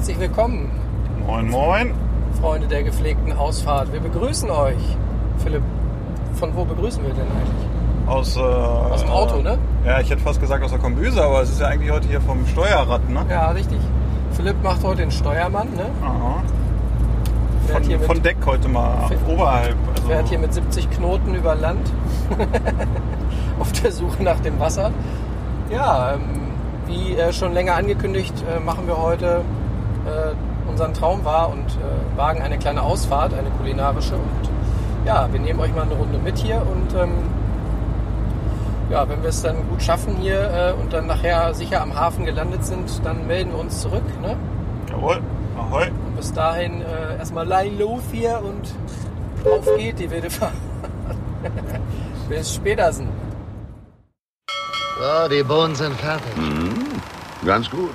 herzlich willkommen, Moin, moin. Freunde der gepflegten Ausfahrt. Wir begrüßen euch. Philipp, von wo begrüßen wir denn eigentlich? Aus, äh, Aus dem Auto, ne? Ja, ich hätte fast gesagt aus der Kombüse, aber es ist ja eigentlich heute hier vom Steuerrad, ne? Ja, richtig. Philipp macht heute den Steuermann, ne? Aha. Von, mit, von Deck heute mal Fährt- oberhalb. Also, fährt hier mit 70 Knoten über Land. Auf der Suche nach dem Wasser. Ja, ähm, wie äh, schon länger angekündigt, äh, machen wir heute äh, unseren Traum wahr und äh, wagen eine kleine Ausfahrt, eine kulinarische. Und ja, wir nehmen euch mal eine Runde mit hier und ähm, ja, wenn wir es dann gut schaffen hier äh, und dann nachher sicher am Hafen gelandet sind, dann melden wir uns zurück. Ne? Jawohl. Ahoi. Und bis dahin äh, erstmal Line los hier und auf geht die wilde Fahrt. bis spätersen. So, die Bohnen sind fertig. Ganz gut.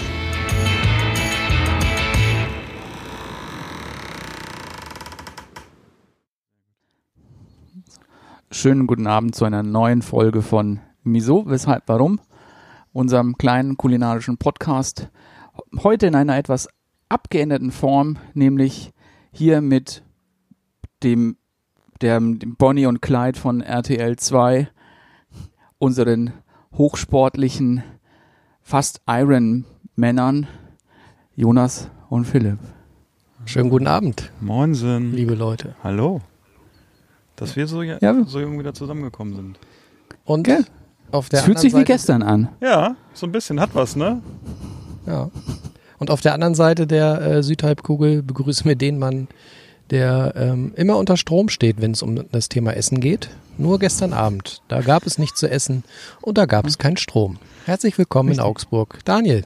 Schönen guten Abend zu einer neuen Folge von Miso, weshalb, warum? Unserem kleinen kulinarischen Podcast. Heute in einer etwas abgeänderten Form, nämlich hier mit dem, der, dem Bonnie und Clyde von RTL 2, unseren hochsportlichen, fast Iron Männern, Jonas und Philipp. Schönen guten Abend, Moinsen. liebe Leute. Hallo. Dass wir so, ja, Ja. so jung wieder zusammengekommen sind. Und Gell? auf der Es fühlt sich wie Seite, gestern an. Ja, so ein bisschen hat was, ne? Ja. Und auf der anderen Seite der äh, Südhalbkugel begrüßen wir den Mann, der ähm, immer unter Strom steht, wenn es um das Thema Essen geht. Nur gestern Abend. Da gab es nichts zu essen und da gab es keinen Strom. Herzlich willkommen in Augsburg. Daniel.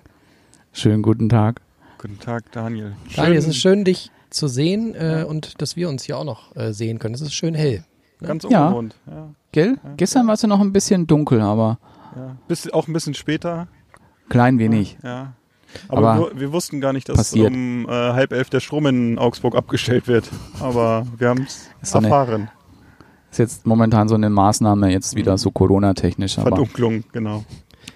Schönen guten Tag. Guten Tag, Daniel. Daniel, es ist schön, dich zu sehen äh, und dass wir uns hier auch noch äh, sehen können. Es ist schön hell. Ganz Ja. ungewohnt. Ja. Gell? Gestern war es ja noch ein bisschen dunkel, aber ja. Bis, auch ein bisschen später. klein wenig. Ja. Aber, Aber wir, wir wussten gar nicht, dass passiert. um äh, halb elf der Strom in Augsburg abgestellt wird. Aber wir haben es erfahren. Ist jetzt momentan so eine Maßnahme, jetzt wieder so Corona-technisch. Verdunklung, genau.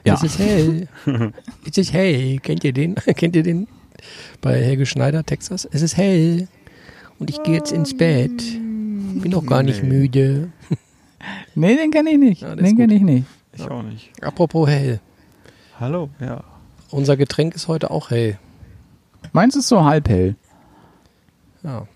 ja, Es ist hell. es ist hell. Kennt ihr den? Kennt ihr den? Bei Helge Schneider, Texas. Es ist hell. Und ich gehe jetzt ins Bett. Bin noch gar nicht Nee. müde. nee, den kenne ich nicht. Ja, den kenne ich nicht. Ich auch nicht. Apropos hell. Hallo, ja. Unser Getränk ist heute auch hell. Meins ist so halb hell. Ja.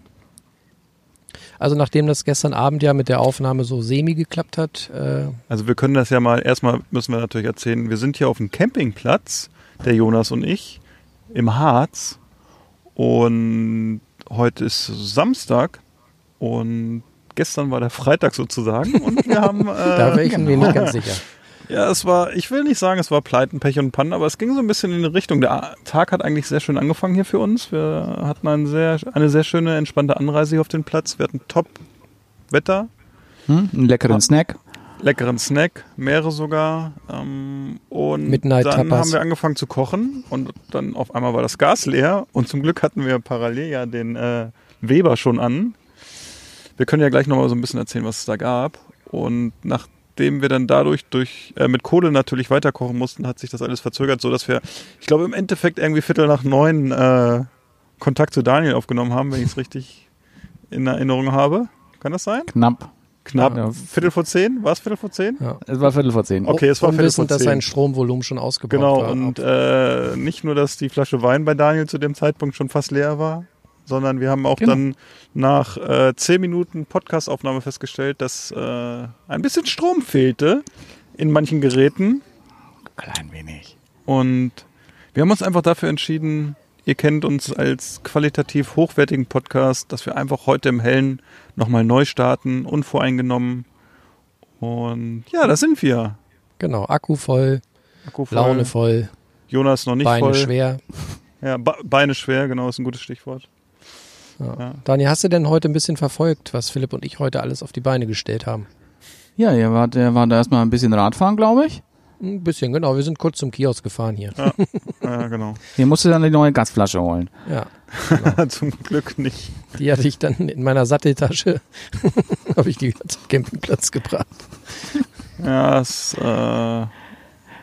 Also nachdem das gestern Abend ja mit der Aufnahme so semi geklappt hat, äh, Also wir können das ja mal, erstmal müssen wir natürlich erzählen, wir sind hier auf dem Campingplatz, der Jonas und ich, im Harz. Und heute ist Samstag und gestern war der Freitag sozusagen. Und wir haben... Äh, da wäre ich mir nicht ganz sicher. Ja, es war, ich will nicht sagen, es war Pleiten, Pech und Pannen, aber es ging so ein bisschen in die Richtung. Der Tag hat eigentlich sehr schön angefangen hier für uns. Wir hatten ein sehr, eine sehr schöne, entspannte Anreise hier auf den Platz. Wir hatten Top-Wetter, Hm? Einen leckeren Snack. Leckeren Snack, mehrere sogar. Ähm, und Midnight dann Tapas. haben wir angefangen zu kochen und dann auf einmal war das Gas leer und zum Glück hatten wir parallel ja den äh, Weber schon an. Wir können ja gleich nochmal so ein bisschen erzählen, was es da gab. Und nachdem wir dann dadurch durch, äh, mit Kohle natürlich weiterkochen mussten, hat sich das alles verzögert, so dass wir, ich glaube, im Endeffekt irgendwie Viertel nach neun äh, Kontakt zu Daniel aufgenommen haben, wenn ich es richtig in Erinnerung habe. Kann das sein? Knapp. Knapp. Ja. Viertel vor zehn? War es Viertel vor zehn? Ja. Es war Viertel vor zehn. Okay, es war Viertel vor Unwissend, dass zehn. sein Stromvolumen schon ausgebaut Genau, war. und äh, nicht nur, dass die Flasche Wein bei Daniel zu dem Zeitpunkt schon fast leer war, sondern wir haben auch Genau. dann nach äh, zehn Minuten Podcastaufnahme festgestellt, dass äh, ein bisschen Strom fehlte in manchen Geräten. Klein wenig. Und wir haben uns einfach dafür entschieden, ihr kennt uns als qualitativ hochwertigen Podcast, dass wir einfach heute im Hellen nochmal neu starten, unvoreingenommen. Und ja, da sind wir. genau, Akku voll, Akku voll. Laune voll, Jonas noch nicht Beine voll. schwer. Ja, Be Beine schwer, genau, ist ein gutes Stichwort. Ja. Ja. Daniel, hast du denn heute ein bisschen verfolgt, was Philipp und ich heute alles auf die Beine gestellt haben? Ja, ihr wart, ihr wart erstmal ein bisschen Radfahren, glaube ich. Ein bisschen, genau. Wir sind kurz zum Kiosk gefahren hier. Ja, genau. Hier musst du dann die neue Gasflasche holen. Ja. Zum Glück nicht. Die hatte ich dann in meiner Satteltasche. Habe ich die zum Campingplatz gebracht. Ja, es äh,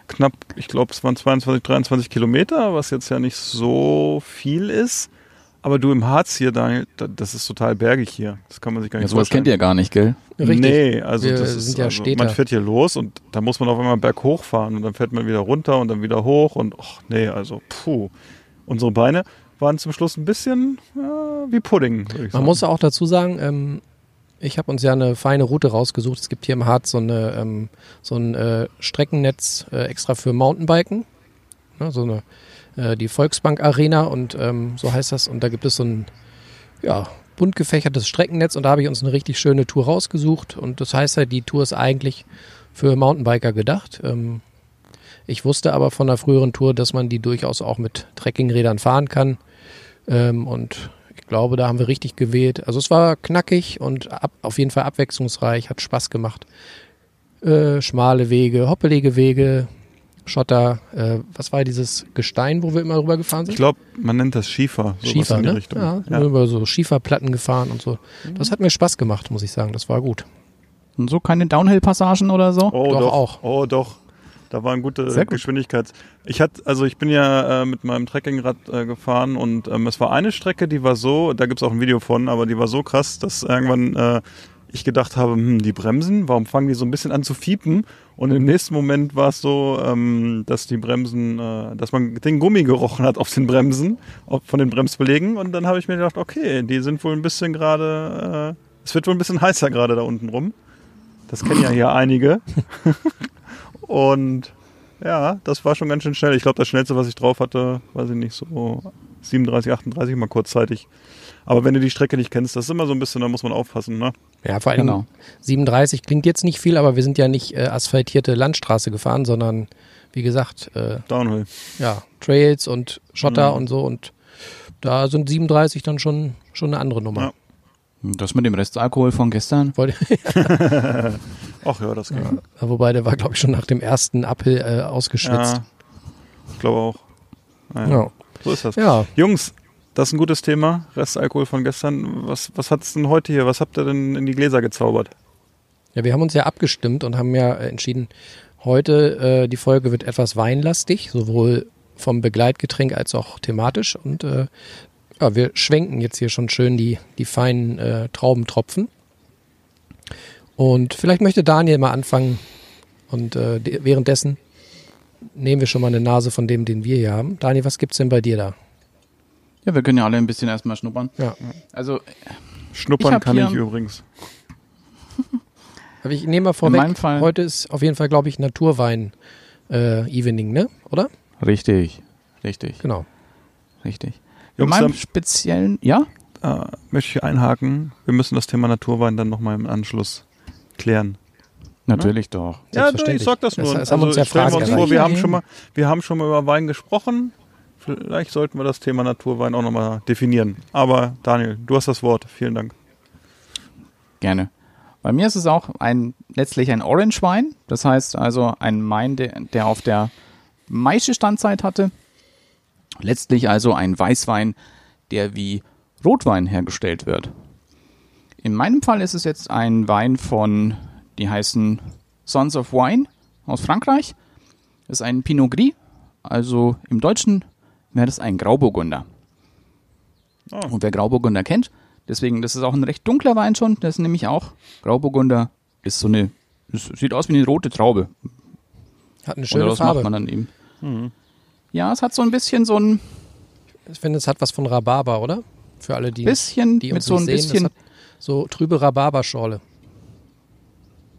knapp, ich glaube, es waren 22, 23 Kilometer, was jetzt ja nicht so viel ist. Aber du im Harz hier, Daniel, da- das ist total bergig hier. Das kann man sich gar Ja, nicht sowas kennt ihr gar nicht, gell? Richtig. Nee, also Wir das sind ist, ja also, Städter. man fährt hier los und da muss man auf einmal berghoch fahren und dann fährt man wieder runter und dann wieder hoch und ach nee, also puh. Unsere Beine waren zum Schluss ein bisschen äh, wie Pudding, würde ich Man sagen. muss auch dazu sagen, ähm, ich habe uns ja eine feine Route rausgesucht. Es gibt hier im Harz so, eine, ähm, so ein äh, Streckennetz äh, extra für Mountainbiken. Ne, so eine, äh, die Volksbank Arena und ähm, so heißt das. Und da gibt es so ein ja, bunt gefächertes Streckennetz und da habe ich uns eine richtig schöne Tour rausgesucht. Und das heißt halt, die Tour ist eigentlich für Mountainbiker gedacht. Ähm, ich wusste aber von einer früheren Tour, dass man die durchaus auch mit Trekkingrädern fahren kann. Ähm, und ich glaube, da haben wir richtig gewählt. Also es war knackig und ab, auf jeden Fall abwechslungsreich, hat Spaß gemacht. Äh, schmale Wege, hoppelige Wege, Schotter. Äh, was war dieses Gestein, wo wir immer rüber gefahren sind? Ich glaube, man nennt das Schiefer. sowas Schiefer, in die ne? Richtung. Ja, Ja. über so Schieferplatten gefahren und so. Das hat mir Spaß gemacht, muss ich sagen. Das war gut. Und so keine Downhill-Passagen oder so? Oh, Doch, doch, auch. Oh, doch. Da waren gute Sehr gut. Geschwindigkeits. Ich hatte, also ich bin ja äh, mit meinem Trekkingrad äh, gefahren und ähm, es war eine Strecke, die war so, da gibt's auch ein Video von, aber die war so krass, dass irgendwann äh, ich gedacht habe, hm, die Bremsen, warum fangen die so ein bisschen an zu fiepen? Und im nächsten Moment war es so, ähm, dass die Bremsen, äh, dass man den Gummi gerochen hat auf den Bremsen, auf, von den Bremsbelägen. Und dann habe ich mir gedacht, okay, die sind wohl ein bisschen gerade, äh, es wird wohl ein bisschen heißer gerade da unten rum. Das kennen ja hier einige. Und ja, das war schon ganz schön schnell. Ich glaube, das schnellste, was ich drauf hatte, weiß ich nicht, so 37, 38 mal kurzzeitig. Aber wenn du die Strecke nicht kennst, das ist immer so ein bisschen, da muss man aufpassen, ne? Ja, vor allem Genau. 37 klingt jetzt nicht viel, aber wir sind ja nicht äh, asphaltierte Landstraße gefahren, sondern wie gesagt, äh, Downhill. ja, Trails und Schotter Mhm. und so und da sind 37 dann schon, schon eine andere Nummer. Ja. Das mit dem Restalkohol von gestern? Wollte- Ach ja, das ging. Wobei der war, glaube ich, schon nach dem ersten Uphill äh, ausgeschwitzt. Ja, ich glaube auch. Naja, Ja. So ist das. Ja. Jungs, das ist ein gutes Thema. Restalkohol von gestern. Was, was hat's denn heute hier? Was habt ihr denn in die Gläser gezaubert? Ja, wir haben uns ja abgestimmt und haben ja äh, entschieden, heute äh, die Folge wird etwas weinlastig, sowohl vom Begleitgetränk als auch thematisch. Und äh, ja, wir schwenken jetzt hier schon schön die, die feinen äh, Traubentropfen. Und vielleicht möchte Daniel mal anfangen. Und äh, de- währenddessen nehmen wir schon mal eine Nase von dem, den wir hier haben. Daniel, was gibt's denn bei dir da? Ja, wir können ja alle ein bisschen erstmal schnuppern. Ja. Also Schnuppern Ich kann ich übrigens. Aber ich nehme mal vorweg, meinem Fall- heute ist auf jeden Fall, glaube ich, Naturwein äh, Evening, ne? Oder? richtig, richtig, Genau. richtig. In Jungs, meinem dann- speziellen, ja? Äh, möchte ich einhaken. Wir müssen das Thema Naturwein dann nochmal im Anschluss klären. Natürlich doch. Ja, du, ich sag das nur. Das- das haben uns ja ich stell mir Fragen uns vor, wir haben, Ja, schon mal, wir haben schon mal über Wein gesprochen. Vielleicht sollten wir das Thema Naturwein auch nochmal definieren. Aber Daniel, du hast das Wort. Vielen Dank. Gerne. Bei mir ist es auch ein, letztlich ein Orange Wein. Das heißt also ein Wein, der, der auf der meiste Standzeit hatte. Letztlich also ein Weißwein, der wie Rotwein hergestellt wird. In meinem Fall ist es jetzt ein Wein von, die heißen Sons of Wine aus Frankreich. Das ist ein Pinot Gris. Also im Deutschen wäre das ein Grauburgunder. Oh. Und wer Grauburgunder kennt, deswegen, das ist auch ein recht dunkler Wein schon, das ist nämlich auch Grauburgunder ist so eine, es sieht aus wie eine rote Traube. Hat eine schöne daraus Farbe. macht man dann eben. Ja, es hat so ein bisschen so ein Ich finde, es hat was von Rhabarber, oder? Für alle, die, bisschen die mit uns so ein sehen, bisschen das so trübe Rhabarberschorle.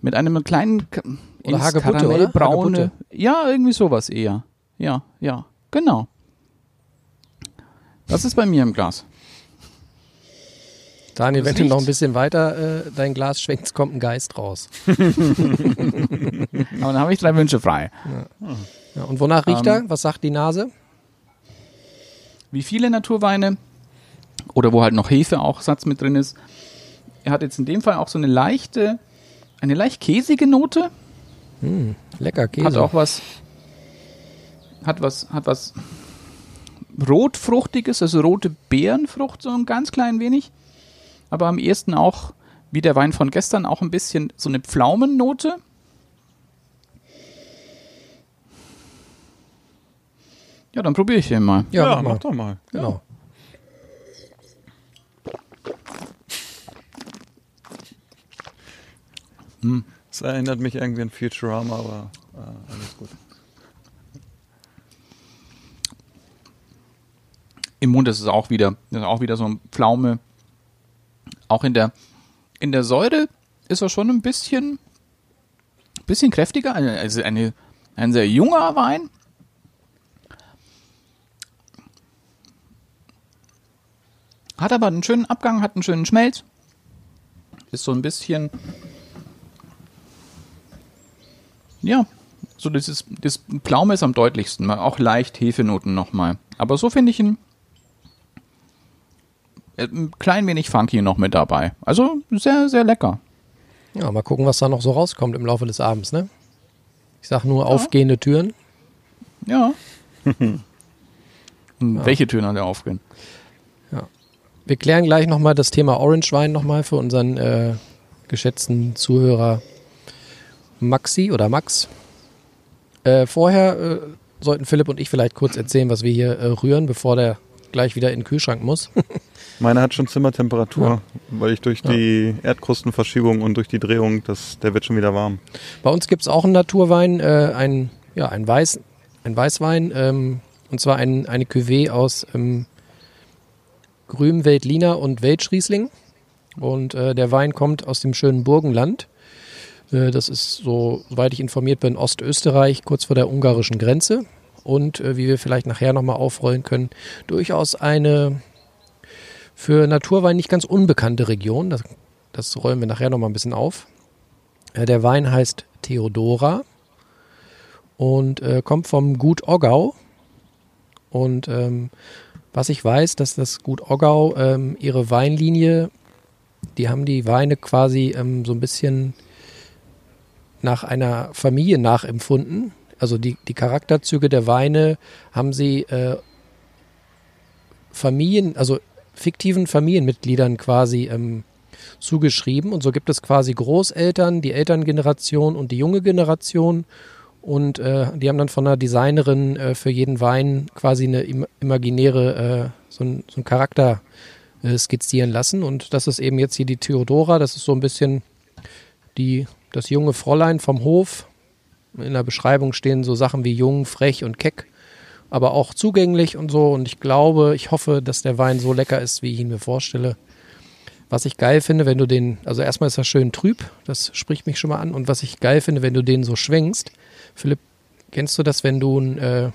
mit einem kleinen Oder Hagebutte, oder? Karamellbraune. Hagebutte. Ja, irgendwie sowas eher. Ja, ja, genau. Das ist bei mir im Glas. Daniel, wenn du noch ein bisschen weiter äh, dein Glas schwenkst, kommt ein Geist raus. Aber dann habe ich drei Wünsche frei. Ja, und wonach riecht Ähm, er? Was sagt die Nase? wie viele Naturweine oder wo halt noch Hefe auch Satz mit drin ist. Er hat jetzt in dem Fall auch so eine leichte, eine leicht käsige Note. Lecker Käse. Hat auch was. Hat was, hat was rotfruchtiges, also rote Beerenfrucht, so ein ganz klein wenig. Aber am ehesten auch, wie der Wein von gestern, auch ein bisschen so eine Pflaumennote. Ja, dann probiere ich den mal. ja, Ja, mach mal. mach doch mal. Genau. Das erinnert mich irgendwie an Futurama, aber äh, alles gut. Im Mund ist es auch wieder, ist auch wieder so ein Pflaume. Auch in der, in der Säure ist er schon ein bisschen, bisschen kräftiger. Also eine, ein sehr junger Wein. Hat aber einen schönen Abgang, hat einen schönen Schmelz. Ist so ein bisschen, ja, so dieses, das Pflaume ist am deutlichsten. Auch leicht Hefenoten nochmal. Aber so finde ich ihn ein klein wenig funky noch mit dabei. Also sehr, sehr lecker. Ja, mal gucken, was da noch so rauskommt im Laufe des Abends, ne? Ich sag nur aufgehende Türen. Ja. Und Welche Töne hat er aufgehen? Wir klären gleich nochmal das Thema Orange Wein nochmal für unseren äh, geschätzten Zuhörer Maxi oder Max. Äh, vorher äh, sollten Philipp und ich vielleicht kurz erzählen, was wir hier äh, rühren, bevor der gleich wieder in den Kühlschrank muss. Meine hat schon Zimmertemperatur, weil ich durch die Erdkrustenverschiebung und durch die Drehung, das, der wird schon wieder warm. Bei uns gibt es auch einen Naturwein, äh, ein, ja, ein, Weiß, ein Weißwein, ähm, und zwar ein, eine Cuvée aus ähm, Grüm, Veltliner und Weltschriesling. Und äh, der Wein kommt aus dem schönen Burgenland. Äh, das ist, so, soweit ich informiert bin, Ostösterreich, kurz vor der ungarischen Grenze. Und äh, wie wir vielleicht nachher nochmal aufrollen können, durchaus eine für Naturwein nicht ganz unbekannte Region. Das, das rollen wir nachher nochmal ein bisschen auf. Äh, der Wein heißt Theodora und äh, kommt vom Gut Oggau. Und ähm, was ich weiß, dass das Gut Oggau ähm, ihre Weinlinie, die haben die Weine quasi ähm, so ein bisschen nach einer Familie nachempfunden. Also die, die Charakterzüge der Weine haben sie äh, Familien, also fiktiven Familienmitgliedern quasi ähm, zugeschrieben. Und so gibt es quasi Großeltern, die Elterngeneration und die junge Generation. Und äh, die haben dann von einer Designerin äh, für jeden Wein quasi eine im imaginäre, äh, so, ein, so einen Charakter äh, skizzieren lassen. Und das ist eben jetzt hier die Theodora. Das ist so ein bisschen die, das junge Fräulein vom Hof. In der Beschreibung stehen so Sachen wie jung, frech und keck, aber auch zugänglich und so. Und ich glaube, ich hoffe, dass der Wein so lecker ist, wie ich ihn mir vorstelle. Was ich geil finde, wenn du den, also erstmal ist er schön trüb, das spricht mich schon mal an. Und was ich geil finde, wenn du den so schwenkst, Philipp, kennst du das, wenn du ein, äh,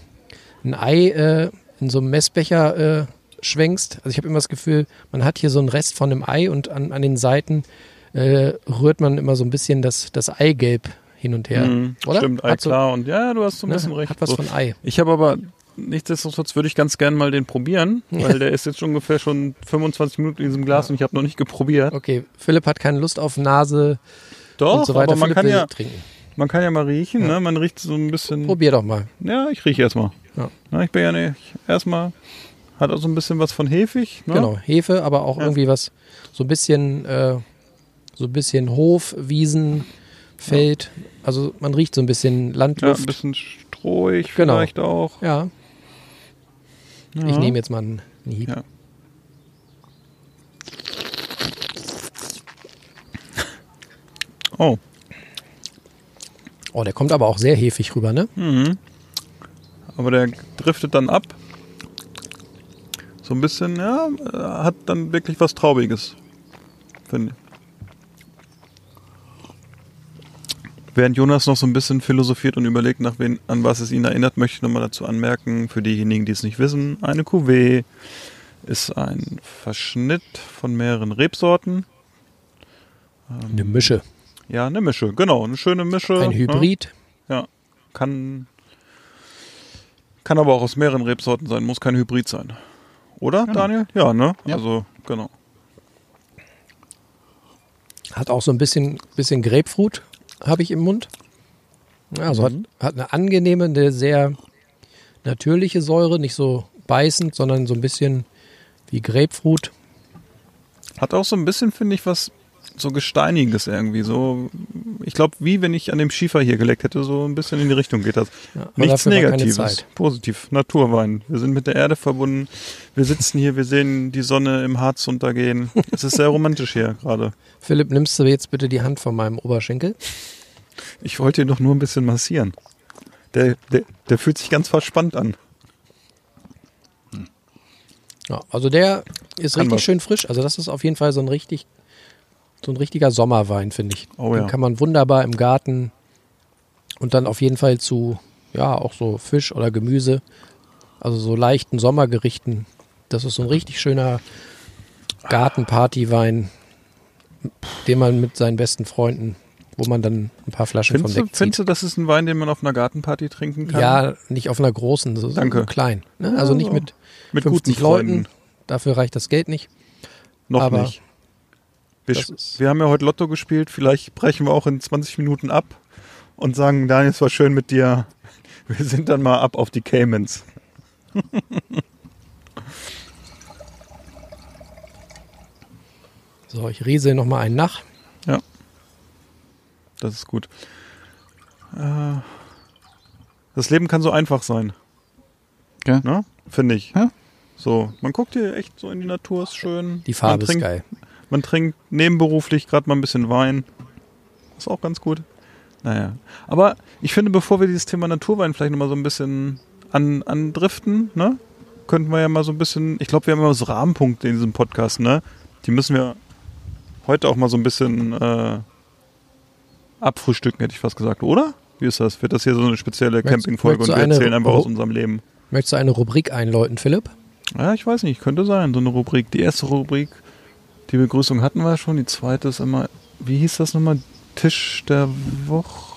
ein Ei äh, in so einem Messbecher äh, schwenkst? Also ich habe immer das Gefühl, man hat hier so einen Rest von einem Ei und an, an den Seiten äh, rührt man immer so ein bisschen das, das Eigelb hin und her. Mhm, oder? Stimmt, Ei so- klar und ja, du hast so ein ne, bisschen recht. Hat was so. von Ei. Ich habe aber, nichtsdestotrotz würde ich ganz gerne mal den probieren, weil der ist jetzt schon ungefähr schon 25 Minuten in diesem Glas und ich habe noch nicht geprobiert. Okay, Philipp hat keine Lust auf Nase Doch, und so weiter. aber man Philipp kann, ja, trinken. man kann ja mal riechen, ne? man riecht so ein bisschen. Probier doch mal. Ja, ich rieche erstmal. Ja. Na, ich bin ja nicht, erstmal hat auch so ein bisschen was von hefig. Ne? Genau, Hefe, aber auch Ja. irgendwie was, so ein bisschen, äh, so ein bisschen Hof, Wiesen, Feld. Also man riecht so ein bisschen Ja, ein Landluft. bisschen strohig Genau. vielleicht auch. Ja, Ja. ich nehme jetzt mal einen, Hieb. Ja. Oh, Oh, der kommt aber auch sehr hefig rüber, ne? aber der driftet dann ab. So ein bisschen, ja, äh, hat dann wirklich was Traubiges, finde ich. Während Jonas noch so ein bisschen philosophiert und überlegt, nach wen, an was es ihn erinnert, möchte ich nochmal dazu anmerken, für diejenigen, die es nicht wissen, eine Cuvée ist ein Verschnitt von mehreren Rebsorten. Eine Mische. Ja, eine Mische, genau, eine schöne Mische. Ein ne? Hybrid. Ja, kann, kann aber auch aus mehreren Rebsorten sein, muss kein Hybrid sein. Oder, Daniel? Ja, ne? Ja. Also, genau. Hat auch so ein bisschen, bisschen Grapefruit, habe ich im Mund. Also hat, hat eine angenehme, eine sehr natürliche Säure, nicht so beißend, sondern so ein bisschen wie Grapefruit. Hat auch so ein bisschen, finde ich, was so Gesteiniges irgendwie. So, ich glaube, wie wenn ich an dem Schiefer hier geleckt hätte, so ein bisschen in die Richtung geht das. Ja, Nichts Negatives. Positiv. Naturwein. Wir sind mit der Erde verbunden. Wir sitzen hier, wir sehen die Sonne im Harz untergehen. Es ist sehr romantisch hier gerade. Philipp, nimmst du jetzt bitte die Hand von meinem Oberschenkel? Ich wollte ihn doch nur ein bisschen massieren. Der, der, der fühlt sich ganz verspannt an. Ja, also der ist Kann richtig was. schön frisch. Also das ist auf jeden Fall so ein richtig, so ein richtiger Sommerwein, finde ich. Oh Den ja. kann man wunderbar im Garten und dann auf jeden Fall zu, ja, auch so Fisch oder Gemüse, also so leichten Sommergerichten. Das ist so ein richtig schöner Gartenpartywein, den man mit seinen besten Freunden, wo man dann ein paar Flaschen Findest von du, wegzieht. findest du, das ist ein Wein, den man auf einer Gartenparty trinken kann? Ja, nicht auf einer großen, so, so Danke. klein. Ne? Also nicht mit, mit 50 guten Freunden. Leuten. Dafür reicht das Geld nicht. Noch aber nicht. Wir, wir haben ja heute Lotto gespielt. Vielleicht brechen wir auch in 20 Minuten ab und sagen, Daniel, es war schön mit dir. Wir sind dann mal ab auf die Caymans. So, ich riese noch mal einen nach. Ja. Das ist gut. Äh, Das Leben kann so einfach sein, Gell? ne? Finde ich. Ja. So, man guckt hier echt so in die Natur, ist schön. Die Farbe man ist trinkt, geil. Man trinkt nebenberuflich gerade mal ein bisschen Wein. Ist auch ganz gut. Naja. Aber ich finde, bevor wir dieses Thema Naturwein vielleicht nochmal so ein bisschen an, andriften, ne? Könnten wir ja mal so ein bisschen, ich glaube, wir haben immer so Rahmenpunkte in diesem Podcast, ne? Die müssen wir heute auch mal so ein bisschen äh, abfrühstücken, hätte ich fast gesagt, oder? Wie ist das? Wird das hier so eine spezielle Campingfolge und wir erzählen einfach Ru- aus unserem Leben? Möchtest du eine Rubrik einläuten, Philipp? Ja, ich weiß nicht, könnte sein, so eine Rubrik. Die erste Rubrik, die Begrüßung hatten wir schon, die zweite ist immer, wie hieß das nochmal? Tisch der Woche?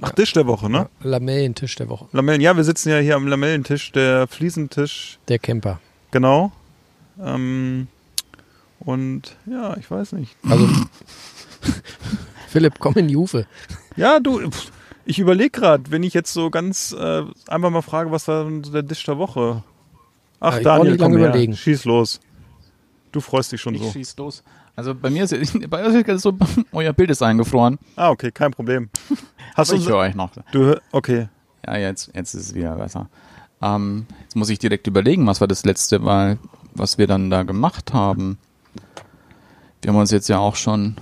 Ach, Tisch der Woche, ne? Ja, Lamellentisch der Woche. Lamellen, ja, wir sitzen ja hier am Lamellentisch, der Fliesentisch, Der Camper. genau. Ähm, und ja, ich weiß nicht. Also, Philipp, komm in die Hufe. Ja, du, ich überlege gerade, wenn ich jetzt so ganz äh, einfach mal frage, was war der Tisch der Woche? Ach, Ja, Daniel, komm lange her, überlegen. schieß los. Du freust dich schon Ich so. schieß los. Also bei mir ist bei euch ist so, euer Bild ist eingefroren. Ah, okay, kein Problem. Hast du ich höre euch noch. Du, okay. Ja, jetzt, jetzt ist es wieder besser. Ähm, jetzt muss ich direkt überlegen, was war das letzte Mal, was wir dann da gemacht haben. Wir haben uns jetzt ja auch schon.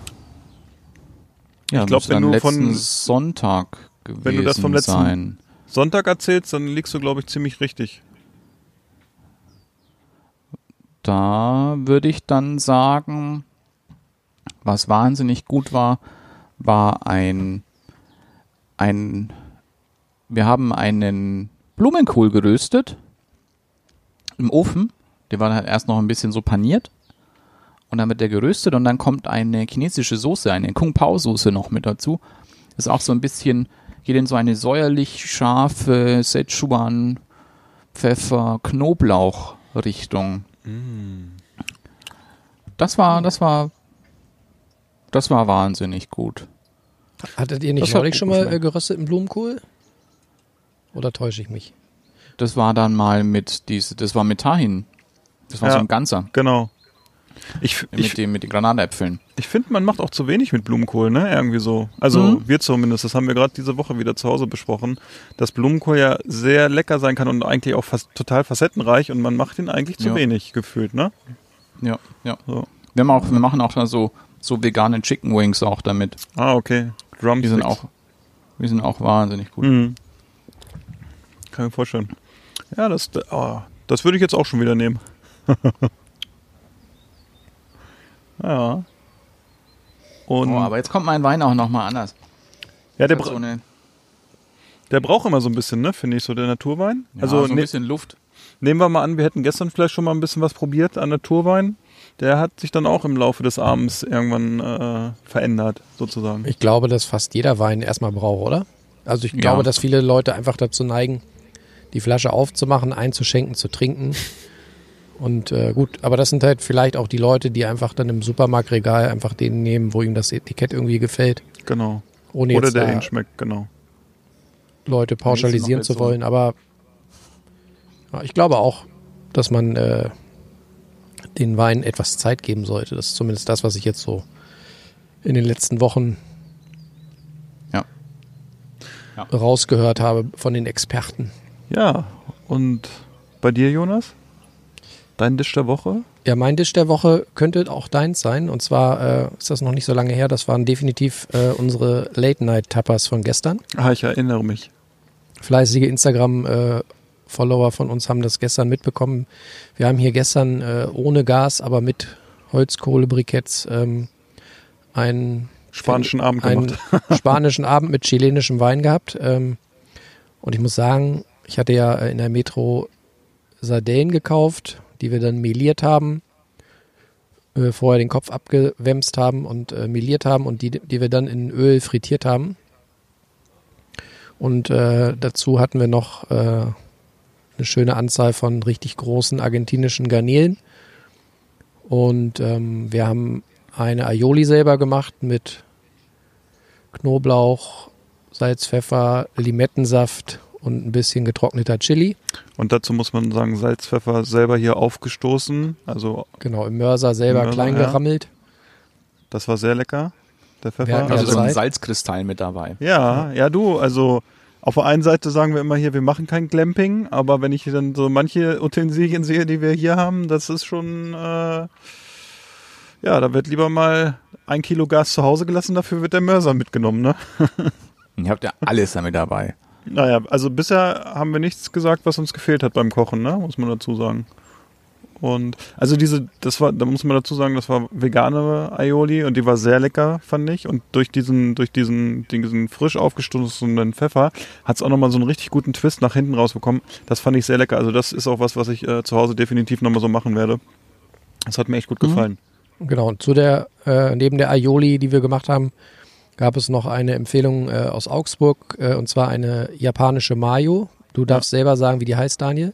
Ja, Ich glaub, müsste wenn du von- letzten Sonntag gewesen Wenn du das vom letzten- sein. Sonntag erzählst, dann liegst du, glaube ich, ziemlich richtig. Da würde ich dann sagen, was wahnsinnig gut war, war ein, ein, wir haben einen Blumenkohl geröstet im Ofen. Der war dann erst noch ein bisschen so paniert. Und dann wird der geröstet und dann kommt eine chinesische Soße, eine Kung Pao Soße noch mit dazu. Ist auch so ein bisschen, geht in so eine säuerlich scharfe Szechuan Pfeffer Knoblauch Richtung. Das war, das war, das war wahnsinnig gut. Hattet ihr nicht Das neulich schon mal äh, gerösteten Blumenkohl? Oder täusche ich mich? Das war dann mal mit diese, das war mit Tahin. Das war Ja. so ein ganzer. Genau. Ich, Mit ich, dem, mit den Granatäpfeln. ich finde, man macht auch zu wenig mit Blumenkohl, ne? Irgendwie so. Also Mhm. wir zumindest, das haben wir gerade diese Woche wieder zu Hause besprochen, dass Blumenkohl ja sehr lecker sein kann und eigentlich auch fast total facettenreich und man macht ihn eigentlich zu Ja. wenig gefühlt, ne? Ja, ja. So. Wir, haben auch, wir machen auch da so, so vegane Chicken Wings auch damit. Ah, okay. Drumsticks. Die sind auch, die sind auch wahnsinnig gut. Mhm. Kann ich mir vorstellen. Ja, das, oh, das würde ich jetzt auch schon wieder nehmen. ja. Und Oh, aber jetzt kommt mein Wein auch nochmal anders. ja, der, bra so der braucht immer so ein bisschen, ne, finde ich, so der Naturwein. ja, also so ein ne, bisschen Luft. nehmen wir mal an, wir hätten gestern vielleicht schon mal ein bisschen was probiert an Naturwein. Der hat sich dann auch im Laufe des Abends irgendwann äh, verändert, sozusagen. Ich glaube, dass fast jeder Wein erstmal braucht, oder? Also ich Ja. glaube, dass viele Leute einfach dazu neigen, die Flasche aufzumachen, einzuschenken, zu trinken. Und äh, gut, aber das sind halt vielleicht auch die Leute, die einfach dann im Supermarktregal einfach den nehmen, wo ihm das Etikett irgendwie gefällt. Genau. Ohne Oder jetzt der ihnen schmeckt, genau. Leute pauschalisieren zu so. wollen, aber ja, ich glaube auch, dass man äh, den Wein etwas Zeit geben sollte. Das ist zumindest das, was ich jetzt so in den letzten Wochen Ja. Ja. rausgehört habe von den Experten. Ja, und bei dir, Jonas? Dein Dish der Woche? Ja, mein Dish der Woche könnte auch deins sein. Und zwar äh, ist das noch nicht so lange her. Das waren definitiv äh, unsere Late-Night-Tappers von gestern. Ah, ich erinnere mich. Fleißige Instagram-Follower von uns haben das gestern mitbekommen. Wir haben hier gestern äh, ohne Gas, aber mit Holzkohlebriketts ähm, einen Spanischen Abend einen gemacht. spanischen Abend mit chilenischem Wein gehabt. Ähm, und ich muss sagen, ich hatte ja äh, in der Metro Sardellen gekauft, die wir dann meliert haben, äh, vorher den Kopf abgewämst haben und äh, meliert haben und die, die wir dann in Öl frittiert haben. Und äh, dazu hatten wir noch äh, eine schöne Anzahl von richtig großen argentinischen Garnelen. Und ähm, wir haben eine Aioli selber gemacht mit Knoblauch, Salz, Pfeffer, Limettensaft und ein bisschen getrockneter Chili. Und dazu muss man sagen, Salz, Pfeffer selber hier aufgestoßen. Also Genau, im Mörser selber Im Mörser, klein ja. gerammelt. das war sehr lecker. Der Pfeffer. Also so ein. Salzkristall mit dabei. Ja, ja, du, also auf der einen Seite sagen wir immer hier, wir machen kein Glamping, aber wenn ich dann so manche Utensilien sehe, die wir hier haben, das ist schon, äh, ja, da wird lieber mal ein Kilo Gas zu Hause gelassen, dafür wird der Mörser mitgenommen, ne? Ihr habt ja alles damit dabei. Naja, also bisher haben wir nichts gesagt, was uns gefehlt hat beim Kochen, ne? Muss man dazu sagen. Und also diese, das war, da muss man dazu sagen, das war vegane Aioli und die war sehr lecker, fand ich. Und durch diesen, durch diesen, diesen frisch aufgestoßenen Pfeffer hat es auch nochmal so einen richtig guten Twist nach hinten rausbekommen. Das fand ich sehr lecker. Also das ist auch was, was ich äh, zu Hause definitiv nochmal so machen werde. Das hat mir echt gut gefallen. Genau, und zu der, äh, neben der Aioli, die wir gemacht haben, gab es noch eine Empfehlung äh, aus Augsburg, äh, und zwar eine japanische Mayo. Du darfst selber sagen, wie die heißt, Daniel.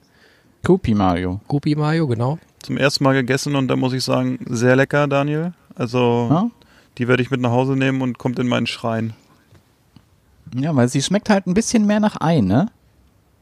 Kupi Mario. Gupi Mayo, genau. Zum ersten Mal gegessen und da muss ich sagen, sehr lecker, Daniel. Also Ja? die werde ich mit nach Hause nehmen und kommt in meinen Schrein. ja, weil sie schmeckt halt ein bisschen mehr nach Ei, ne?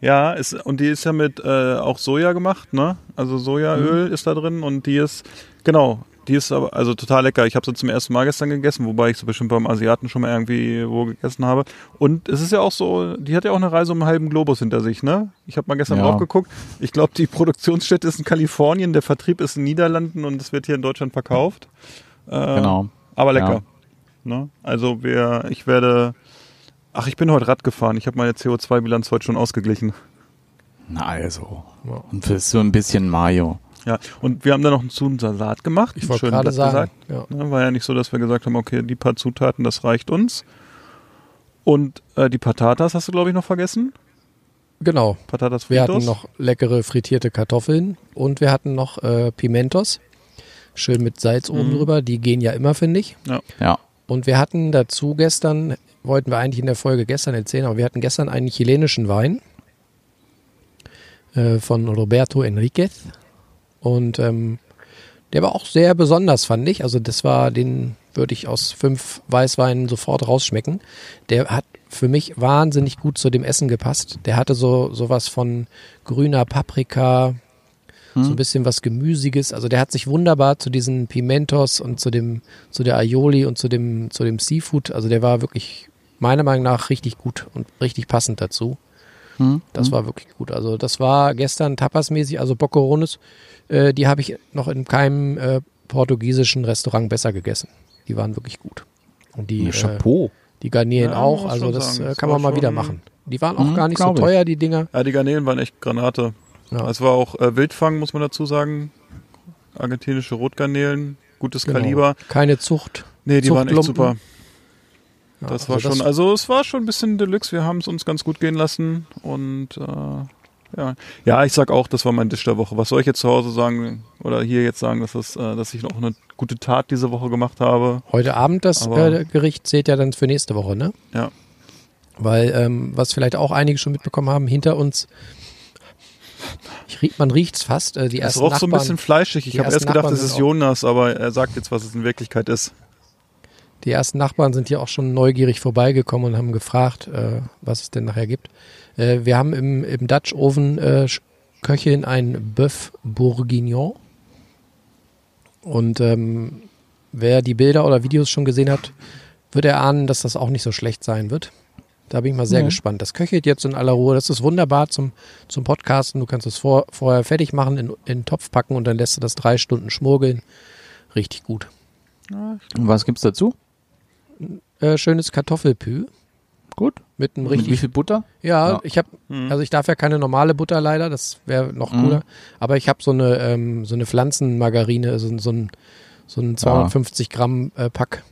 Ja, ist, und die ist ja mit äh, auch Soja gemacht, ne? Also Sojaöl ist da drin und die ist, genau, die ist aber also total lecker. Ich habe sie zum ersten Mal gestern gegessen, wobei ich sie bestimmt beim Asiaten schon mal irgendwie wo gegessen habe. Und es ist ja auch so, die hat ja auch eine Reise um einen halben Globus hinter sich, ne? Ich habe mal gestern Ja. drauf geguckt. Ich glaube, die Produktionsstätte ist in Kalifornien, der Vertrieb ist in Niederlanden und es wird hier in Deutschland verkauft. Äh, Genau. Aber lecker. Ne? Also wir, ich werde, ach, ich bin heute Rad gefahren. Ich habe meine CO2-Bilanz heute schon ausgeglichen. Na also. Und für so ein bisschen Mayo. Ja, und wir haben dann noch einen zu Salat gemacht. Ich wollte gerade sagen. Ja. Ne, war ja nicht so, dass wir gesagt haben, okay, die paar Zutaten, das reicht uns. Und äh, die Patatas hast du, glaube ich, noch vergessen. Genau. Patatas Wir fritos. hatten noch leckere frittierte Kartoffeln und wir hatten noch äh, Pimentos. Schön mit Salz oben drüber. Die gehen ja immer, finde ich. Ja. Und wir hatten dazu gestern, wollten wir eigentlich in der Folge gestern erzählen, aber wir hatten gestern einen chilenischen Wein äh, von Roberto Enriquez. Und ähm, der war auch sehr besonders, fand ich. Also das war, den würde ich aus fünf Weißweinen sofort rausschmecken. Der hat für mich wahnsinnig gut zu dem Essen gepasst. Der hatte so sowas von grüner Paprika, so ein bisschen was Gemüsiges. Also der hat sich wunderbar zu diesen Pimentos und zu dem, zu der Aioli und zu dem, zu dem Seafood. Also der war wirklich meiner Meinung nach richtig gut und richtig passend dazu. Hm? Das war wirklich gut. Also das war gestern tapasmäßig, also Boccherones, äh, die habe ich noch in keinem äh, portugiesischen Restaurant besser gegessen. Die waren wirklich gut. Und die, Ja, äh, Chapeau. die Garnelen Ja, auch, also das sagen, äh, kann man mal wieder machen. Die waren auch Mhm, gar nicht so ich. teuer, die Dinger. Ja, die Garnelen waren echt Granate. Ja. Es war auch äh, Wildfang, muss man dazu sagen. Argentinische Rotgarnelen, gutes Genau. Kaliber. Keine Zucht. Nee, die waren echt super. Ja, Das also war schon, also es war schon ein bisschen Deluxe. Wir haben es uns ganz gut gehen lassen und äh, ja, ja, ich sag auch, das war mein Dish der Woche. Was soll ich jetzt zu Hause sagen oder hier jetzt sagen, dass, das, äh, dass ich noch eine gute Tat diese Woche gemacht habe? Heute Abend das Aber- äh, Gericht zählt ja dann für nächste Woche, ne? Ja, Weil, ähm, was vielleicht auch einige schon mitbekommen haben, hinter uns, ich riech, man riecht's fast, äh, die es roch so ein Nachbarn, bisschen fleischig. Ich habe erst gedacht, Nachbarn es ist Jonas, aber er sagt jetzt, was es in Wirklichkeit ist. Die ersten Nachbarn sind hier auch schon neugierig vorbeigekommen und haben gefragt, äh, was es denn nachher gibt. Äh, wir haben im, im Dutch Oven äh, Köchin ein Bœuf Bourguignon. Und ähm, wer die Bilder oder Videos schon gesehen hat, wird erahnen, dass das auch nicht so schlecht sein wird. Da bin ich mal sehr Ja. gespannt. Das köchelt jetzt in aller Ruhe. Das ist wunderbar zum, zum Podcasten. Du kannst es vor, vorher fertig machen, in, in den Topf packen und dann lässt du das drei Stunden schmurgeln. Richtig gut. Und was gibt's dazu? Äh, schönes Kartoffelpü Gut. mit einem Mit wie richtig. viel Butter? Ja, Ja. ich habe, also ich darf ja keine normale Butter leider, das wäre noch Mhm. cooler. Aber ich habe so eine so eine Pflanzenmargarine, also so ein so ein 250 Gramm äh, Pack.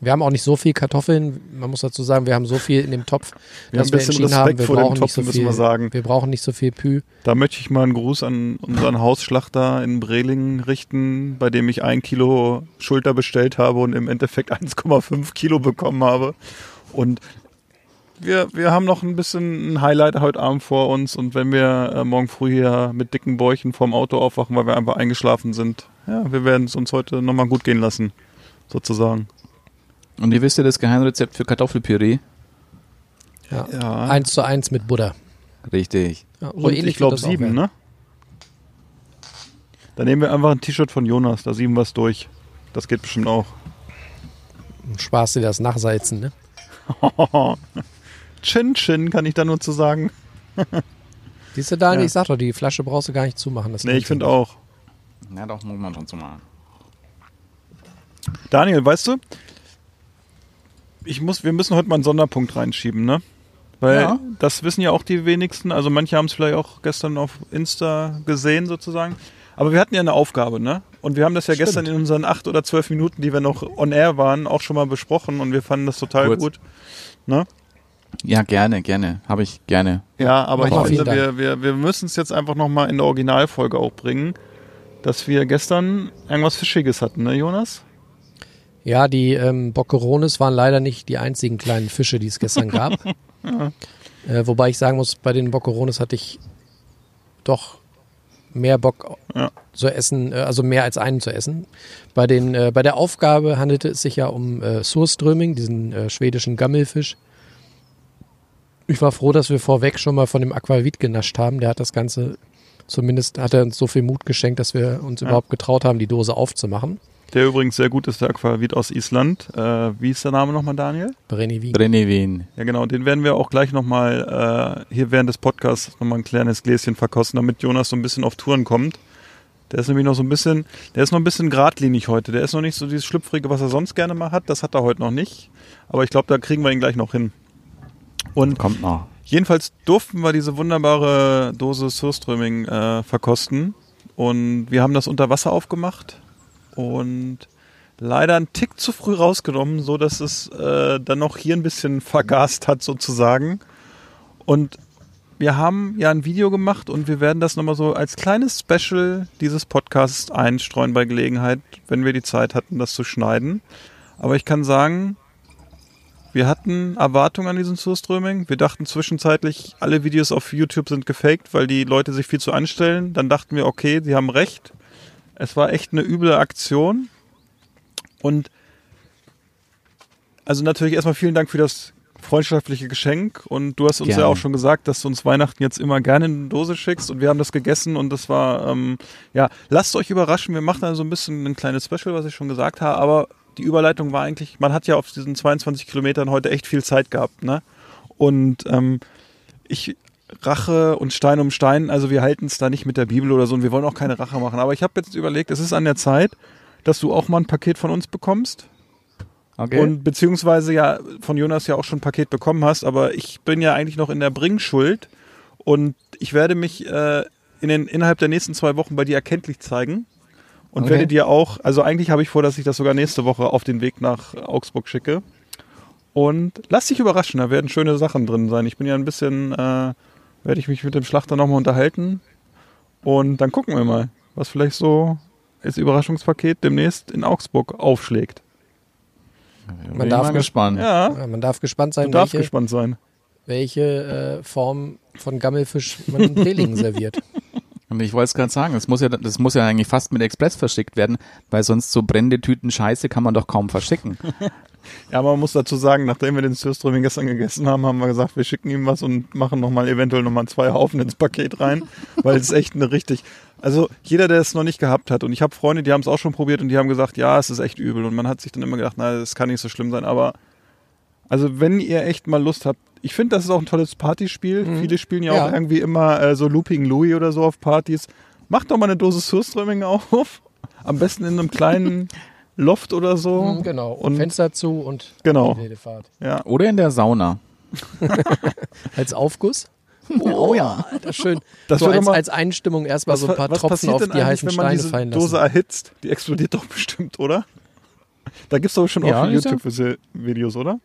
Wir haben auch nicht so viel Kartoffeln. Man muss dazu sagen, wir haben so viel in dem Topf, Wir haben dass ein wir bisschen entschieden haben, Respekt wir vor dem brauchen Topf, nicht so müssen viel. wir sagen. Wir brauchen nicht so viel Pü. Da möchte ich mal einen Gruß an unseren Hausschlachter in Brelingen richten, bei dem ich ein Kilo Schulter bestellt habe und im Endeffekt 1,5 Kilo bekommen habe. Und wir, wir haben noch ein bisschen ein Highlight heute Abend vor uns und wenn wir äh, morgen früh hier mit dicken Bäuchen vorm Auto aufwachen, weil wir einfach eingeschlafen sind, ja, wir werden es uns heute nochmal gut gehen lassen, sozusagen. Und ihr wisst ja das Geheimrezept für Kartoffelpüree? Ja. Ja, Eins zu eins mit Butter. Richtig. Ja, so und ähnlich ich glaube sieben, ne? Da nehmen wir einfach ein T-Shirt von Jonas, da sieben wir es durch. Das geht bestimmt auch. Sparst dir das Nachsalzen, ne? Chin Chin kann ich da nur zu sagen. Siehst du, Daniel, Ja. ich sag doch, die Flasche brauchst du gar nicht zumachen. Das Nee, ich finde auch. Ja, doch, muss man schon so machen. Daniel, weißt du, ich muss, wir müssen heute mal einen Sonderpunkt reinschieben, ne? Weil Ja. das wissen ja auch die wenigsten. Also manche haben es vielleicht auch gestern auf Insta gesehen sozusagen. Aber wir hatten ja eine Aufgabe, ne? Und wir haben das ja Stimmt. gestern in unseren acht oder zwölf Minuten, die wir noch on air waren, auch schon mal besprochen und wir fanden das total Kurz. gut. Ne? Ja, gerne, gerne. Habe ich gerne. Ja, aber ich finde, wir, wir, wir müssen es jetzt einfach nochmal in der Originalfolge auch bringen, dass wir gestern irgendwas Fischiges hatten, ne, Jonas? Ja, die ähm, Boccherones waren leider nicht die einzigen kleinen Fische, die es gestern gab. äh, wobei ich sagen muss, bei den Boccherones hatte ich doch mehr Bock Ja. zu essen, äh, also mehr als einen zu essen. Bei, den, äh, bei der Aufgabe handelte es sich ja um äh, Surströmming, diesen äh, schwedischen Gammelfisch. Ich war froh, dass wir vorweg schon mal von dem Aquavit genascht haben. Der hat das Ganze, zumindest hat er uns so viel Mut geschenkt, dass wir uns überhaupt getraut haben, die Dose aufzumachen. Der übrigens sehr gut ist, der Aquavit aus Island. Äh, wie ist der Name nochmal, Daniel? Brenny Brennevin. Ja, genau, den werden wir auch gleich nochmal äh, hier während des Podcasts nochmal ein kleines Gläschen verkosten, damit Jonas so ein bisschen auf Touren kommt. Der ist nämlich noch so ein bisschen, der ist noch ein bisschen geradlinig heute. Der ist noch nicht so dieses Schlüpfrige, was er sonst gerne mal hat. Das hat er heute noch nicht. Aber ich glaube, da kriegen wir ihn gleich noch hin. Und Kommt noch. Jedenfalls durften wir diese wunderbare Dose Surströmming äh, verkosten und wir haben das unter Wasser aufgemacht und leider einen Tick zu früh rausgenommen, so dass es äh, dann noch hier ein bisschen vergast hat sozusagen. Und wir haben ja ein Video gemacht und wir werden das nochmal so als kleines Special dieses Podcasts einstreuen bei Gelegenheit, wenn wir die Zeit hatten, das zu schneiden. Aber ich kann sagen, wir hatten Erwartungen an diesen Surströmming. Wir dachten zwischenzeitlich, alle Videos auf YouTube sind gefaked, weil die Leute sich viel zu anstellen. Dann dachten wir, okay, sie haben recht. Es war echt eine üble Aktion. Und also natürlich erstmal vielen Dank für das freundschaftliche Geschenk. Und du hast uns Gerne. ja auch schon gesagt, dass du uns Weihnachten jetzt immer gerne eine Dose schickst. Und wir haben das gegessen und das war, ähm, ja, lasst euch überraschen. Wir machen also ein bisschen ein kleines Special, was ich schon gesagt habe. Aber die Überleitung war eigentlich, man hat ja auf diesen 22 Kilometern heute echt viel Zeit gehabt, ne? Und ähm, ich Rache und Stein um Stein, also wir halten es da nicht mit der Bibel oder so und wir wollen auch keine Rache machen. Aber ich habe jetzt überlegt, es ist an der Zeit, dass du auch mal ein Paket von uns bekommst. Okay. Und beziehungsweise ja von Jonas ja auch schon ein Paket bekommen hast, aber ich bin ja eigentlich noch in der Bringschuld und ich werde mich äh, in den, innerhalb der nächsten zwei Wochen bei dir erkenntlich zeigen und Okay. werde dir auch, also eigentlich habe ich vor, dass ich das sogar nächste Woche auf den Weg nach Augsburg schicke. Und lass dich überraschen, da werden schöne Sachen drin sein. Ich bin ja ein bisschen, äh, werde ich mich mit dem Schlachter nochmal unterhalten und dann gucken wir mal, was vielleicht so als Überraschungspaket demnächst in Augsburg aufschlägt. Man darf gespannt. Ja, Ja, man darf gespannt du sein, darfst welche, gespannt sein. welche äh, Form von Gammelfisch man in Brelingen serviert. Und ich wollte es gerade sagen, das muss ja, das muss ja eigentlich fast mit Express verschickt werden, weil sonst so brennende Tüten Scheiße kann man doch kaum verschicken. Ja, aber man muss dazu sagen, nachdem wir den Surströmming gestern gegessen haben, haben wir gesagt, wir schicken ihm was und machen nochmal eventuell nochmal zwei Haufen ins Paket rein, weil es ist echt eine richtig, also jeder, der es noch nicht gehabt hat und ich habe Freunde, die haben es auch schon probiert und die haben gesagt, ja, es ist echt übel und man hat sich dann immer gedacht, na, das kann nicht so schlimm sein, aber also wenn ihr echt mal Lust habt, ich finde, das ist auch ein tolles Partyspiel. Viele spielen ja, Ja. auch irgendwie immer äh, so Looping Louis oder so auf Partys. Macht doch mal eine Dose Surströmming auf. Am besten in einem kleinen Loft oder so. Mhm, Genau. Und Fenster zu und Genau. die wilde Fahrt. ja. Oder in der Sauna. Als Aufguss? Oh ja. Das ist schön. Das so als, mal- als Einstimmung erstmal so ein paar was Tropfen passiert auf denn die heißen wenn man Steine diese fallen Dose lassen. erhitzt? Die explodiert doch bestimmt, oder? Da gibt's doch schon Ja, auch YouTube-Videos, oder?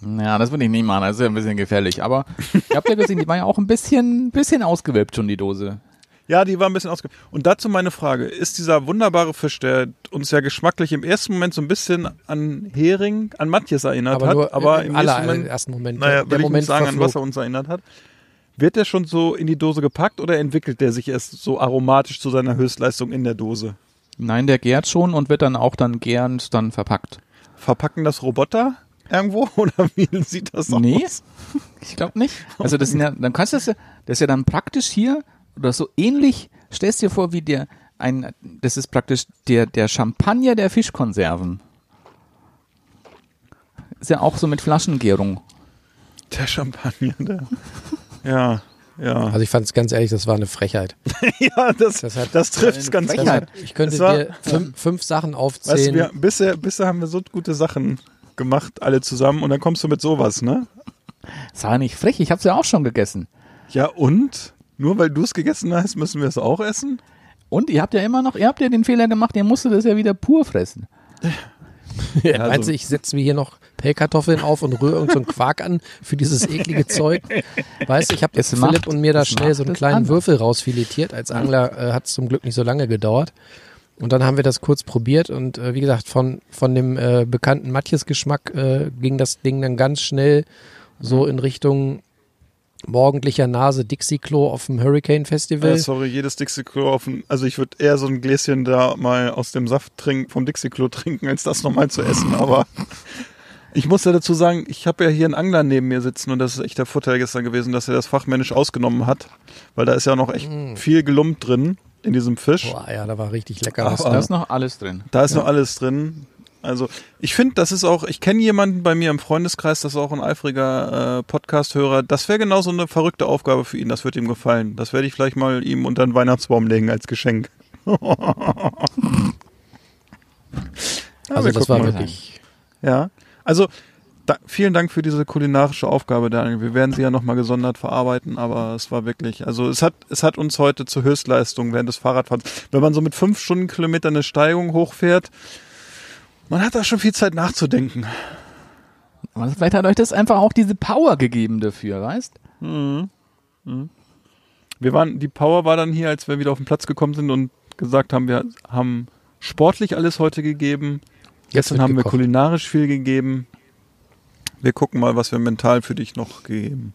Ja, das würde ich nicht machen, das ist ja ein bisschen gefährlich. Aber ihr habt ja gesehen, die war ja auch ein bisschen, bisschen ausgewölbt schon, die Dose. Ja, die war ein bisschen ausge... Und dazu meine Frage. Ist dieser wunderbare Fisch, der uns ja geschmacklich im ersten Moment so ein bisschen an Hering, an Matjes erinnert Aber hat, nur aber im im aller, ersten Moment, ersten Moment. naja, der will ich Moment nicht sagen, an was er uns erinnert hat. Wird der schon so in die Dose gepackt oder entwickelt der sich erst so aromatisch zu seiner Höchstleistung in der Dose? Nein, der gärt schon und wird dann auch dann gärend dann verpackt. Verpacken das Roboter irgendwo oder wie sieht das aus? Nee, ich glaube nicht. Also das sind ja, dann kannst du das ja, das ist ja dann praktisch hier oder so ähnlich, stellst dir vor wie der, ein, das ist praktisch der, der Champagner der Fischkonserven. Ist ja auch so mit Flaschengärung. Der Champagner, der. Ja, ja. Also ich fand es ganz ehrlich, das war eine Frechheit. ja, das, Das hat- das trifft es ganz Frechheit. gut. Ich könnte war- dir fünf, fünf Sachen Weißt aufzählen. du, wir, bisher, bisher haben wir so gute Sachen gemacht, alle zusammen, und dann kommst du mit sowas, ne? Das war nicht frech, ich hab's ja auch schon gegessen. Ja, und? Nur weil du es gegessen hast, müssen wir es auch essen? Und ihr habt ja immer noch, ihr habt ja den Fehler gemacht, ihr musstet das ja wieder pur fressen. Ja, also- Meinst du, ich setze mir hier noch Pellkartoffeln auf und rühre irgend so einen Quark an für dieses eklige Zeug? Weißt du, ich habe Es Philipp macht- und mir da es schnell so einen es kleinen. Würfel rausfiletiert. Als Angler äh, hat es zum Glück nicht so lange gedauert. Und dann haben wir das kurz probiert und äh, wie gesagt, von, von dem äh, bekannten Matjes-Geschmack äh, ging das Ding dann ganz schnell so in Richtung morgendlicher Nase Dixie-Klo auf dem Hurricane Festival. Äh, sorry, jedes Dixie-Klo auf dem, also ich würde eher so ein Gläschen da mal aus dem Saft trinken, vom Dixie-Klo trinken, als das nochmal zu essen, aber ich muss ja dazu sagen, ich habe ja hier einen Angler neben mir sitzen und das ist echt der Vorteil gestern gewesen, dass er das fachmännisch ausgenommen hat, weil da ist ja noch echt viel Gelumpt drin in diesem Fisch. Boah, ja, da war richtig lecker was Aber- Da ist noch alles drin. Da ist noch alles drin. Also ich finde, das ist auch, ich kenne jemanden bei mir im Freundeskreis, das ist auch ein eifriger äh, Podcast-Hörer. Das wäre genau so eine verrückte Aufgabe für ihn, das wird ihm gefallen. Das werde ich vielleicht mal ihm unter den Weihnachtsbaum legen als Geschenk. Ja, Also das war wirklich Ja, also da, vielen Dank für diese kulinarische Aufgabe, Daniel. Wir werden sie ja nochmal gesondert verarbeiten, aber es war wirklich, also es hat, es hat uns heute zur Höchstleistung während des Fahrradfahrens, wenn man so mit fünf Stundenkilometern eine Steigung hochfährt, man hat da schon viel Zeit nachzudenken. Aber vielleicht hat euch das einfach auch diese Power gegeben dafür, weißt? Wir waren, die Power war dann hier, als wir wieder auf den Platz gekommen sind und gesagt haben, wir haben sportlich alles heute gegeben. Jetzt Gestern haben wir gekocht. kulinarisch viel gegeben. Wir gucken mal, was wir mental für dich noch gegeben.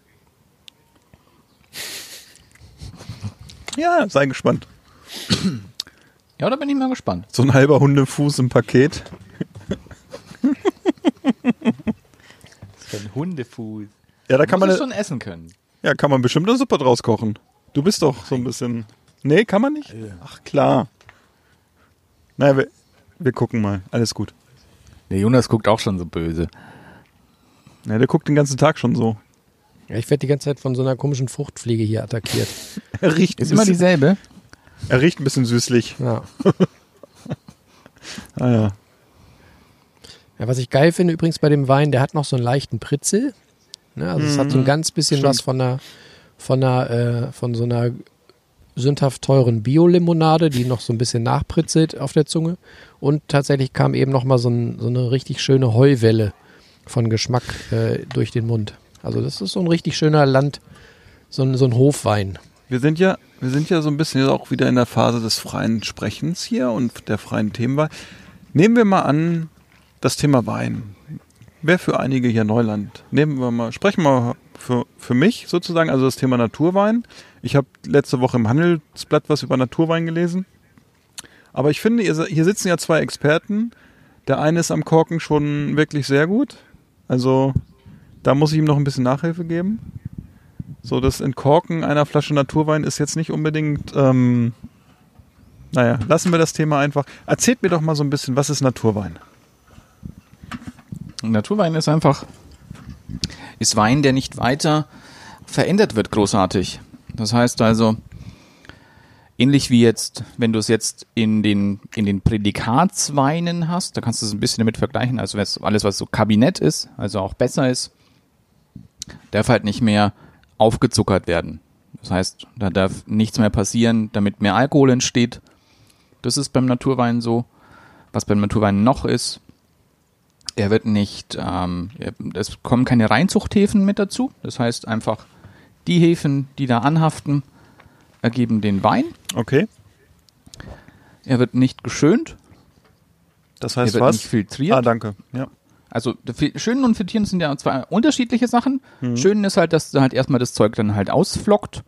Ja, sei gespannt. Ja, da bin ich mal gespannt. So ein halber Hundefuß im Paket. Für ein Hundefuß. Ja, da kann man, es schon essen können. ja, kann man bestimmt eine Suppe draus kochen. Du bist doch so ein bisschen. Nee, kann man nicht? Ach klar. Naja, wir, wir gucken mal. Alles gut. Der Jonas guckt auch schon so böse. Ja, der guckt den ganzen Tag schon so. Ja, ich werde die ganze Zeit von so einer komischen Fruchtfliege hier attackiert. Er riecht, Ist immer dieselbe. er riecht ein bisschen süßlich. Ja. Ah ja. ja, was ich geil finde übrigens bei dem Wein, der hat noch so einen leichten Pritzel. Ne? Also es hat so ein ganz bisschen Stimmt. was von einer, von einer, äh, von so einer sündhaft teuren Bio-Limonade, die noch so ein bisschen nachpritzelt auf der Zunge. Und tatsächlich kam eben noch mal so, ein, so eine richtig schöne Heuwelle von Geschmack äh, durch den Mund. Also das ist so ein richtig schöner Land, so ein, so ein Hofwein. Wir sind ja, wir sind ja so ein bisschen auch wieder in der Phase des freien Sprechens hier und der freien Themenwahl. Nehmen wir mal an, das Thema Wein. Wäre für einige hier Neuland. Nehmen wir mal, sprechen wir mal für, für mich sozusagen, also das Thema Naturwein. Ich habe letzte Woche im Handelsblatt was über Naturwein gelesen. Aber ich finde, hier sitzen ja zwei Experten. Der eine ist am Korken schon wirklich sehr gut. Also da muss ich ihm noch ein bisschen Nachhilfe geben. So, das Entkorken einer Flasche Naturwein ist jetzt nicht unbedingt. Ähm, naja, lassen wir das Thema einfach. Erzählt mir doch mal so ein bisschen, was ist Naturwein? Naturwein ist einfach ist Wein, der nicht weiter verändert wird großartig. Das heißt also, ähnlich wie jetzt, wenn du es jetzt in den, in den Prädikatsweinen hast, da kannst du es ein bisschen damit vergleichen, also alles, was so Kabinett ist, also auch besser ist, darf halt nicht mehr aufgezuckert werden. Das heißt, da darf nichts mehr passieren, damit mehr Alkohol entsteht. Das ist beim Naturwein so. Was beim Naturwein noch ist, er wird nicht, ähm, es kommen keine Reinzuchthäfen mit dazu. Das heißt einfach, die Hefen, die da anhaften, ergeben den Wein. Okay. Er wird nicht geschönt. Das heißt er wird was? nicht filtriert. Ah, danke. Ja. Also Schönen und Filtrieren sind ja zwei unterschiedliche Sachen. Mhm. Schönen ist halt, dass du halt erstmal das Zeug dann halt ausflockt,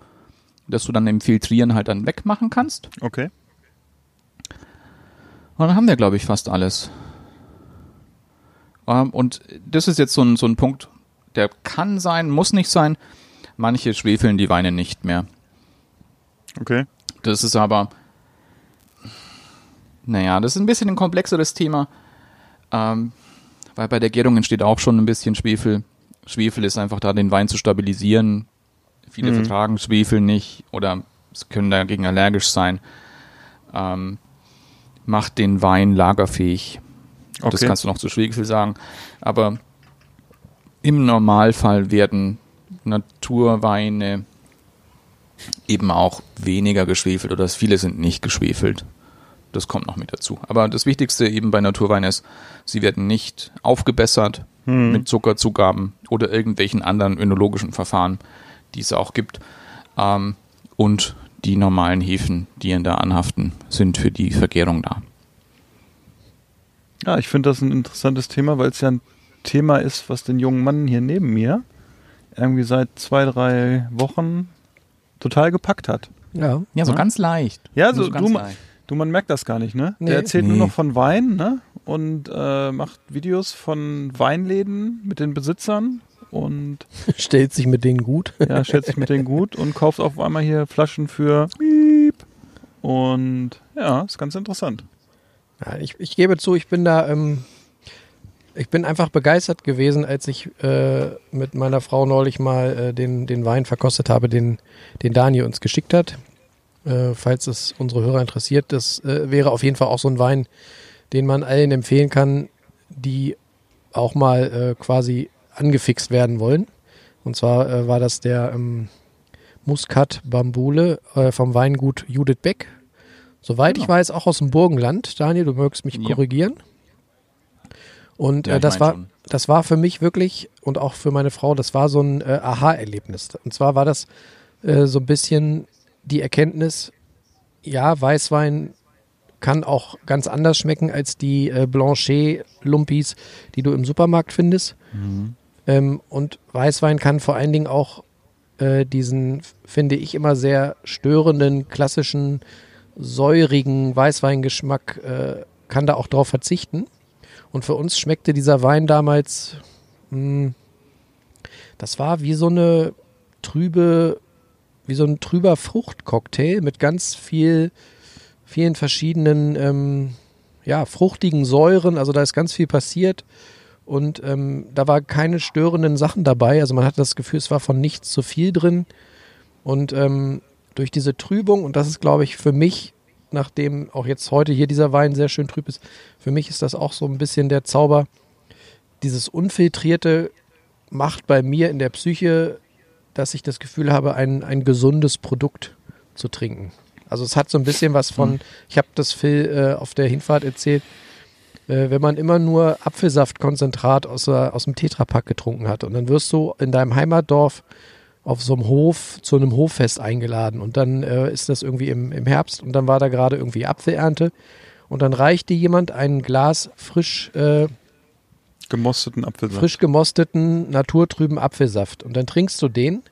dass du dann im Filtrieren halt dann wegmachen kannst. Okay. Und dann haben wir, glaube ich, fast alles. Ähm, und das ist jetzt so ein, so ein Punkt, der kann sein, muss nicht sein. Manche schwefeln die Weine nicht mehr. Okay. Das ist aber, naja, das ist ein bisschen ein komplexeres Thema, ähm, weil bei der Gärung entsteht auch schon ein bisschen Schwefel. Schwefel ist einfach da, den Wein zu stabilisieren. Viele mhm. vertragen Schwefel nicht oder es können dagegen allergisch sein. Ähm, macht den Wein lagerfähig. Okay. Das kannst du noch zu Schwefel sagen. Aber im Normalfall werden Naturweine eben auch weniger geschwefelt oder viele sind nicht geschwefelt. Das kommt noch mit dazu. Aber das Wichtigste eben bei Naturwein ist, sie werden nicht aufgebessert hm. mit Zuckerzugaben oder irgendwelchen anderen önologischen Verfahren, die es auch gibt. Ähm, und die normalen Hefen, die in da anhaften, sind für die Vergärung da. Ja, ich finde das ein interessantes Thema, weil es ja ein Thema ist, was den jungen Mann hier neben mir irgendwie seit zwei, drei Wochen total gepackt hat. Ja, ja so ja? ganz leicht. Ja, so, so du, leicht. du, man merkt das gar nicht, ne? Nee. Der erzählt nee. nur noch von Wein, ne? Und äh, macht Videos von Weinläden mit den Besitzern und stellt sich mit denen gut. ja, stellt sich mit denen gut und kauft auf einmal hier Flaschen für Piep. Und ja, ist ganz interessant. Ja, ich, ich gebe zu, ich bin da, ähm, ich bin einfach begeistert gewesen, als ich äh, mit meiner Frau neulich mal äh, den, den Wein verkostet habe, den, den Daniel uns geschickt hat. Äh, falls es unsere Hörer interessiert, das äh, wäre auf jeden Fall auch so ein Wein, den man allen empfehlen kann, die auch mal äh, quasi angefixt werden wollen. Und zwar äh, war das der ähm, Muscat Bambule vom Weingut Judith Beck Soweit genau. ich weiß, auch aus dem Burgenland. Daniel, du mögst mich ja. korrigieren. Und ja, äh, das war, das war für mich wirklich und auch für meine Frau, das war so ein äh, Aha-Erlebnis. Und zwar war das äh, so ein bisschen die Erkenntnis, ja, Weißwein kann auch ganz anders schmecken als die äh, Blanchet-Lumpis, die du im Supermarkt findest. Mhm. Ähm, und Weißwein kann vor allen Dingen auch äh, diesen, finde ich, immer sehr störenden klassischen säurigen Weißweingeschmack äh, kann da auch drauf verzichten. Und für uns schmeckte dieser Wein damals, mh, hm, das war wie so eine trübe, wie so ein trüber Fruchtcocktail mit ganz viel, vielen verschiedenen, ähm, ja, fruchtigen Säuren. Also da ist ganz viel passiert. Und ähm, da war keine störenden Sachen dabei. Also man hatte das Gefühl, es war von nichts zu viel drin. Und ähm, durch diese Trübung, und das ist, glaube ich, für mich, nachdem auch jetzt heute hier dieser Wein sehr schön trüb ist, für mich ist das auch so ein bisschen der Zauber. Dieses Unfiltrierte macht bei mir in der Psyche, dass ich das Gefühl habe, ein, ein gesundes Produkt zu trinken. Also es hat so ein bisschen was von, mhm. ich habe das Phil äh, auf der Hinfahrt erzählt, äh, wenn man immer nur Apfelsaftkonzentrat aus, aus dem Tetrapack getrunken hat und dann wirst du in deinem Heimatdorf auf so einem Hof zu einem Hoffest eingeladen und dann äh, ist das irgendwie im, im Herbst und dann war da gerade irgendwie Apfelernte und dann reichte jemand ein Glas frisch äh, Gemosteten Apfelsaft. frisch gemosteten, naturtrüben Apfelsaft. Und dann trinkst du den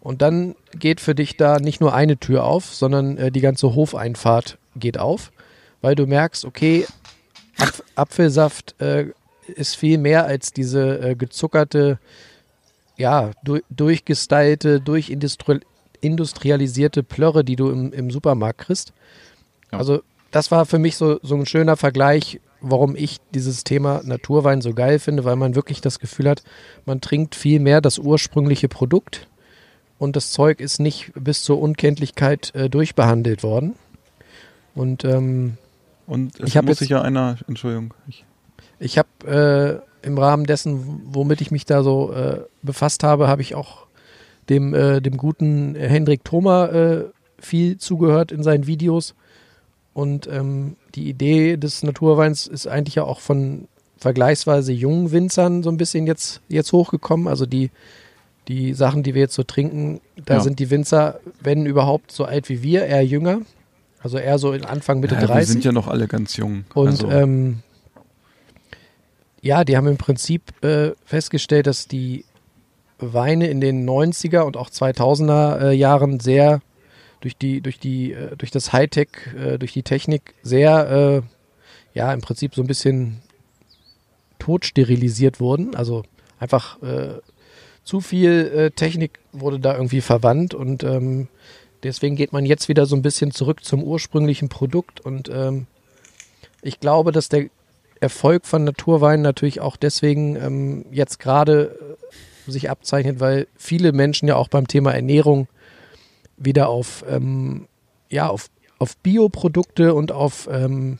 und dann geht für dich da nicht nur eine Tür auf, sondern äh, die ganze Hofeinfahrt geht auf, weil du merkst, okay, Apf Apfelsaft äh, ist viel mehr als diese äh, gezuckerte, ja, du durchgestylte, durchindustri industrialisierte Plörre, die du im, im Supermarkt kriegst. Ja. Also das war für mich so, so ein schöner Vergleich, warum ich dieses Thema Naturwein so geil finde, weil man wirklich das Gefühl hat, man trinkt viel mehr das ursprüngliche Produkt und das Zeug ist nicht bis zur Unkenntlichkeit äh, durchbehandelt worden. Und ähm, Und es Ich muss sich ja einer, Entschuldigung, ich, ich habe äh, im Rahmen dessen, womit ich mich da so äh, befasst habe, habe ich auch dem, äh, dem guten Hendrik Thoma äh, viel zugehört in seinen Videos. Und ähm, die Idee des Naturweins ist eigentlich ja auch von vergleichsweise jungen Winzern so ein bisschen jetzt, jetzt hochgekommen. Also die, die Sachen, die wir jetzt so trinken, da Ja. sind die Winzer, wenn überhaupt so alt wie wir, eher jünger. Also eher so in Anfang, Mitte ja, wir 30. sind ja noch alle ganz jung. Und also, ähm, ja, die haben im Prinzip äh, festgestellt, dass die Weine in den 90er und auch 2000er äh, Jahren sehr durch die durch die äh, durch das Hightech äh, durch die Technik sehr äh, ja im Prinzip so ein bisschen totsterilisiert wurden. Also einfach äh, zu viel Technik wurde da irgendwie verwandt und ähm, deswegen geht man jetzt wieder so ein bisschen zurück zum ursprünglichen Produkt und ähm, ich glaube, dass der Erfolg von Naturwein natürlich auch deswegen ähm, jetzt gerade äh, sich abzeichnet, weil viele Menschen ja auch beim Thema Ernährung wieder auf, ähm, ja, auf, auf Bioprodukte und auf, ähm,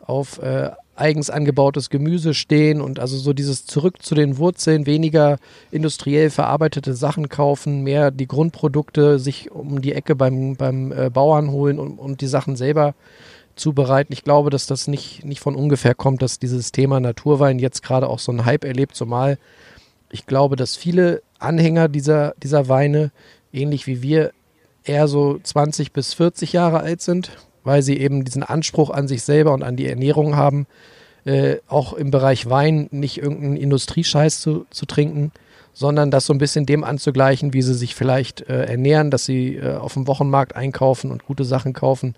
auf äh, eigens angebautes Gemüse stehen und also so dieses zurück zu den Wurzeln, weniger industriell verarbeitete Sachen kaufen, mehr die Grundprodukte sich um die Ecke beim, beim äh, Bauern holen und, und die Sachen selber zubereiten. Ich glaube, dass das nicht, nicht von ungefähr kommt, dass dieses Thema Naturwein jetzt gerade auch so einen Hype erlebt, zumal ich glaube, dass viele Anhänger dieser, dieser Weine, ähnlich wie wir, eher so 20 bis 40 Jahre alt sind, weil sie eben diesen Anspruch an sich selber und an die Ernährung haben, äh, auch im Bereich Wein nicht irgendeinen Industriescheiß zu, zu trinken, sondern das so ein bisschen dem anzugleichen, wie sie sich vielleicht äh, ernähren, dass sie äh, auf dem Wochenmarkt einkaufen und gute Sachen kaufen.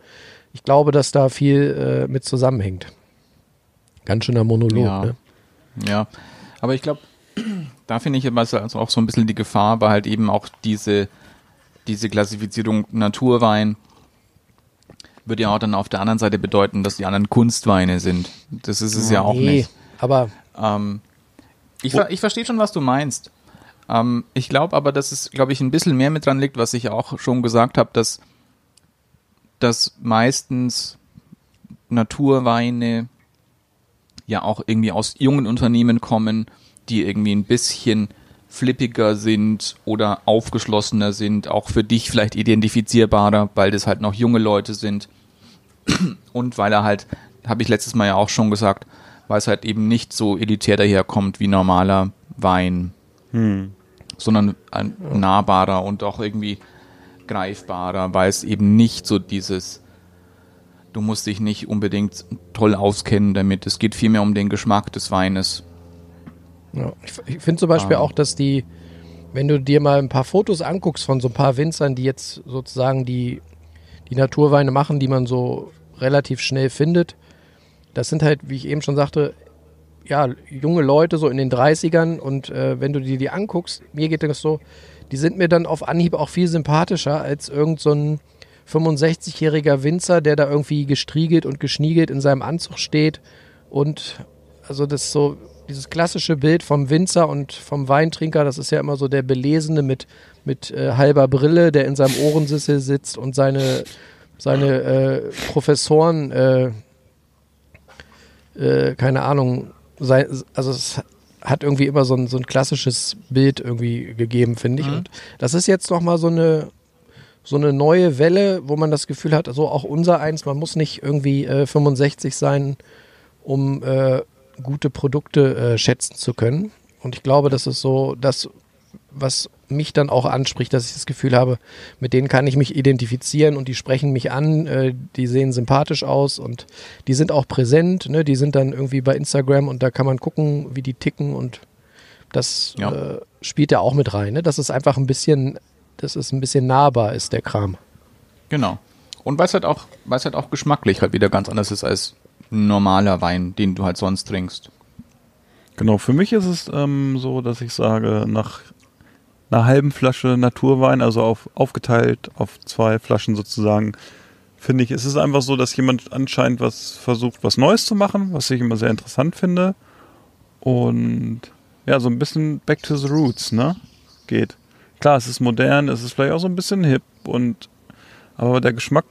Ich glaube, dass da viel äh, mit zusammenhängt. Ganz schöner Monolog. Ja. Ne? Ja, aber ich glaube, da finde ich immer also auch so ein bisschen die Gefahr, weil halt eben auch diese, diese Klassifizierung Naturwein würde ja auch dann auf der anderen Seite bedeuten, dass die anderen Kunstweine sind. Das ist es ja auch Nee, nicht. aber Ähm, ich, ich verstehe schon, was du meinst. Ähm, ich glaube aber, dass es, glaube ich, ein bisschen mehr mit dran liegt, was ich auch schon gesagt habe, dass, dass meistens Naturweine ja auch irgendwie aus jungen Unternehmen kommen, die irgendwie ein bisschen flippiger sind oder aufgeschlossener sind, auch für dich vielleicht identifizierbarer, weil das halt noch junge Leute sind. Und weil er halt, habe ich letztes Mal ja auch schon gesagt, weil es halt eben nicht so elitär daherkommt wie normaler Wein, sondern ein nahbarer und auch irgendwie greifbarer, weil es eben nicht so dieses, du musst dich nicht unbedingt toll auskennen damit. Es geht vielmehr um den Geschmack des Weines. Ja, ich finde zum Beispiel Ah. auch, dass die, wenn du dir mal ein paar Fotos anguckst von so ein paar Winzern, die jetzt sozusagen die, die Naturweine machen, die man so relativ schnell findet, das sind halt, wie ich eben schon sagte, ja, junge Leute so in den 30ern und äh, wenn du dir die anguckst, mir geht das so, die sind mir dann auf Anhieb auch viel sympathischer als irgend so ein 65-jähriger Winzer, der da irgendwie gestriegelt und geschniegelt in seinem Anzug steht und also das so dieses klassische Bild vom Winzer und vom Weintrinker, das ist ja immer so der Belesene mit, mit äh, halber Brille, der in seinem Ohrensessel sitzt und seine, seine äh, Professoren, äh, äh, keine Ahnung, sei, also es hat irgendwie immer so ein, so ein klassisches Bild irgendwie gegeben, finde ich. Und das ist jetzt nochmal so eine, so eine neue Welle, wo man das Gefühl hat, so auch unser eins, man muss nicht irgendwie äh, 65 sein, um äh, gute Produkte äh, schätzen zu können. Und ich glaube, das ist so das, was mich dann auch anspricht, dass ich das Gefühl habe, mit denen kann ich mich identifizieren und die sprechen mich an, äh, die sehen sympathisch aus und die sind auch präsent, ne? die sind dann irgendwie bei Instagram und da kann man gucken, wie die ticken und das Ja. äh, spielt ja auch mit rein, ne? dass es einfach ein bisschen, dass es ein bisschen nahbar ist, der Kram. Genau. Und weil es halt auch, weil es halt auch geschmacklich halt wieder ganz anders ist als ein normaler Wein, den du halt sonst trinkst. Genau, für mich ist es ähm, so, dass ich sage, nach einer halben Flasche Naturwein, also auf, aufgeteilt auf zwei Flaschen sozusagen, finde ich, es ist einfach so, dass jemand anscheinend was versucht, was Neues zu machen, was ich immer sehr interessant finde. Und ja, so ein bisschen back to the roots, ne? Geht. Klar, es ist modern, es ist vielleicht auch so ein bisschen hip und aber der Geschmack,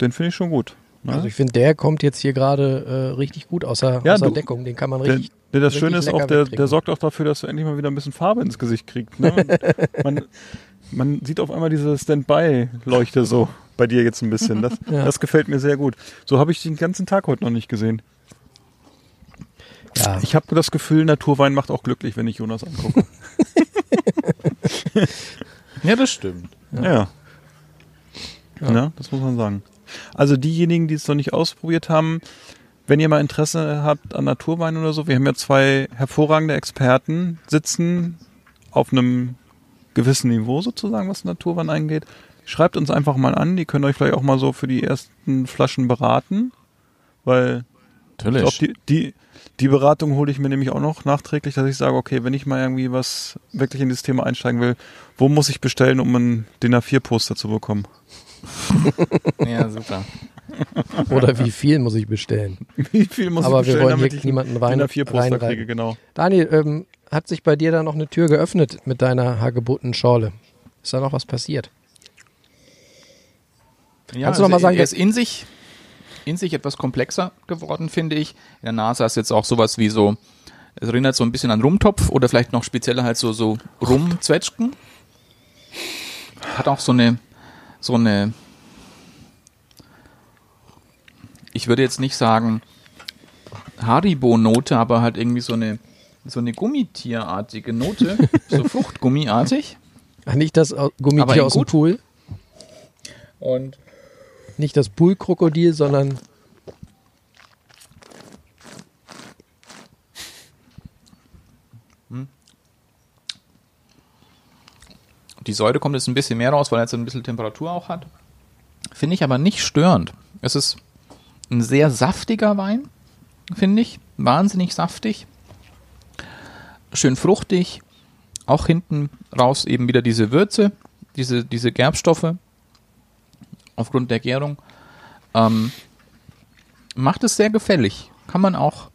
den finde ich schon gut. Ne? Also ich finde, der kommt jetzt hier gerade äh, richtig gut außer, Ja, außer du- Deckung. Den kann man richtig. Der, das Schöne ist auch, der, der sorgt auch dafür, dass du endlich mal wieder ein bisschen Farbe ins Gesicht kriegst. Ne? Man, man, sieht auf einmal diese Standby-Leuchte so bei dir jetzt ein bisschen. Das, Ja. das gefällt mir sehr gut. So habe ich den ganzen Tag heute noch nicht gesehen. ja, Ich habe das Gefühl, Naturwein macht auch glücklich, wenn ich Jonas angucke. Ja, das stimmt. ja. Ja. das muss man sagen. Also diejenigen, die es noch nicht ausprobiert haben, wenn ihr mal Interesse habt an Naturwein oder so, wir haben ja zwei hervorragende Experten sitzen auf einem gewissen Niveau sozusagen, was Naturwein angeht. Schreibt uns einfach mal an, die können euch vielleicht auch mal so für die ersten Flaschen beraten, weil ich Natürlich. glaube, die, die, die Beratung hole ich mir nämlich auch noch nachträglich, dass ich sage, okay, wenn ich mal irgendwie was wirklich in dieses Thema einsteigen will, wo muss ich bestellen, um ein DIN A4-Poster zu bekommen? ja, super. oder wie viel muss ich bestellen? Wie viel muss Aber ich wir bestellen, wollen damit hier niemanden ein rein- A4-Poster reinreiten. kriege, genau. Daniel, ähm, hat sich bei dir da noch eine Tür geöffnet mit deiner Hagebutten-Schorle? Ist da noch was passiert? Ja, Kannst du noch mal sagen, er ist in sich, in sich etwas komplexer geworden, finde ich. In der Nase ist jetzt auch sowas wie so, es erinnert so ein bisschen an Rumtopf oder vielleicht noch spezieller halt so, so Rumzwetschgen. Hat auch so eine, so eine, ich würde jetzt nicht sagen Haribo-Note, aber halt irgendwie so eine, so eine Gummitierartige Note, so Fruchtgummiartig. Ach, nicht das Aber Gummitier aus dem gut? Pool? Und Nicht das Poolkrokodil, sondern Die Säure kommt jetzt ein bisschen mehr raus, weil er jetzt ein bisschen Temperatur auch hat. Finde ich aber nicht störend. Es ist ein sehr saftiger Wein, finde ich. Wahnsinnig saftig. Schön fruchtig. Auch hinten raus eben wieder diese Würze, diese, diese Gerbstoffe aufgrund der Gärung. Ähm, macht es sehr gefällig. Kann man auch.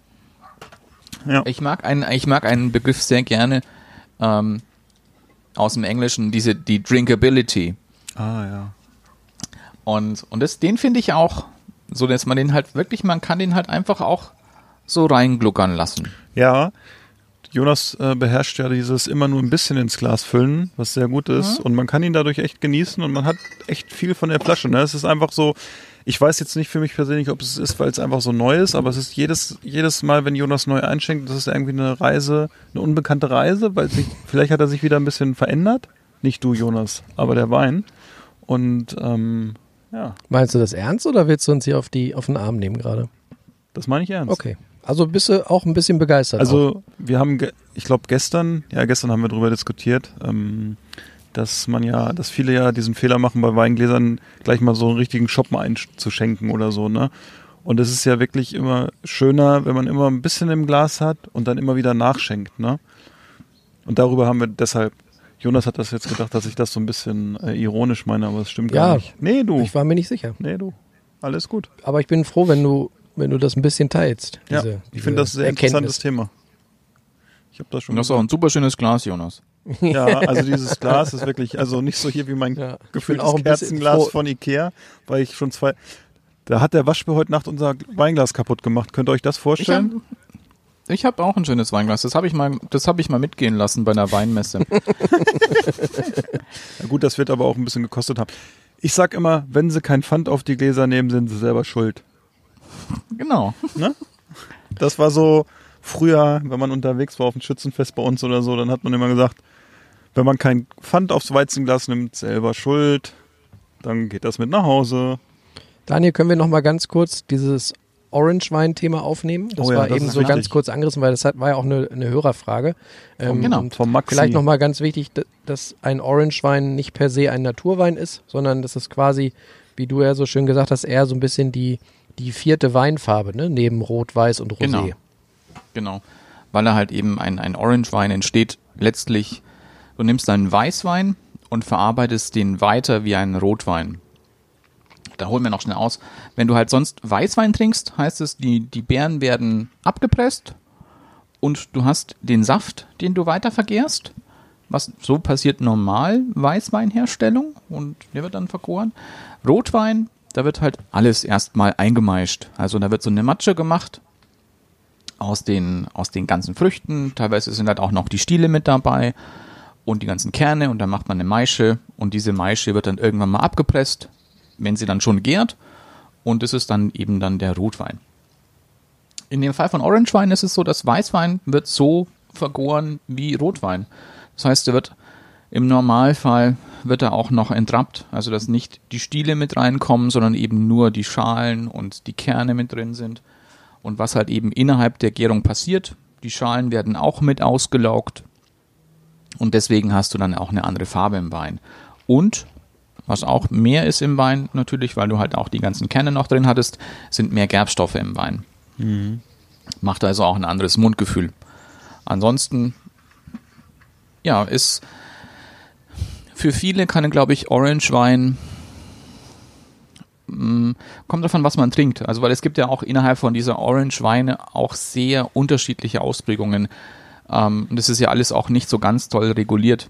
Ja. Ich mag einen, ich mag einen Begriff sehr gerne. Ähm, aus dem Englischen, diese, die Drinkability. Ah, ja. Und, und das, den finde ich auch, so dass man den halt wirklich, man kann den halt einfach auch so reingluckern lassen. Ja, Jonas äh, beherrscht ja dieses immer nur ein bisschen ins Glas füllen, was sehr gut ist. Und man kann ihn dadurch echt genießen und man hat echt viel von der Flasche. Ne? Es ist einfach so, ich weiß jetzt nicht für mich persönlich, ob es ist, weil es einfach so neu ist, aber es ist jedes, jedes Mal, wenn Jonas neu einschenkt, das ist irgendwie eine Reise, eine unbekannte Reise, weil sich, vielleicht hat er sich wieder ein bisschen verändert. Nicht du, Jonas, aber der Wein. Und ähm, ja, meinst du das ernst oder willst du uns hier auf, die, auf den Arm nehmen gerade? das meine ich ernst. Okay. Also bist du auch ein bisschen begeistert. auch. Also wir haben, ich glaube gestern, ja gestern haben wir darüber diskutiert, ähm, dass man ja, dass viele ja diesen Fehler machen, bei Weingläsern gleich mal so einen richtigen Shoppen einzuschenken oder so, ne? Und es ist ja wirklich immer schöner, wenn man immer ein bisschen im Glas hat und dann immer wieder nachschenkt, ne? Und darüber haben wir deshalb, Jonas hat das jetzt gedacht, dass ich das so ein bisschen äh, ironisch meine, aber es stimmt Ja. gar nicht. Nee, du. Ich war mir nicht sicher. Nee, du. Alles gut. Aber ich bin froh, wenn du, wenn du das ein bisschen teilst. Ja, diese- ich diese finde das ein sehr Erkenntnis. interessantes Thema. Ich habe das schon das ist auch ein super schönes Glas, Jonas. Ja, also dieses Glas ist wirklich, also nicht so hier wie mein Ja, ich gefühltes bin auch ein bisschen Kerzenglas froh. von Ikea, weil ich schon zwei, da hat der Waschbär heute Nacht unser Weinglas kaputt gemacht. Könnt ihr euch das Ich vorstellen? Habe ich hab auch ein schönes Weinglas. Das habe ich mal, das habe ich mal mitgehen lassen bei einer Weinmesse. Ja, gut, das wird aber auch ein bisschen gekostet haben. Ich sag immer, wenn sie kein Pfand auf die Gläser nehmen, sind sie selber schuld. genau. Das war so früher, wenn man unterwegs war auf dem Schützenfest bei uns oder so, dann hat man immer gesagt, Wenn man kein Pfand aufs Weizenglas nimmt, selber schuld. Dann geht das mit nach Hause. Daniel, können wir noch mal ganz kurz dieses Orange-Wein-Thema aufnehmen? Das Oh ja, war das eben so ganz kurz angerissen, weil das hat, war ja auch eine, eine Hörerfrage. Ähm, Genau, vom Maxi. Vielleicht noch mal ganz wichtig, dass ein Orange-Wein nicht per se ein Naturwein ist, sondern das ist quasi, wie du ja so schön gesagt hast, eher so ein bisschen die, die vierte Weinfarbe, ne? neben Rot, Weiß und Rosé. Genau. Genau. Weil er halt eben ein, ein Orange-Wein entsteht. Letztlich, du nimmst einen Weißwein und verarbeitest den weiter wie einen Rotwein. Da holen wir noch schnell aus. Wenn du halt sonst Weißwein trinkst, heißt es, die, die Beeren werden abgepresst und du hast den Saft, den du weiter vergärst. Was so passiert normal Weißweinherstellung und der wird dann vergoren. Rotwein, da wird halt alles erstmal eingemeischt. Also da wird so eine Matsche gemacht aus den, aus den ganzen Früchten. Teilweise sind halt auch noch die Stiele mit dabei und die ganzen Kerne und dann macht man eine Maische und diese Maische wird dann irgendwann mal abgepresst, wenn sie dann schon gärt und das ist dann eben dann der Rotwein. In dem Fall von Orangewein ist es so, dass Weißwein wird so vergoren wie Rotwein. Das heißt, der wird im Normalfall wird er auch noch entrappt, also dass nicht die Stiele mit reinkommen, sondern eben nur die Schalen und die Kerne mit drin sind. Und was halt eben innerhalb der Gärung passiert, die Schalen werden auch mit ausgelaugt und deswegen hast du dann auch eine andere Farbe im Wein. Und was auch mehr ist im Wein, natürlich, weil du halt auch die ganzen Kerne noch drin hattest, sind mehr Gerbstoffe im Wein. Macht also auch ein anderes Mundgefühl. Ansonsten, ja, ist für viele kann, glaube ich, Orange-Wein mh, kommt davon, was man trinkt. Also, weil es gibt ja auch innerhalb von dieser Orange-Weine auch sehr unterschiedliche Ausprägungen. Ähm, und das ist ja alles auch nicht so ganz toll reguliert.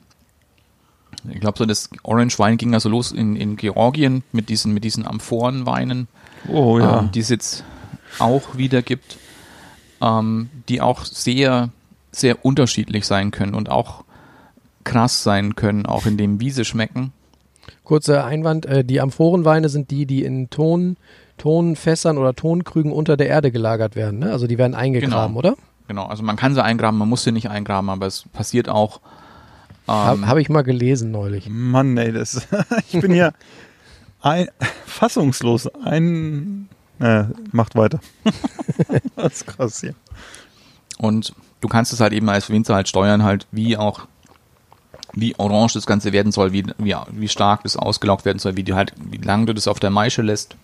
Ich glaube, so das Orange-Wein ging also los in, in Georgien mit diesen, mit diesen Amphorenweinen Oh ja. ähm, die es jetzt auch wieder gibt, ähm, die auch sehr, sehr unterschiedlich sein können und auch krass sein können, auch in dem, wie sie schmecken. Kurzer Einwand, äh, die Amphorenweine sind die, die in Ton, Tonfässern oder Tonkrügen unter der Erde gelagert werden. Ne? Also die werden eingegraben, Genau. oder? Genau, also man kann sie eingraben, man muss sie nicht eingraben, aber es passiert auch. Habe Ähm, hab ich mal gelesen neulich. Mann, ey, das, ich bin hier ein, fassungslos. Ein, äh, macht weiter. das ist krass hier. Und du kannst es halt eben als Winzer halt steuern, halt wie auch wie orange das Ganze werden soll, wie, wie, wie stark das ausgelaugt werden soll, wie du halt, wie lange du das auf der Maische lässt.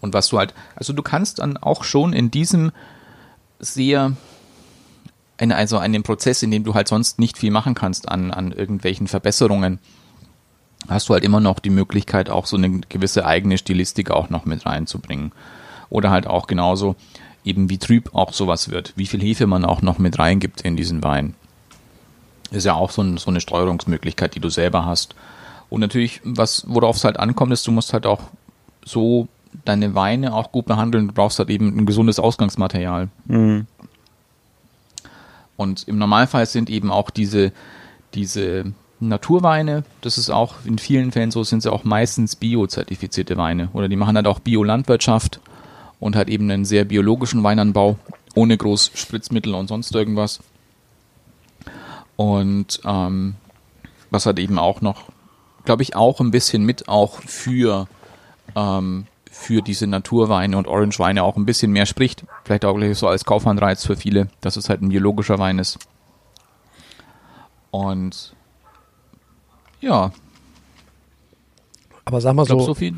Und was du halt, also du kannst dann auch schon in diesem sehr, in, also in dem Prozess, in dem du halt sonst nicht viel machen kannst an, an irgendwelchen Verbesserungen, hast du halt immer noch die Möglichkeit, auch so eine gewisse eigene Stilistik auch noch mit reinzubringen. Oder halt auch genauso eben wie trüb auch sowas wird, wie viel Hefe man auch noch mit reingibt in diesen Wein. Ist ja auch so, ein, so eine Steuerungsmöglichkeit, die du selber hast. Und natürlich, was, worauf es halt ankommt, ist, du musst halt auch so deine Weine auch gut behandeln. Du brauchst halt eben ein gesundes Ausgangsmaterial. Und im Normalfall sind eben auch diese, diese Naturweine, das ist auch in vielen Fällen so, sind sie auch meistens biozertifizierte Weine. Oder die machen halt auch Biolandwirtschaft und halt eben einen sehr biologischen Weinanbau, ohne groß Spritzmittel und sonst irgendwas. Und ähm, was halt eben auch noch, glaube ich, auch ein bisschen mit auch für, ähm, für diese Naturweine und Orangeweine auch ein bisschen mehr spricht. Vielleicht auch so als Kaufanreiz für viele, dass es halt ein biologischer Wein ist. Und ja, Aber sag mal ich glaube, so, so viel.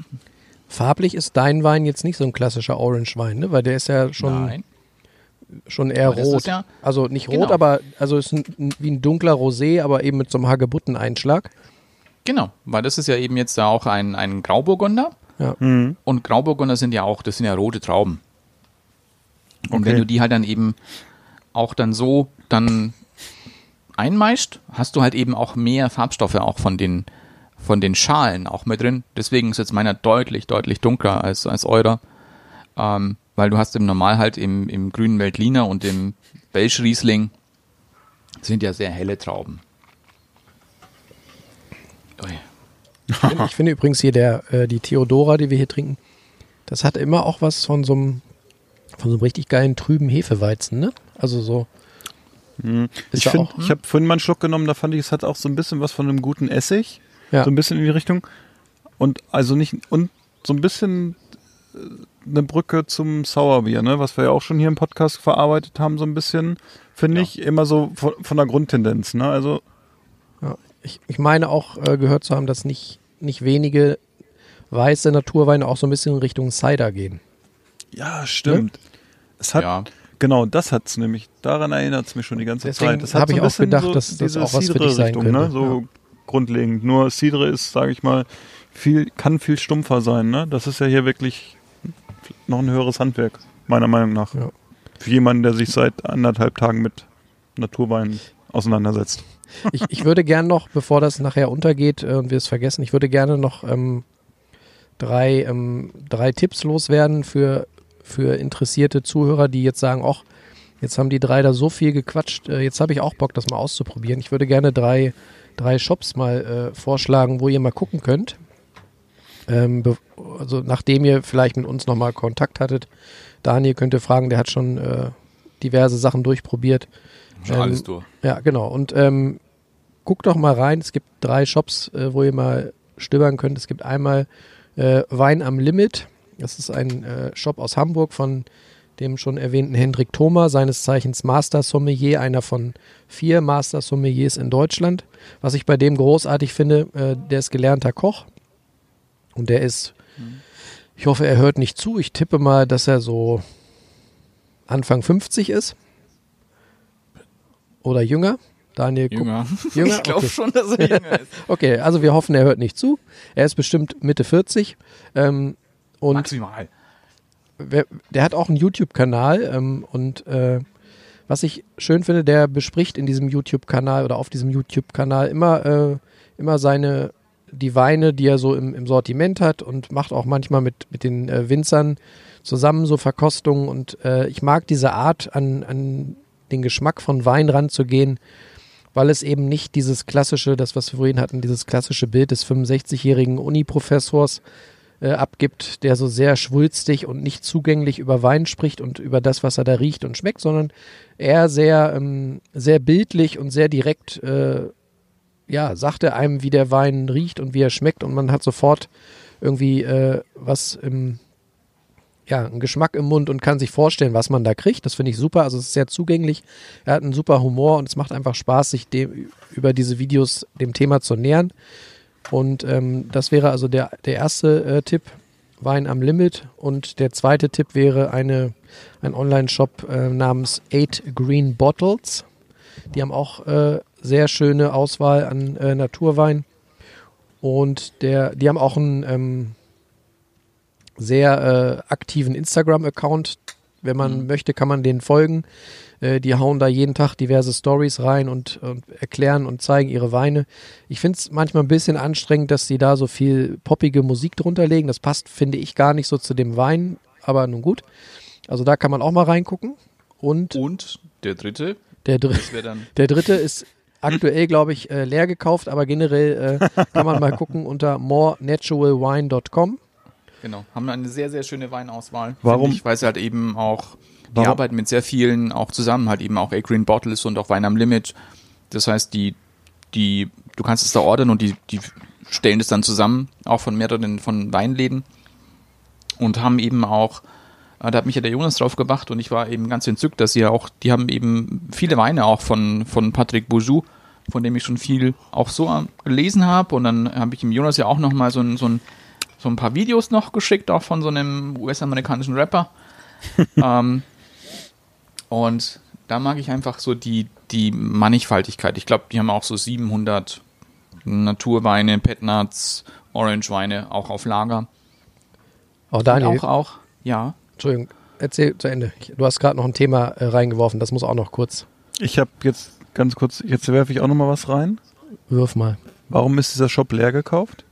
farblich ist dein Wein jetzt nicht so ein klassischer Orange-Wein, ne? weil der ist ja schon, Nein. schon eher Aber rot. ja- also nicht rot, Genau. aber also ist ein, wie ein dunkler Rosé, aber eben mit so einem Hagebutten-Einschlag. Genau, weil das ist ja eben jetzt auch ein, ein Grauburgunder. Ja. Und Grauburgunder sind ja auch, das sind ja rote Trauben. Und Okay. wenn du die halt dann eben auch dann so dann einmeischt, hast du halt eben auch mehr Farbstoffe auch von den, von den Schalen auch mit drin. Deswegen ist jetzt meiner deutlich, deutlich dunkler als, als eurer. Ähm, weil du hast im Normal halt im, im grünen Veltliner und im Belsch Riesling sind ja sehr helle Trauben. Ui. Ich finde- übrigens hier der, äh, die Theodora, die wir hier trinken, das hat immer auch was von so einem, von so einem richtig geilen trüben Hefeweizen, ne? Also so, Ist Ich ja auch- ich habe vorhin mal einen Schluck genommen, da fand ich, es hat auch so ein bisschen was von einem guten Essig. Ja. So ein bisschen in die Richtung. Und also nicht, und so ein bisschen äh, eine Brücke zum Sauerbier, ne, was wir ja auch schon hier im Podcast verarbeitet haben, so ein bisschen, finde ich, immer so von, von der Grundtendenz, ne? Also, Ja, ich, ich meine auch äh, gehört zu haben, dass nicht, nicht wenige weiße Naturweine auch so ein bisschen in Richtung Cider gehen. ja, stimmt. Es hat, Ja. genau, das hat's nämlich. Daran erinnert es mich schon die ganze Deswegen Zeit. Es hat hab ich auch gedacht, dass das auch was für dich sein Cidre-Richtung, könnte. Ne? So grundlegend. Nur Cidre ist, sage ich mal, viel, kann viel stumpfer sein, ne? Das ist ja hier wirklich noch ein höheres Handwerk, meiner Meinung nach. Ja. Für jemanden, der sich seit anderthalb Tagen mit Naturwein auseinandersetzt. Ich, ich würde gerne noch, bevor das nachher untergeht äh, und wir es vergessen, ich würde gerne noch ähm, drei, ähm, drei Tipps loswerden für, für interessierte Zuhörer, die jetzt sagen, ach, jetzt haben die drei da so viel gequatscht, äh, jetzt habe ich auch Bock, das mal auszuprobieren. Ich würde gerne drei, drei Shops mal äh, vorschlagen, wo ihr mal gucken könnt. Ähm, also nachdem ihr vielleicht mit uns nochmal Kontakt hattet, Daniel könnt ihr fragen, der hat schon äh, diverse Sachen durchprobiert. Schon Ähm, alles durch. Ja, genau. Und ähm, guckt doch mal rein. Es gibt drei Shops, äh, wo ihr mal stöbern könnt. Es gibt einmal äh, Wein am Limit. Das ist ein äh, Shop aus Hamburg von dem schon erwähnten Hendrik Thoma, seines Zeichens Master Sommelier, einer von vier Master Sommeliers in Deutschland. Was ich bei dem großartig finde, äh, der ist gelernter Koch und der ist, ich hoffe, er hört nicht zu. Ich tippe mal, dass er so Anfang 50 ist oder jünger. Daniel, Jünger. Jünger? Ich glaube Okay. schon, dass er jünger ist. Okay, also wir hoffen, er hört nicht zu. Er ist bestimmt Mitte 40. Ähm, und Maximal. wer, der hat auch einen YouTube-Kanal. Ähm, und äh, was ich schön finde, der bespricht in diesem YouTube-Kanal oder auf diesem YouTube-Kanal immer, äh, immer seine, die Weine, die er so im, im Sortiment hat und macht auch manchmal mit, mit den äh, Winzern zusammen so Verkostungen. Und äh, ich mag diese Art, an, an den Geschmack von Wein ranzugehen, weil es eben nicht dieses klassische, das was wir vorhin hatten, dieses klassische Bild des 65-jährigen Uni-Professors äh, abgibt, der so sehr schwulstig und nicht zugänglich über Wein spricht und über das, was er da riecht und schmeckt, sondern eher sehr, ähm, sehr bildlich und sehr direkt, äh, ja, sagt er einem, wie der Wein riecht und wie er schmeckt und man hat sofort irgendwie äh, was im, ja, einen Geschmack im Mund und kann sich vorstellen, was man da kriegt. Das finde ich super. Also es ist sehr zugänglich. Er hat einen super Humor und es macht einfach Spaß, sich dem, über diese Videos dem Thema zu nähern. Und ähm, das wäre also der, der erste äh, Tipp, Wein am Limit. Und der zweite Tipp wäre eine, ein Online-Shop äh, namens Eight Green Bottles. Die haben auch äh, sehr schöne Auswahl an äh, Naturwein. Und der, die haben auch einen ähm, sehr äh, aktiven Instagram-Account. Wenn man möchte, kann man denen folgen. Äh, die hauen da jeden Tag diverse Stories rein und, und erklären und zeigen ihre Weine. Ich finde es manchmal ein bisschen anstrengend, dass sie da so viel poppige Musik drunter legen. Das passt, finde ich, gar nicht so zu dem Wein, aber nun gut. Also da kann man auch mal reingucken. Und Und der dritte, der, dr der dritte ist aktuell, glaube ich, äh, leer gekauft, aber generell äh, kann man mal gucken unter morenaturalwine.com. Genau, haben eine sehr, sehr schöne Weinauswahl. Warum? Ich weiß halt eben auch, die Warum? arbeiten mit sehr vielen auch zusammen, halt eben auch A Green Bottles und auch Wein am Limit. Das heißt, die, die, du kannst es da ordern und die, die stellen das dann zusammen, auch von mehreren von Weinläden und haben eben auch, äh, da hat mich ja der Jonas drauf gebracht und ich war eben ganz entzückt, dass sie ja auch, die haben eben viele Weine auch von, von Patrick Bourgeois, von dem ich schon viel auch so äh, gelesen habe und dann habe ich dem Jonas ja auch nochmal so ein, so ein so ein paar Videos noch geschickt, auch von so einem US-amerikanischen Rapper. ähm, und da mag ich einfach so die, die Mannigfaltigkeit. Ich glaube, die haben auch so 700 Naturweine, Petnuts, Orangeweine auch auf Lager. Oh, Daniel, Auch, auch, ja. Entschuldigung, erzähl zu Ende. Du hast gerade noch ein Thema äh, reingeworfen, das muss auch noch kurz. Ich habe jetzt ganz kurz, jetzt werfe ich auch noch mal was rein. Wirf mal. Warum ist dieser Shop leer gekauft?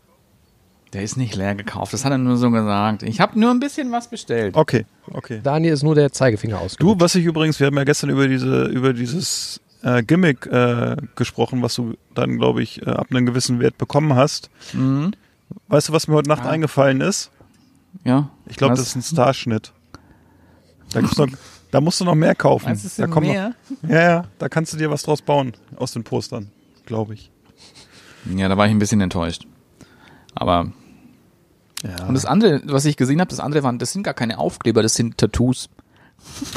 Der ist nicht leer gekauft, das hat er nur so gesagt. Ich habe nur ein bisschen was bestellt. Okay, okay. Daniel ist nur der Zeigefinger Du, ausgerutscht. was ich übrigens, wir haben ja gestern über diese, über dieses äh, Gimmick äh, gesprochen, was du dann, glaube ich, äh, ab einem gewissen Wert bekommen hast. Mhm. Weißt du, was mir heute Nacht Ah. eingefallen ist? Ja. Ich glaube, das ist ein Starschnitt. Da gibt's noch, Da musst du noch mehr kaufen. Meinst du, es da kommt mehr? Noch, ja, ja, da kannst du dir was draus bauen aus den Postern, glaube ich. Ja, da war ich ein bisschen enttäuscht. Aber Ja. und das andere, was ich gesehen habe, das andere waren, das sind gar keine Aufkleber, das sind Tattoos.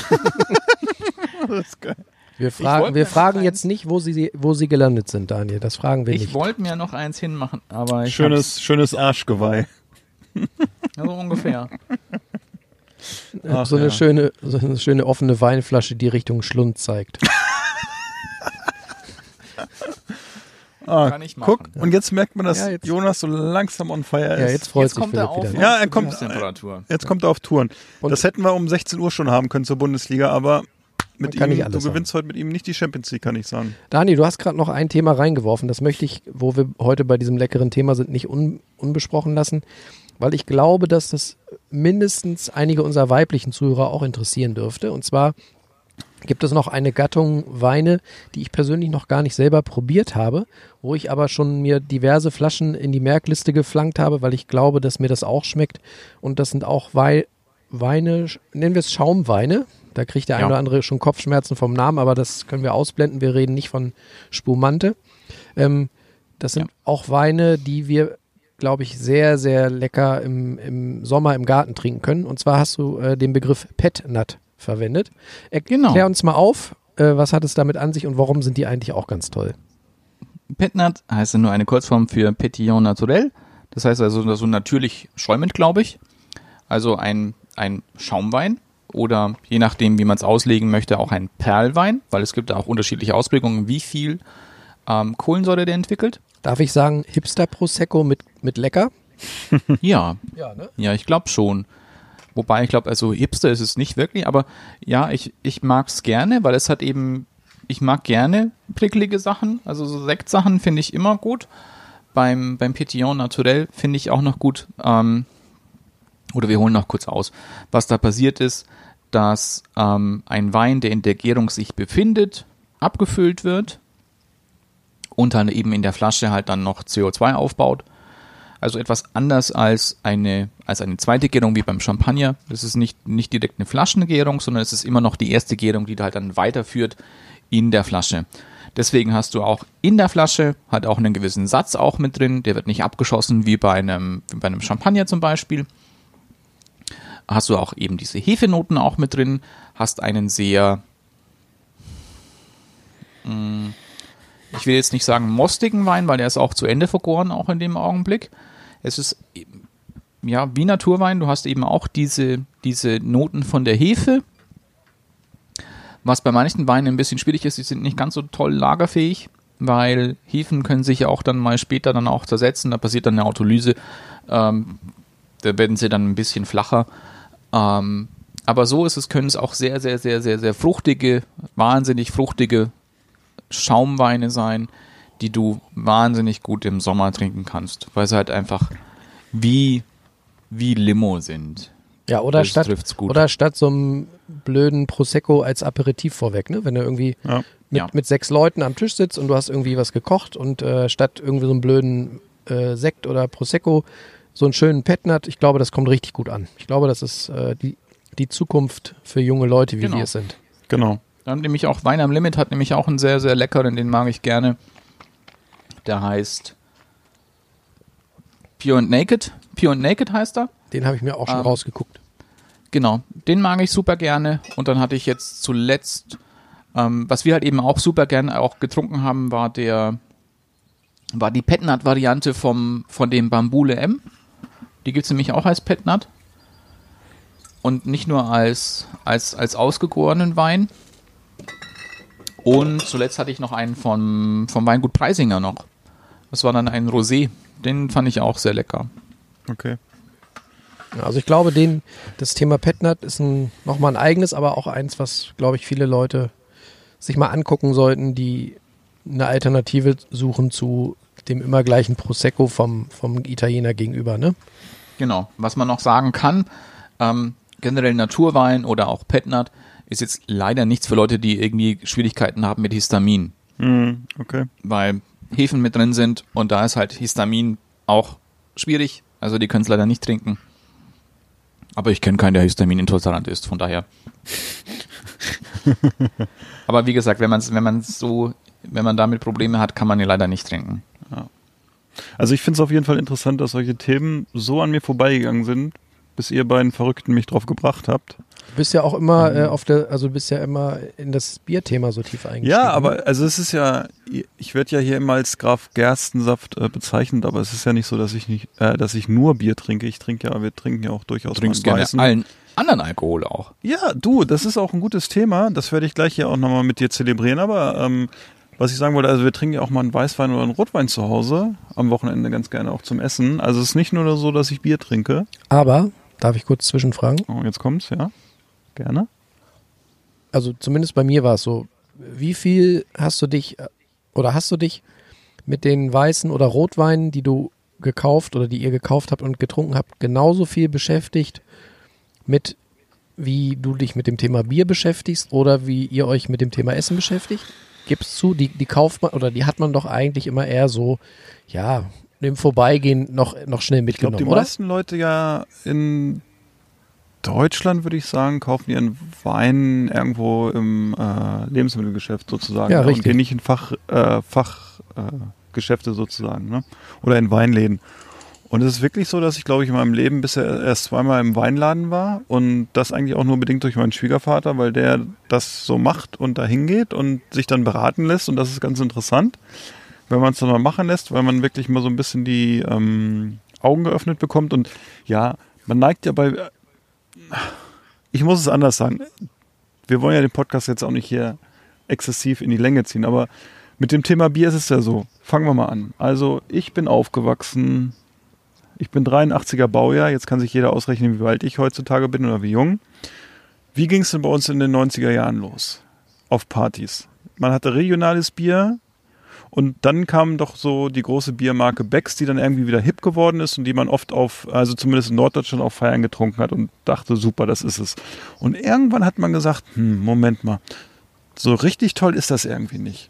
das ist geil. Wir fragen, wir fragen jetzt nicht, wo sie, wo sie gelandet sind, Daniel. Das fragen wir Ich nicht. wollte mir noch eins hinmachen, aber ich Schönes, schönes Arschgeweih. hab's- Also ungefähr. Ach, so, eine ja. schöne, so eine schöne offene Weinflasche, die Richtung Schlund zeigt. Ah, Kann ich machen. guck, und jetzt merkt man, dass Ja, jetzt- Jonas so langsam on fire Ja, ist. jetzt freut Jetzt sich kommt er Philipp auf wieder. ne? Ja, er kommt- Temperatur. Jetzt kommt er auf Touren. Und- das hätten wir um 16 Uhr schon haben können zur Bundesliga, aber mit ihm, du gewinnst heute mit ihm nicht die Champions League, kann ich sagen. Dani, du hast gerade noch ein Thema reingeworfen. Das möchte ich, wo wir heute bei diesem leckeren Thema sind, nicht un, unbesprochen lassen, weil ich glaube, dass das mindestens einige unserer weiblichen Zuhörer auch interessieren dürfte. Und zwar gibt es noch eine Gattung Weine, die ich persönlich noch gar nicht selber probiert habe, wo ich aber schon mir diverse Flaschen in die Merkliste geflankt habe, weil ich glaube, dass mir das auch schmeckt. Und das sind auch Wei Weine, nennen wir es Schaumweine. Da kriegt der Ja. eine oder andere schon Kopfschmerzen vom Namen, aber das können wir ausblenden. Wir reden nicht von Spumante. Ähm, das sind auch Weine, die wir, glaube ich, sehr, sehr lecker im, im Sommer im Garten trinken können. Und zwar hast du äh, den Begriff Pet Nut verwendet. Erklär Genau. uns mal auf, äh, was hat es damit an sich und warum sind die eigentlich auch ganz toll? Petnat heißt ja nur eine Kurzform für Petillon Naturel. Das heißt also so natürlich schäumend, glaube ich. Also ein, ein Schaumwein oder je nachdem, wie man es auslegen möchte, auch ein Perlwein, weil es gibt da auch unterschiedliche Ausprägungen, wie viel ähm, Kohlensäure der entwickelt. Darf ich sagen, Hipster Prosecco mit, mit lecker? Ja, Ja, ne? ja, ich glaube schon. Wobei ich glaube, also Hipster ist es nicht wirklich, aber ja, ich, ich mag es gerne, weil es hat eben, ich mag gerne prickelige Sachen, also so Sektsachen finde ich immer gut. Beim, beim Petillon Naturel finde ich auch noch gut, ähm, oder wir holen noch kurz aus, was da passiert ist, dass ähm, ein Wein, der in der Gärung sich befindet, abgefüllt wird und dann eben in der Flasche halt dann noch CO2 aufbaut. Also etwas anders als eine, als eine zweite Gärung wie beim Champagner. Das ist nicht, nicht direkt eine Flaschengärung, sondern es ist immer noch die erste Gärung, die halt dann weiterführt in der Flasche. Deswegen hast du auch in der Flasche halt auch einen gewissen Satz auch mit drin. Der wird nicht abgeschossen wie bei einem, wie bei einem Champagner zum Beispiel. Hast du auch eben diese Hefenoten auch mit drin. Hast einen sehr, mh, ich will jetzt nicht sagen mostigen Wein, weil der ist auch zu Ende vergoren, auch in dem Augenblick. Es ist ja wie Naturwein. Du hast eben auch diese, diese Noten von der Hefe. Was bei manchen Weinen ein bisschen schwierig ist, die sind nicht ganz so toll lagerfähig, weil Hefen können sich ja auch dann mal später dann auch zersetzen. Da passiert dann eine Autolyse. Ähm, da werden sie dann ein bisschen flacher. Ähm, aber so ist es, können es auch sehr, sehr, sehr, sehr, sehr fruchtige, wahnsinnig fruchtige Schaumweine sein, die du wahnsinnig gut im Sommer trinken kannst, weil sie halt einfach wie, wie Limo sind. Ja, oder Das statt, oder statt so einem blöden Prosecco als Aperitif vorweg, ne? Wenn du irgendwie Ja. mit, Ja. mit sechs Leuten am Tisch sitzt und du hast irgendwie was gekocht und äh, statt irgendwie so einem blöden äh, Sekt oder Prosecco so einen schönen Petnat, ich glaube, das kommt richtig gut an. Ich glaube, das ist äh, die, die Zukunft für junge Leute, wie Genau. wir es sind. Genau. Dann nämlich auch Wein am Limit hat nämlich auch einen sehr, sehr leckeren, den mag ich gerne. Der heißt Pure and Naked. Pure and Naked heißt er. Den habe ich mir auch schon Ähm, rausgeguckt. Genau, den mag ich super gerne. Und dann hatte ich jetzt zuletzt, ähm, was wir halt eben auch super gerne auch getrunken haben, war der, war die Petnat-Variante vom, von dem Bambule M. Die gibt's nämlich auch als Petnat. Und nicht nur als, als, als ausgegorenen Wein. Und zuletzt hatte ich noch einen vom, vom Weingut Preisinger noch. Das war dann ein Rosé. Den fand ich auch sehr lecker. Okay. Also ich glaube, den, das Thema Petnat ist ein, nochmal ein eigenes, aber auch eins, was, glaube ich, viele Leute sich mal angucken sollten, die eine Alternative suchen zu dem immer gleichen Prosecco vom, vom Italiener gegenüber, ne? Genau. Was man noch sagen kann, ähm, generell Naturwein oder auch Petnat ist jetzt leider nichts für Leute, die irgendwie Schwierigkeiten haben mit Histamin, Mhm, okay. weil Hefen mit drin sind und da ist halt Histamin auch schwierig. Also die können es leider nicht trinken. Aber ich kenne keinen, der Histamin intolerant ist, von daher. Aber wie gesagt, wenn man wenn man so, wenn man damit Probleme hat, kann man ihn leider nicht trinken. Also ich finde es auf jeden Fall interessant, dass solche Themen so an mir vorbeigegangen sind, bis ihr beiden Verrückten mich drauf gebracht habt. Du bist ja auch immer äh, auf der, also du bist ja immer in das Bierthema so tief eingestiegen. Ja, aber also es ist ja, ich werde ja hier immer als Graf Gerstensaft äh, bezeichnet, aber es ist ja nicht so, dass ich nicht, äh, dass ich nur Bier trinke. Ich trinke ja, wir trinken ja auch durchaus Du trinkst mal einen gerne weißen. allen anderen Alkohol auch. Ja, du, das ist auch ein gutes Thema. Das werde ich gleich hier auch nochmal mit dir zelebrieren. Aber ähm, was ich sagen wollte, also wir trinken ja auch mal einen Weißwein oder einen Rotwein zu Hause. Am Wochenende ganz gerne auch zum Essen. Also es ist nicht nur so, dass ich Bier trinke. Aber, darf ich kurz zwischenfragen? Oh, jetzt kommt's, ja. Gerne. Also zumindest bei mir war es so. Wie viel hast du dich oder hast du dich mit den weißen oder Rotweinen, die du gekauft oder die ihr gekauft habt und getrunken habt, genauso viel beschäftigt mit wie du dich mit dem Thema Bier beschäftigst oder wie ihr euch mit dem Thema Essen beschäftigt? Gib's zu, die, die kauft man oder die hat man doch eigentlich immer eher so, ja, im Vorbeigehen noch, noch schnell Ich glaube, mitgenommen, die oder? meisten Leute ja in Deutschland, würde ich sagen, kaufen ihren Wein irgendwo im äh, Lebensmittelgeschäft sozusagen. Ja, ne? richtig. Und gehen nicht in Fach, äh, Fachgeschäfte äh, sozusagen. Ne? Oder in Weinläden. Und es ist wirklich so, dass ich, glaube ich, in meinem Leben bisher erst zweimal im Weinladen war und das eigentlich auch nur bedingt durch meinen Schwiegervater, weil der das so macht und da hingeht und sich dann beraten lässt und das ist ganz interessant, wenn man es dann mal machen lässt, weil man wirklich mal so ein bisschen die ähm, Augen geöffnet bekommt und ja, man neigt ja bei, ich muss es anders sagen, wir wollen ja den Podcast jetzt auch nicht hier exzessiv in die Länge ziehen, aber mit dem Thema Bier ist es ja so. Fangen wir mal an. Also ich bin aufgewachsen, ich bin 83er Baujahr, jetzt kann sich jeder ausrechnen, wie alt ich heutzutage bin oder wie jung. Wie ging es denn bei uns in den 90er Jahren los? Auf Partys. Man hatte regionales Bier und dann kam doch so die große Biermarke Becks, die dann irgendwie wieder hip geworden ist und die man oft auf, also zumindest in Norddeutschland auf Feiern getrunken hat und dachte, super, das ist es. Und irgendwann hat man gesagt, hm, Moment mal, so richtig toll ist das irgendwie nicht.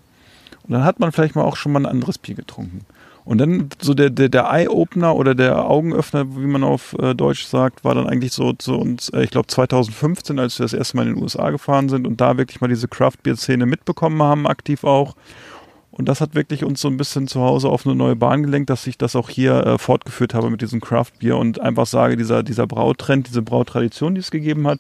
Und dann hat man vielleicht mal auch schon mal ein anderes Bier getrunken. Und dann so der, der, der Eye-Opener oder der Augenöffner, wie man auf äh, Deutsch sagt, war dann eigentlich so zu uns, äh, ich glaube 2015, als wir das erste Mal in den USA gefahren sind und da wirklich mal diese Craft-Bier-Szene mitbekommen haben, aktiv auch. Und das hat wirklich uns so ein bisschen zu Hause auf eine neue Bahn gelenkt, dass ich das auch hier äh, fortgeführt habe mit diesem Craft-Bier und einfach sage, dieser, dieser Brautrend, diese Brautradition, die es gegeben hat,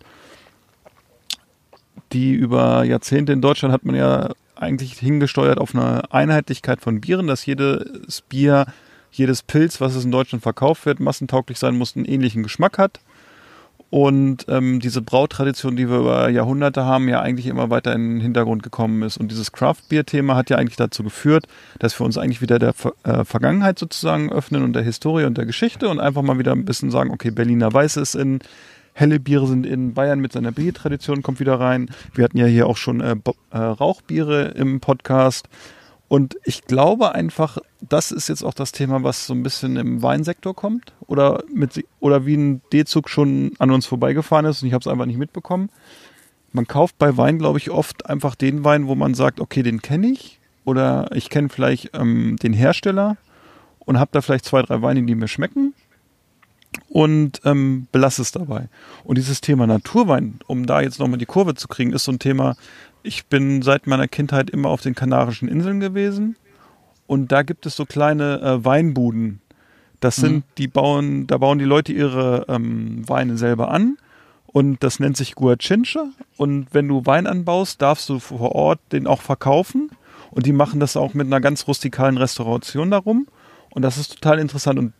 die über Jahrzehnte in Deutschland hat man ja eigentlich hingesteuert auf eine Einheitlichkeit von Bieren, dass jedes Bier, jedes Pilz, was es in Deutschland verkauft wird, massentauglich sein muss, einen ähnlichen Geschmack hat. Und ähm, diese Brautradition, die wir über Jahrhunderte haben, ja eigentlich immer weiter in den Hintergrund gekommen ist. Und dieses Craft-Bier-Thema hat ja eigentlich dazu geführt, dass wir uns eigentlich wieder der äh, Vergangenheit sozusagen öffnen und der Historie und der Geschichte und einfach mal wieder ein bisschen sagen, okay, Berliner Weiße ist in, helle Biere sind in Bayern mit seiner Biertradition kommt wieder rein. Wir hatten ja hier auch schon äh, äh, Rauchbiere im Podcast. Und ich glaube einfach, das ist jetzt auch das Thema, was so ein bisschen im Weinsektor kommt oder mit oder wie ein D-Zug schon an uns vorbeigefahren ist und ich habe es einfach nicht mitbekommen. Man kauft bei Wein, glaube ich, oft einfach den Wein, wo man sagt, okay, den kenne ich oder ich kenne vielleicht ähm, den Hersteller und habe da vielleicht zwei, drei Weine, die mir schmecken und ähm, belasse es dabei. Und dieses Thema Naturwein, um da jetzt nochmal die Kurve zu kriegen, ist so ein Thema, ich bin seit meiner Kindheit immer auf den Kanarischen Inseln gewesen. Und da gibt es so kleine äh, Weinbuden. Das sind, die bauen, da bauen die Leute ihre ähm, Weine selber an. Und das nennt sich Guachinche und wenn du Wein anbaust, darfst du vor Ort den auch verkaufen. Und die machen das auch mit einer ganz rustikalen Restauration darum. Und das ist total interessant. Und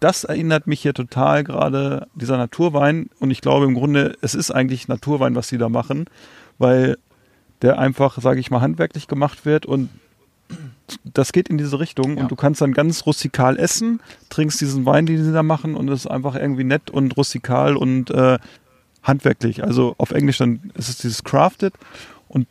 das erinnert mich hier total gerade, dieser Naturwein. Und ich glaube im Grunde, es ist eigentlich Naturwein, was sie da machen, weil der einfach, sage ich mal, handwerklich gemacht wird und das geht in diese Richtung Ja. und du kannst dann ganz rustikal essen, trinkst diesen Wein, den sie da machen und es ist einfach irgendwie nett und rustikal und äh, handwerklich. Also auf Englisch dann ist es dieses Crafted und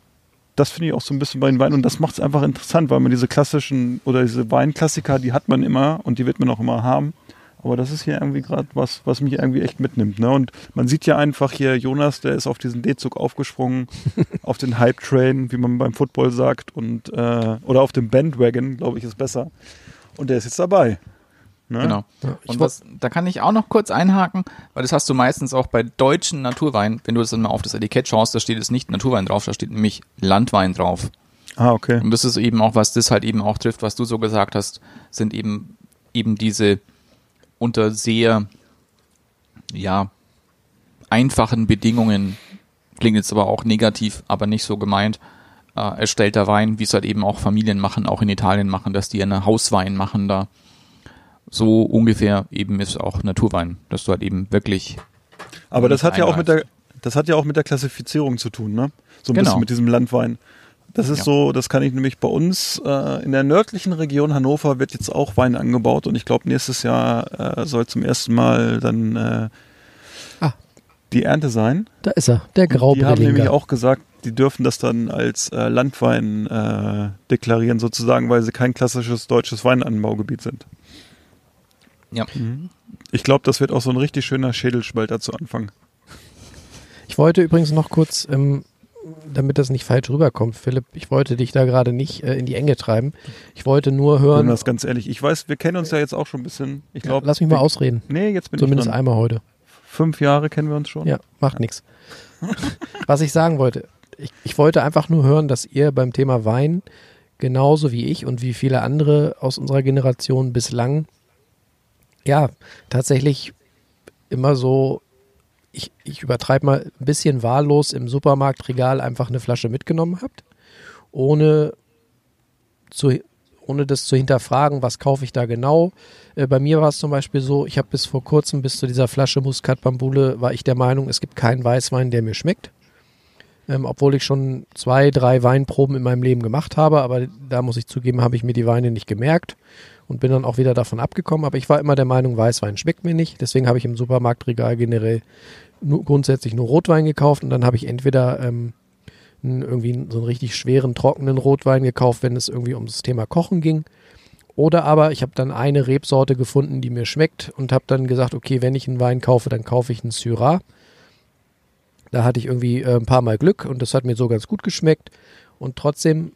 das finde ich auch so ein bisschen bei den Weinen und das macht es einfach interessant, weil man diese klassischen oder diese Weinklassiker, die hat man immer und die wird man auch immer haben. Aber das ist hier irgendwie gerade was, was mich irgendwie echt mitnimmt. Ne? Und man sieht ja einfach hier, Jonas, der ist auf diesen D-Zug aufgesprungen, auf den Hype-Train, wie man beim Football sagt, und äh, oder auf dem Bandwagon, glaube ich, ist besser. Und der ist jetzt dabei. Ne? Genau. Ja, Und was, da kann ich auch noch kurz einhaken, weil das hast du meistens auch bei deutschen Naturwein, wenn du das dann mal auf das Etikett schaust, da steht es nicht Naturwein drauf, da steht nämlich Landwein drauf. Ah, okay. Und das ist eben auch, was das halt eben auch trifft, was du so gesagt hast, sind eben eben diese unter sehr ja einfachen Bedingungen, klingt jetzt aber auch negativ, aber nicht so gemeint, äh, erstellter Wein, wie es halt eben auch Familien machen, auch in Italien machen, dass die einen Hauswein machen da. So ungefähr eben ist auch Naturwein, dass du halt eben wirklich Aber das hat ja auch mit einreißt. der, das hat ja auch mit der Klassifizierung zu tun, ne? So ein Genau. bisschen mit diesem Landwein. Das ist Ja. so, das kann ich nämlich bei uns äh, in der nördlichen Region Hannover wird jetzt auch Wein angebaut und ich glaube nächstes Jahr äh, soll zum ersten Mal dann äh, Ah. die Ernte sein. Da ist er, der Die haben nämlich Graubrillinger. auch gesagt, die dürfen das dann als äh, Landwein äh, deklarieren sozusagen, weil sie kein klassisches deutsches Weinanbaugebiet sind. ja. Ich glaube, das wird auch so ein richtig schöner Schädelspalter zu Anfang. Ich wollte übrigens noch kurz, ähm, damit das nicht falsch rüberkommt, Philipp, ich wollte dich da gerade nicht äh, in die Enge treiben. Ich wollte nur hören. Hören das ganz ehrlich. Ich weiß, wir kennen uns ja jetzt auch schon ein bisschen. Ich Ja, glaube, lass mich mal ausreden. Nee, jetzt bin Zumindest ich dran. einmal heute. Fünf Jahre kennen wir uns schon. Ja, macht nichts. Was ich sagen wollte, ich, ich wollte einfach nur hören, dass ihr beim Thema Wein genauso wie ich und wie viele andere aus unserer Generation bislang ja tatsächlich immer so, ich, ich übertreibe mal ein bisschen wahllos im Supermarktregal einfach eine Flasche mitgenommen habt, ohne zu ohne das zu hinterfragen, was kaufe ich da genau. Äh, bei mir war es zum Beispiel so, ich habe bis vor kurzem, bis zu dieser Flasche Muscat Bambule, war ich der Meinung, es gibt keinen Weißwein, der mir schmeckt. Ähm, obwohl ich schon zwei, drei Weinproben in meinem Leben gemacht habe, aber da muss ich zugeben, habe ich mir die Weine nicht gemerkt und bin dann auch wieder davon abgekommen. Aber ich war immer der Meinung, Weißwein schmeckt mir nicht. Deswegen habe ich im Supermarktregal generell nur, grundsätzlich nur Rotwein gekauft und dann habe ich entweder ähm, irgendwie so einen richtig schweren, trockenen Rotwein gekauft, wenn es irgendwie ums Thema Kochen ging. Oder aber ich habe dann eine Rebsorte gefunden, die mir schmeckt und habe dann gesagt, okay, wenn ich einen Wein kaufe, dann kaufe ich einen Syrah. Da hatte ich irgendwie äh, ein paar Mal Glück und das hat mir so ganz gut geschmeckt. Und trotzdem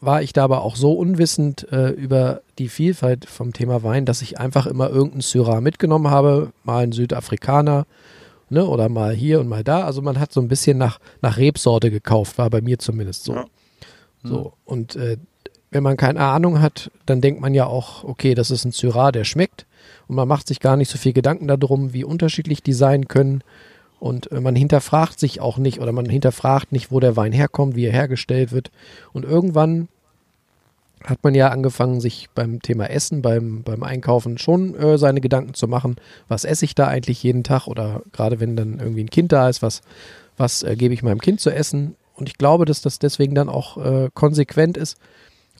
war ich da aber auch so unwissend äh, über die Vielfalt vom Thema Wein, dass ich einfach immer irgendeinen Syrah mitgenommen habe, mal einen Südafrikaner, ne, oder mal hier und mal da. Also man hat so ein bisschen nach, nach Rebsorte gekauft, war bei mir zumindest so. Ja. So, und äh, wenn man keine Ahnung hat, dann denkt man ja auch, okay, das ist ein Syrah, der schmeckt. Und man macht sich gar nicht so viel Gedanken darum, wie unterschiedlich die sein können. Und äh, man hinterfragt sich auch nicht oder man hinterfragt nicht, wo der Wein herkommt, wie er hergestellt wird. Und irgendwann hat man ja angefangen, sich beim Thema Essen, beim, beim Einkaufen schon äh, seine Gedanken zu machen, was esse ich da eigentlich jeden Tag oder gerade wenn dann irgendwie ein Kind da ist, was, was äh, gebe ich meinem Kind zu essen. Und ich glaube, dass das deswegen dann auch äh, konsequent ist,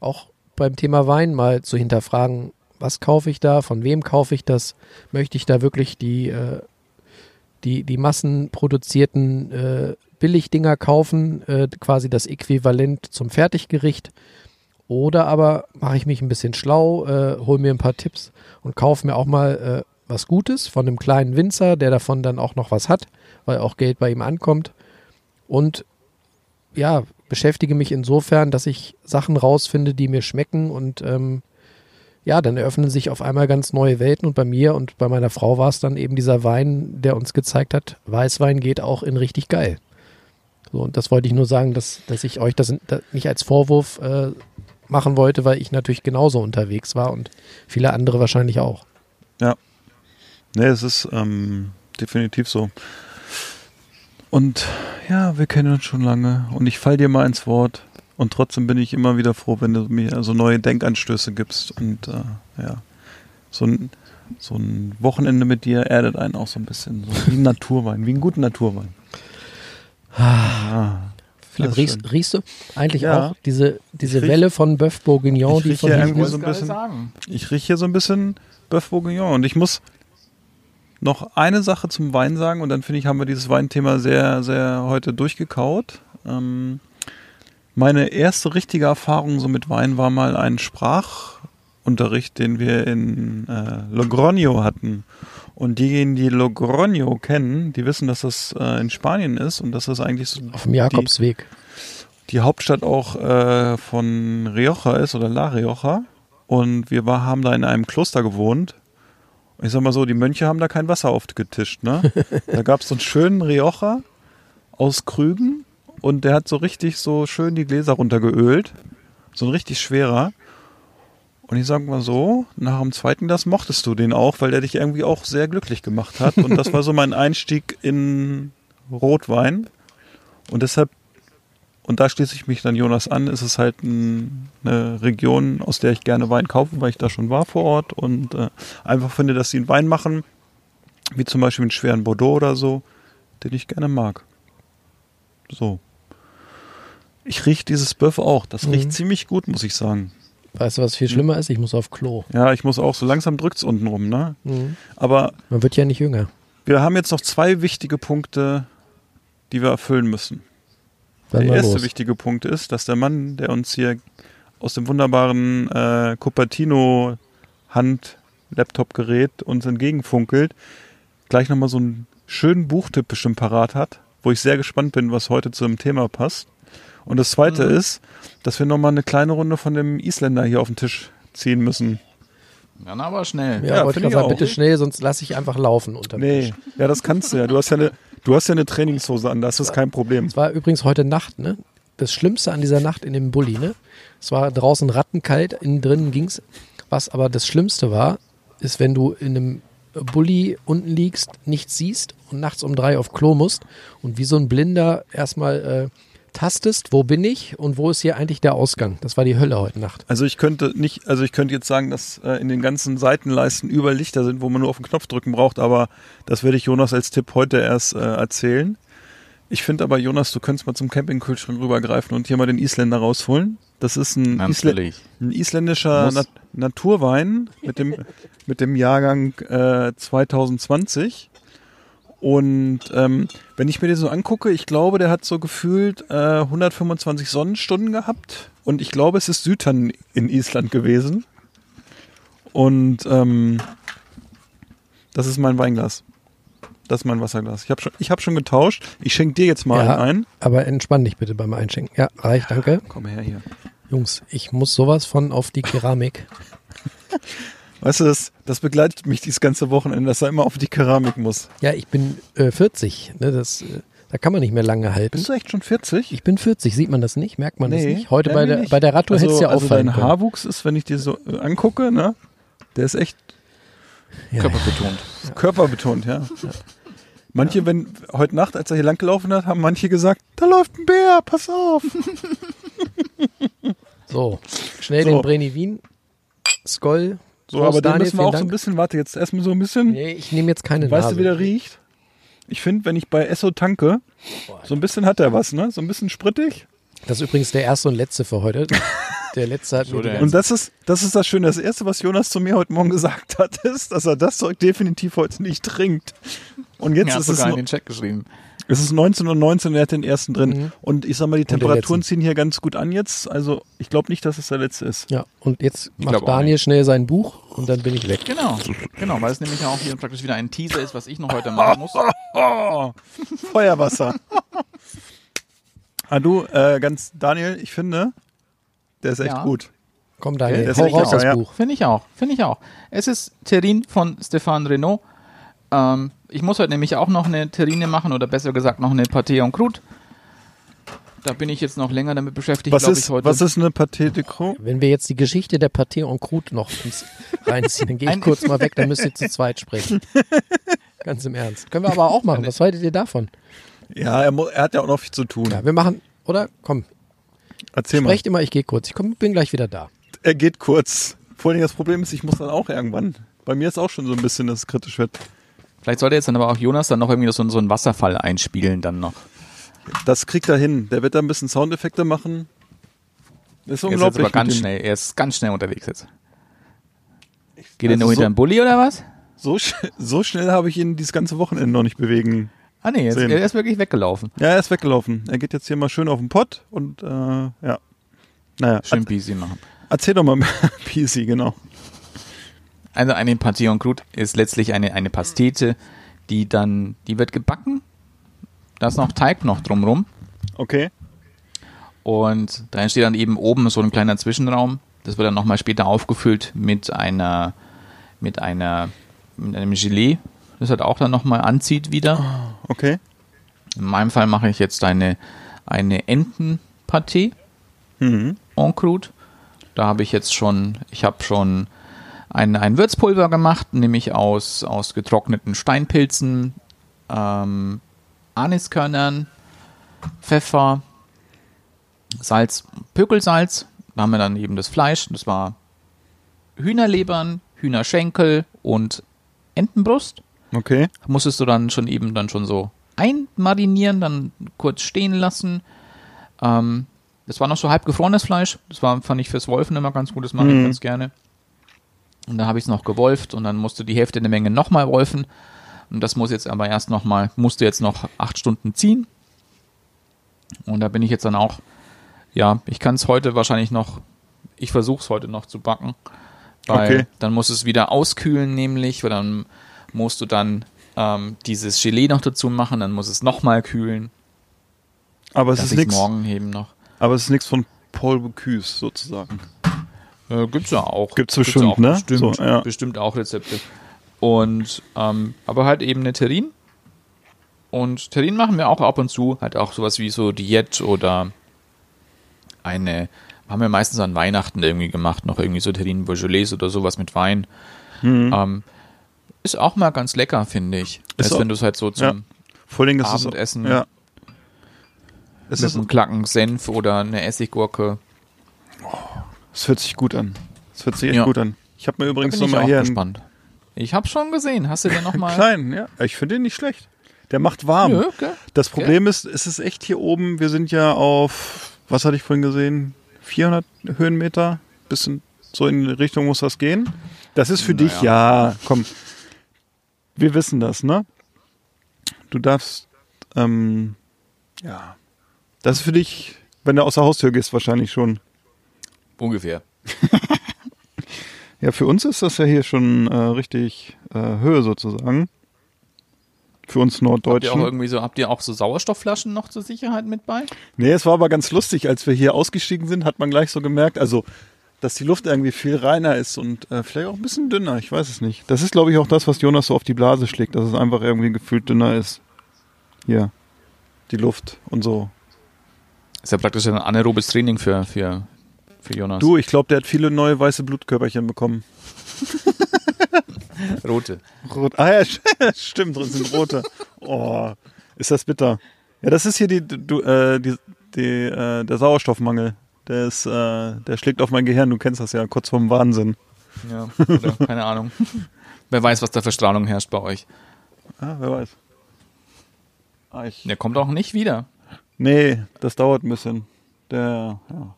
auch beim Thema Wein mal zu hinterfragen, was kaufe ich da, von wem kaufe ich das, möchte ich da wirklich die, äh, die, die massenproduzierten äh, Billigdinger kaufen, äh, quasi das Äquivalent zum Fertiggericht. Oder aber mache ich mich ein bisschen schlau, äh, hole mir ein paar Tipps und kaufe mir auch mal äh, was Gutes von einem kleinen Winzer, der davon dann auch noch was hat, weil auch Geld bei ihm ankommt. Und ja, beschäftige mich insofern, dass ich Sachen rausfinde, die mir schmecken und ähm, ja, dann eröffnen sich auf einmal ganz neue Welten und bei mir und bei meiner Frau war es dann eben dieser Wein, der uns gezeigt hat, Weißwein geht auch in richtig geil. So, und das wollte ich nur sagen, dass, dass ich euch das nicht als Vorwurf äh, machen wollte, weil ich natürlich genauso unterwegs war und viele andere wahrscheinlich auch. Nee, es ist ähm, definitiv so. Und ja, wir kennen uns schon lange und ich fall dir mal ins Wort und trotzdem bin ich immer wieder froh, wenn du mir so neue Denkanstöße gibst und äh, ja, so ein, so ein Wochenende mit dir erdet einen auch so ein bisschen, so wie ein Naturwein, wie einen guten Naturwein. Ah, Philipp, riechst, riechst du eigentlich Ja. auch diese, diese riech- Welle von Bœuf Bourguignon, ich die riech von hier irgendwie so ein bisschen- sagen. Ich rieche hier so ein bisschen Bœuf Bourguignon und ich muss noch eine Sache zum Wein sagen und dann finde ich, haben wir dieses Weinthema sehr, sehr heute durchgekaut. Ähm, meine erste richtige Erfahrung so mit Wein war mal ein Sprachunterricht, den wir in äh, Logroño hatten. Und diejenigen, die Logroño kennen, die wissen, dass das äh, in Spanien ist und dass das eigentlich so auf dem Jakobsweg. die Hauptstadt auch äh, von Rioja ist oder La Rioja. Und wir war, haben da in einem Kloster gewohnt. Ich sag mal so, die Mönche haben da kein Wasser aufgetischt, ne? da gab es so einen schönen Rioja aus Krügen und der hat so richtig so schön die Gläser runtergeölt. So ein richtig schwerer. Und ich sag mal so, nach dem zweiten Glas mochtest du den auch, weil der dich irgendwie auch sehr glücklich gemacht hat. Und das war so mein Einstieg in Rotwein. Und deshalb, und da schließe ich mich dann Jonas an, ist es halt ein, eine Region, aus der ich gerne Wein kaufe, weil ich da schon war vor Ort und äh, einfach finde, dass sie einen Wein machen, wie zum Beispiel einen schweren Bordeaux oder so, den ich gerne mag. So. Ich rieche dieses Böff auch. Das Mhm. riecht ziemlich gut, muss ich sagen. Weißt du, was viel schlimmer ist? Ich muss auf Klo. Ja, ich muss auch, so langsam drückt's unten rum, ne? Mhm. Aber Man wird ja nicht jünger. wir haben jetzt noch zwei wichtige Punkte, die wir erfüllen müssen. Dann der erste los. wichtige Punkt ist, dass der Mann, der uns hier aus dem wunderbaren äh, Cupertino Hand-Laptop-Gerät uns entgegenfunkelt, gleich nochmal so einen schönen Buchtipp bestimmt parat hat, wo ich sehr gespannt bin, was heute zu dem Thema passt. Und das zweite Mhm. ist, dass wir nochmal eine kleine Runde von dem Isländer hier auf den Tisch ziehen müssen. Dann aber schnell. Ja, Ja, wollte ich sagen, bitte schnell, sonst lasse ich einfach laufen unterm Nee, Tisch. ja, das kannst du ja. Du hast ja eine, du hast ja eine Trainingshose an, das ist kein Problem. Es war übrigens heute Nacht, ne? Das Schlimmste an dieser Nacht in dem Bulli, ne? Es war draußen rattenkalt, innen drin ging's. Was aber das Schlimmste war, ist, wenn du in einem Bulli unten liegst, nichts siehst und nachts um drei auf Klo musst und wie so ein Blinder erstmal äh, tastest, wo bin ich und wo ist hier eigentlich der Ausgang. Das war die Hölle heute Nacht. Also ich könnte nicht, also ich könnte jetzt sagen, dass äh, in den ganzen Seitenleisten überall Lichter sind, wo man nur auf den Knopf drücken braucht, aber das werde ich Jonas als Tipp heute erst äh, erzählen. Ich finde aber, Jonas, du könntest mal zum Campingkühlschrank rübergreifen und hier mal den Isländer rausholen. Das ist ein, Natürlich. ein isländischer. Nat Naturwein mit dem, mit dem Jahrgang äh, 2020. Und ähm, wenn ich mir den so angucke, ich glaube, der hat so gefühlt äh, 125 Sonnenstunden gehabt. Und ich glaube, es ist Südern in Island gewesen. Und ähm, das ist mein Weinglas. Das ist mein Wasserglas. Ich habe schon, ich hab schon getauscht. Ich schenke dir jetzt mal Ja. einen ein. Aber entspann dich bitte beim Einschenken. Ja, reicht, danke. Komm her hier. Jungs, ich muss sowas von auf die Keramik. Weißt du, das, das begleitet mich dieses ganze Wochenende, dass er immer auf die Keramik muss. Ja, ich bin äh, 40. Ne, das, äh, da kann man nicht mehr lange halten. Bist du echt schon 40? Ich bin 40, sieht man das nicht? Merkt man das nicht? Heute ja, bei nee, der, nicht. bei der Radtour also, hätte es ja also auffallen dein können. Haarwuchs ist, wenn ich dir so äh, angucke, ne? Der ist echt Ja, Körperbetont. körperbetont, ja. Manche, wenn heute Nacht, als er hier langgelaufen hat, haben manche gesagt, da läuft ein Bär, pass auf. So, schnell So. den Breni Wien. Skoll. So, aber den Daniel, müssen wir auch so ein Dank. bisschen, warte, jetzt erstmal so ein bisschen. Nee, ich nehme jetzt keine weißt Nase. du, wie der riecht? Ich finde, wenn ich bei Esso tanke, so ein bisschen hat er was, ne? So ein bisschen sprittig. Das ist übrigens der erste und letzte für heute. Der letzte hat mir denn? ganze Und das ist, das ist das Schöne. Das Erste, was Jonas zu mir heute Morgen gesagt hat, ist, dass er das Zeug definitiv heute nicht trinkt. Und jetzt Ja, ist es, sogar in den Chat geschrieben. Es ist 19 und 19 und er hat den ersten drin. Mhm. Und ich sag mal, die Temperaturen ziehen hier ganz gut an jetzt. Also ich glaube nicht, dass es der letzte ist. Ja, und jetzt glaub macht Daniel schnell sein Buch und dann bin ich weg. Genau, genau, weil es nämlich auch hier praktisch wieder ein Teaser ist, was ich noch heute machen muss. Feuerwasser. ah, du, äh, ganz, Daniel, ich finde, der ist echt Ja. gut. Komm, Daniel, Ja, das hau ist raus das ja. Buch. Finde ich auch, finde ich auch. Es ist Terrine von Stéphane Renault. Ähm, ich muss heute nämlich auch noch eine Terrine machen oder besser gesagt noch eine Pâté en croûte. Da bin ich jetzt noch länger damit beschäftigt, Was glaube ich, ist, heute. was ist eine Paté de Croix? Wenn wir jetzt die Geschichte der Pâté en croûte noch reinziehen, dann gehe ich kurz mal weg, dann müsst ihr zu zweit sprechen. Ganz im Ernst. Können wir aber auch machen. Was haltet ihr davon? Ja, er, er hat ja auch noch viel zu tun. Ja, wir machen, oder? Komm, Erzähl mal. sprecht immer, ich gehe kurz. Ich komm, bin gleich wieder da. Er geht kurz. Vor allem das Problem ist, ich muss dann auch irgendwann. Bei mir ist auch schon so ein bisschen, dass es kritisch wird. Vielleicht sollte jetzt dann aber auch Jonas dann noch irgendwie so, so einen Wasserfall einspielen dann noch. Das kriegt er hin. Der wird da ein bisschen Soundeffekte machen. Ist Er ist unglaublich. aber ganz schnell, er ist ganz schnell unterwegs jetzt. Geht er also nur so- hinter den Bulli oder was? So, sch so schnell habe ich ihn dieses ganze Wochenende noch nicht bewegen. Ah nee, jetzt, er ist wirklich weggelaufen. Ja, er ist weggelaufen. Er geht jetzt hier mal schön auf den Pott und äh, ja. Naja, Schön er, busy machen. erzähl doch mal PC, genau. Also eine Pâté en croûte ist letztlich eine, eine Pastete, die dann, die wird gebacken. Da ist noch Teig noch drumrum. Okay. Und da entsteht dann eben oben so ein kleiner Zwischenraum. Das wird dann nochmal später aufgefüllt mit einer, mit einer mit einem Gelee, das halt auch dann nochmal anzieht wieder. Okay. In meinem Fall mache ich jetzt eine, eine Entenpaté Mhm. en croûte. Da habe ich jetzt schon, ich habe schon ein, ein Würzpulver gemacht, nämlich aus, aus getrockneten Steinpilzen, ähm, Aniskörnern, Pfeffer, Salz, Pökelsalz. Da haben wir dann eben das Fleisch. Das war Hühnerlebern, Hühnerschenkel und Entenbrust. Okay. Musstest du dann schon eben dann schon so einmarinieren, dann kurz stehen lassen. Ähm, das war noch so halb gefrorenes Fleisch. Das war, fand ich fürs Wolfen immer ganz gut. Das mache ich Mhm. ganz gerne. Und dann habe ich es noch gewolft und dann musste die Hälfte der Menge nochmal wolfen. Und das muss jetzt aber erst nochmal, musste jetzt noch acht Stunden ziehen. Und da bin ich jetzt dann auch, ja, ich kann es heute wahrscheinlich noch, ich versuche es heute noch zu backen. Weil Okay. dann muss es wieder auskühlen, nämlich, weil dann musst du dann ähm, dieses Gelee noch dazu machen, dann muss es nochmal kühlen. Aber es ist ich nichts. morgen eben noch. Aber es ist nichts von Paul Bocuse sozusagen. Äh, gibt's ja auch. Gibt's bestimmt, auch ne? Bestimmt, So, ja. bestimmt auch Rezepte. Und ähm, aber halt eben eine Terrin. Und Terrin machen wir auch ab und zu. Halt auch sowas wie so Diät oder eine, haben wir meistens an Weihnachten irgendwie gemacht, noch irgendwie so Terrinen Beaujolais oder sowas mit Wein. Mhm. Ähm, ist auch mal ganz lecker, finde ich. Ist Als wenn du es halt so zum Ja. Vor allem ist es Abendessen Ja. Es, mit ist, einem Klacken Senf oder eine Essiggurke. Es hört sich gut an. Es hört sich echt Ja. gut an. Ich habe mir übrigens nochmal hier gespannt. Ich habe schon gesehen. Hast du den nochmal? kleinen, ja. Ich finde den nicht schlecht. Der macht warm. Nö, okay. Das Problem ist, es ist echt hier oben, wir sind ja auf, was hatte ich vorhin gesehen, 400 Höhenmeter, bisschen so in die Richtung muss das gehen. Das ist für dich, ja, komm, wir wissen das, ne? Du darfst, ähm, ja, das ist für dich, wenn du aus der Haustür gehst, wahrscheinlich schon. Ungefähr. Ja, für uns ist das ja hier schon äh, richtig äh, Höhe sozusagen. Für uns Habt ihr auch irgendwie so, habt ihr auch so Sauerstoffflaschen noch zur Sicherheit mit bei? Nee, es war aber ganz lustig, als wir hier ausgestiegen sind, hat man gleich so gemerkt, also dass die Luft irgendwie viel reiner ist und äh, vielleicht auch ein bisschen dünner, ich weiß es nicht. Das ist, glaube ich, auch das, was Jonas so auf die Blase schlägt, dass es einfach irgendwie gefühlt dünner ist. Hier, die Luft und so. Ist ja praktisch ein anaerobes Training für, für, für Jonas. Du, ich glaube, der hat viele neue weiße Blutkörperchen bekommen. Rote. Rot. Ah ja, stimmt, drin sind rote. Oh, ist das bitter. Ja, das ist hier die, du, äh, die, die, äh, der Sauerstoffmangel. Der ist, äh, der schlägt auf mein Gehirn. Du kennst das ja, kurz vorm Wahnsinn. Ja, oder keine Ahnung. Wer weiß, was da für Strahlung herrscht bei euch. Ah, wer weiß. Ah, ich, Der kommt auch nicht wieder. nee, das dauert ein bisschen. Der, ja.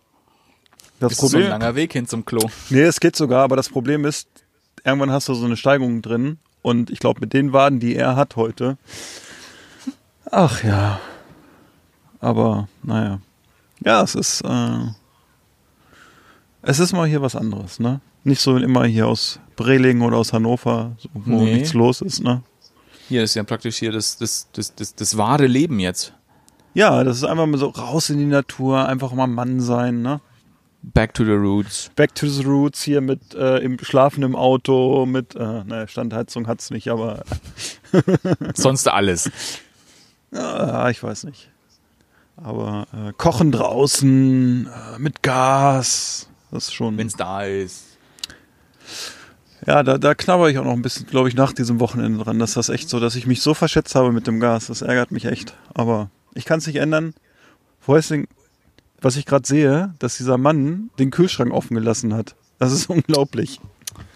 Das ist so Problem. ein langer Weg hin zum Klo. nee, es geht sogar, aber das Problem ist, irgendwann hast du so eine Steigung drin und ich glaube, mit den Waden, die er hat heute. Ach ja. Aber, naja. Ja, es ist, äh, es ist mal hier was anderes, ne? Nicht so immer hier aus Brelingen oder aus Hannover, so, wo Nee. nichts los ist, ne? Hier ist ja praktisch hier das, das, das, das, das wahre Leben jetzt. Ja, das ist einfach mal so raus in die Natur, einfach mal Mann sein, ne? Back to the roots. Back to the Roots hier mit äh, im Schlafen im Auto, mit, äh, naja, Standheizung hat's nicht, aber Sonst alles. ah, ich weiß nicht. Aber äh, Kochen draußen, äh, mit Gas, das ist schon. Wenn's da ist. Ja, da, da knabber ich auch noch ein bisschen, glaube ich, nach diesem Wochenende dran. Das ist das echt so, dass ich mich so verschätzt habe mit dem Gas. Das ärgert mich echt. Aber ich kann es nicht ändern. Vor allen was ich gerade sehe, dass dieser Mann den Kühlschrank offen gelassen hat. Das ist unglaublich.